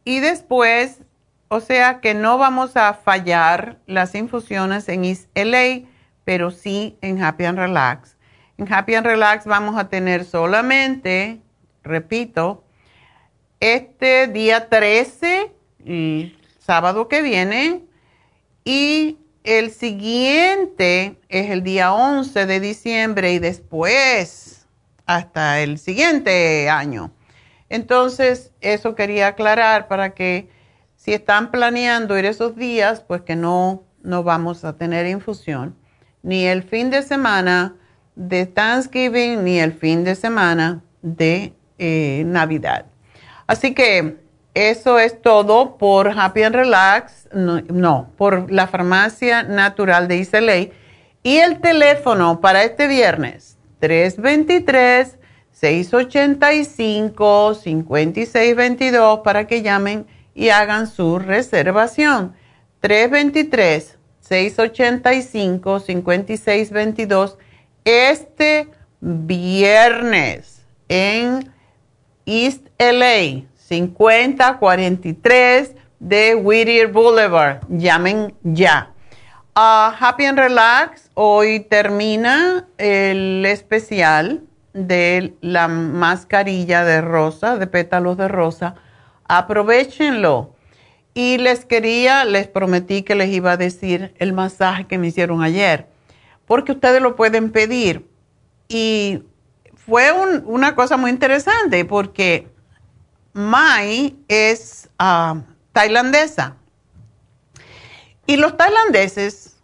y después, o sea que no vamos a fallar las infusiones en East LA, pero sí en Happy and Relax. En Happy and Relax vamos a tener solamente, repito, este día 13, el sábado que viene, y el siguiente es el día 11 de diciembre y después hasta el siguiente año. Entonces, eso quería aclarar para que si están planeando ir esos días, pues que no, no vamos a tener infusión, ni el fin de semana de Thanksgiving, ni el fin de semana de eh, Navidad. Así que eso es todo por Happy and Relax, no, por la farmacia natural de Islay. Y el teléfono para este viernes, 323-685-5622 para que llamen y hagan su reservación. 323-685-5622 este viernes en East LA, 5043 de Whittier Boulevard. Llamen ya. Uh, Happy and Relax, hoy termina el especial de la mascarilla de rosa, de pétalos de rosa. Aprovechenlo. Y les quería, les prometí que les iba a decir el masaje que me hicieron ayer, porque ustedes lo pueden pedir. Y fue una cosa muy interesante porque Mai es ah, tailandesa. Y los tailandeses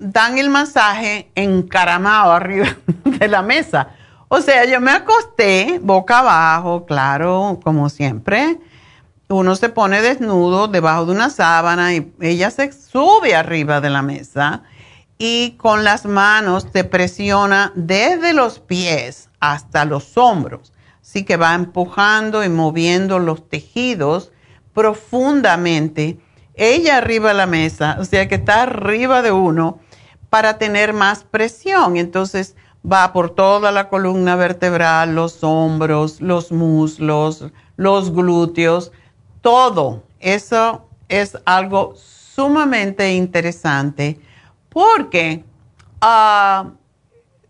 dan el masaje encaramado arriba de la mesa. O sea, yo me acosté boca abajo, claro, como siempre. Uno se pone desnudo debajo de una sábana y ella se sube arriba de la mesa y con las manos te presiona desde los pies hasta los hombros. Así que va empujando y moviendo los tejidos profundamente. Ella arriba de la mesa, o sea que está arriba de uno para tener más presión. Entonces va por toda la columna vertebral, los hombros, los muslos, los glúteos, todo. Eso es algo sumamente interesante porque ah,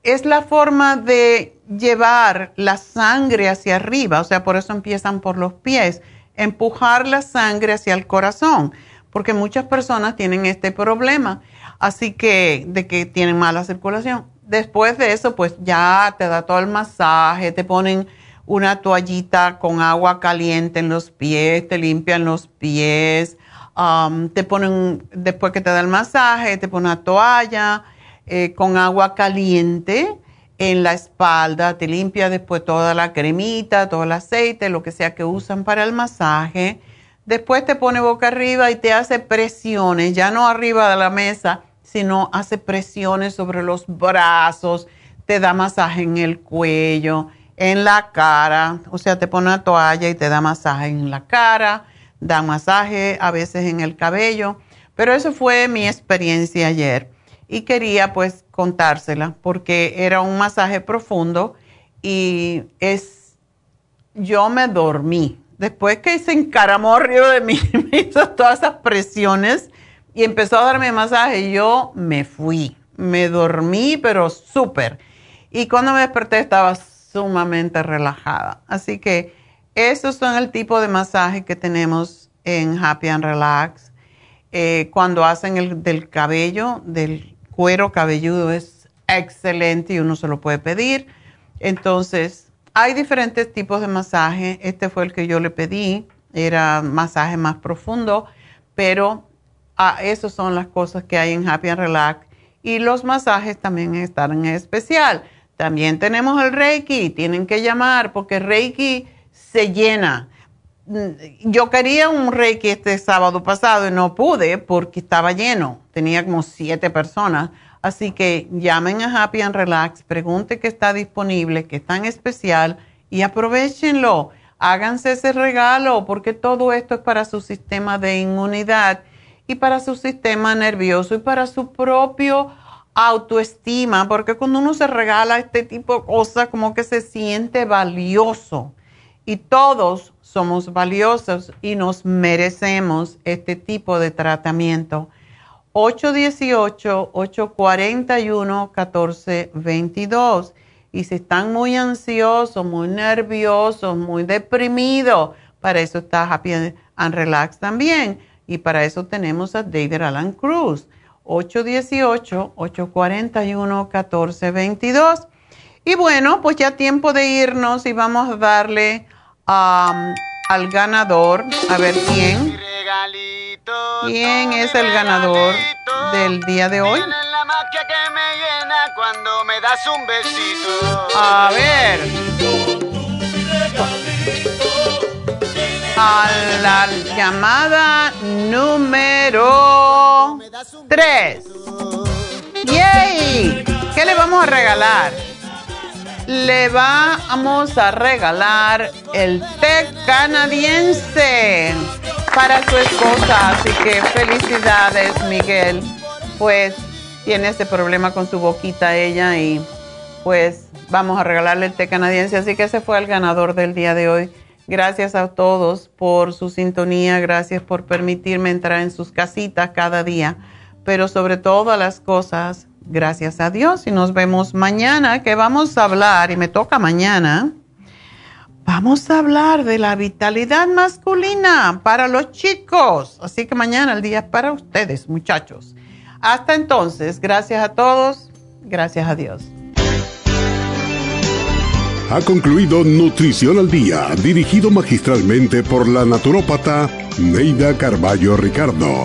es la forma de llevar la sangre hacia arriba, o sea, por eso empiezan por los pies, empujar la sangre hacia el corazón, porque muchas personas tienen este problema, así que de que tienen mala circulación. Después de eso, pues ya te da todo el masaje, te ponen una toallita con agua caliente en los pies, te limpian los pies, Um, te ponen, después que te da el masaje, te ponen una toalla eh, con agua caliente en la espalda, te limpia después toda la cremita, todo el aceite, lo que sea que usan para el masaje. Después te pone boca arriba y te hace presiones, ya no arriba de la mesa, sino hace presiones sobre los brazos, te da masaje en el cuello, en la cara, o sea, te pone una toalla y te da masaje en la cara dan masaje a veces en el cabello, pero eso fue mi experiencia ayer y quería pues contársela porque era un masaje profundo y es, yo me dormí. Después que se encaramó arriba de mí, me hizo todas esas presiones y empezó a darme masaje yo me fui. Me dormí, pero súper. Y cuando me desperté estaba sumamente relajada. Así que estos son el tipo de masaje que tenemos en Happy and Relax. Eh, cuando hacen el del cabello, del cuero cabelludo, es excelente y uno se lo puede pedir. Entonces, hay diferentes tipos de masaje. Este fue el que yo le pedí. Era masaje más profundo, pero ah, esas son las cosas que hay en Happy and Relax. Y los masajes también están en especial. También tenemos el Reiki. Tienen que llamar porque Reiki se llena. Mm, yo quería un Reiki este sábado pasado y no pude porque estaba lleno. Tenía como siete personas. Así que llamen a Happy and Relax, pregunte que está disponible, que está en especial y aprovechenlo. Háganse ese regalo porque todo esto es para su sistema de inmunidad y para su sistema nervioso y para su propio autoestima, porque cuando uno se regala este tipo de cosas, como que se siente valioso y todos somos valiosos y nos merecemos este tipo de tratamiento. 818-841-1422. Y si están muy ansiosos, muy nerviosos, muy deprimidos, para eso está Happy and Relax también. Y para eso tenemos a David Alan Cruz. 818-841-1422. Y bueno, pues ya tiempo de irnos y vamos a darle al ganador. A ver quién. ¿Quién es el ganador del día de hoy? A ver. A la llamada número 3. ¡Yay! ¿Qué le vamos a regalar? Le vamos a regalar el té canadiense para su esposa. Así que felicidades, Miguel. Pues tiene este problema con su boquita ella y pues vamos a regalarle el té canadiense. Así que ese fue el ganador del día de hoy. Gracias a todos por su sintonía, gracias por permitirme entrar en sus casitas cada día pero sobre todas las cosas, gracias a Dios. Y nos vemos mañana, que vamos a hablar, y me toca mañana, vamos a hablar de la vitalidad masculina para los chicos. Así que mañana el día es para ustedes, muchachos. Hasta entonces, gracias a todos, gracias a Dios. Ha concluido Nutrición al Día, dirigido magistralmente por la naturópata Neida Carballo Ricardo.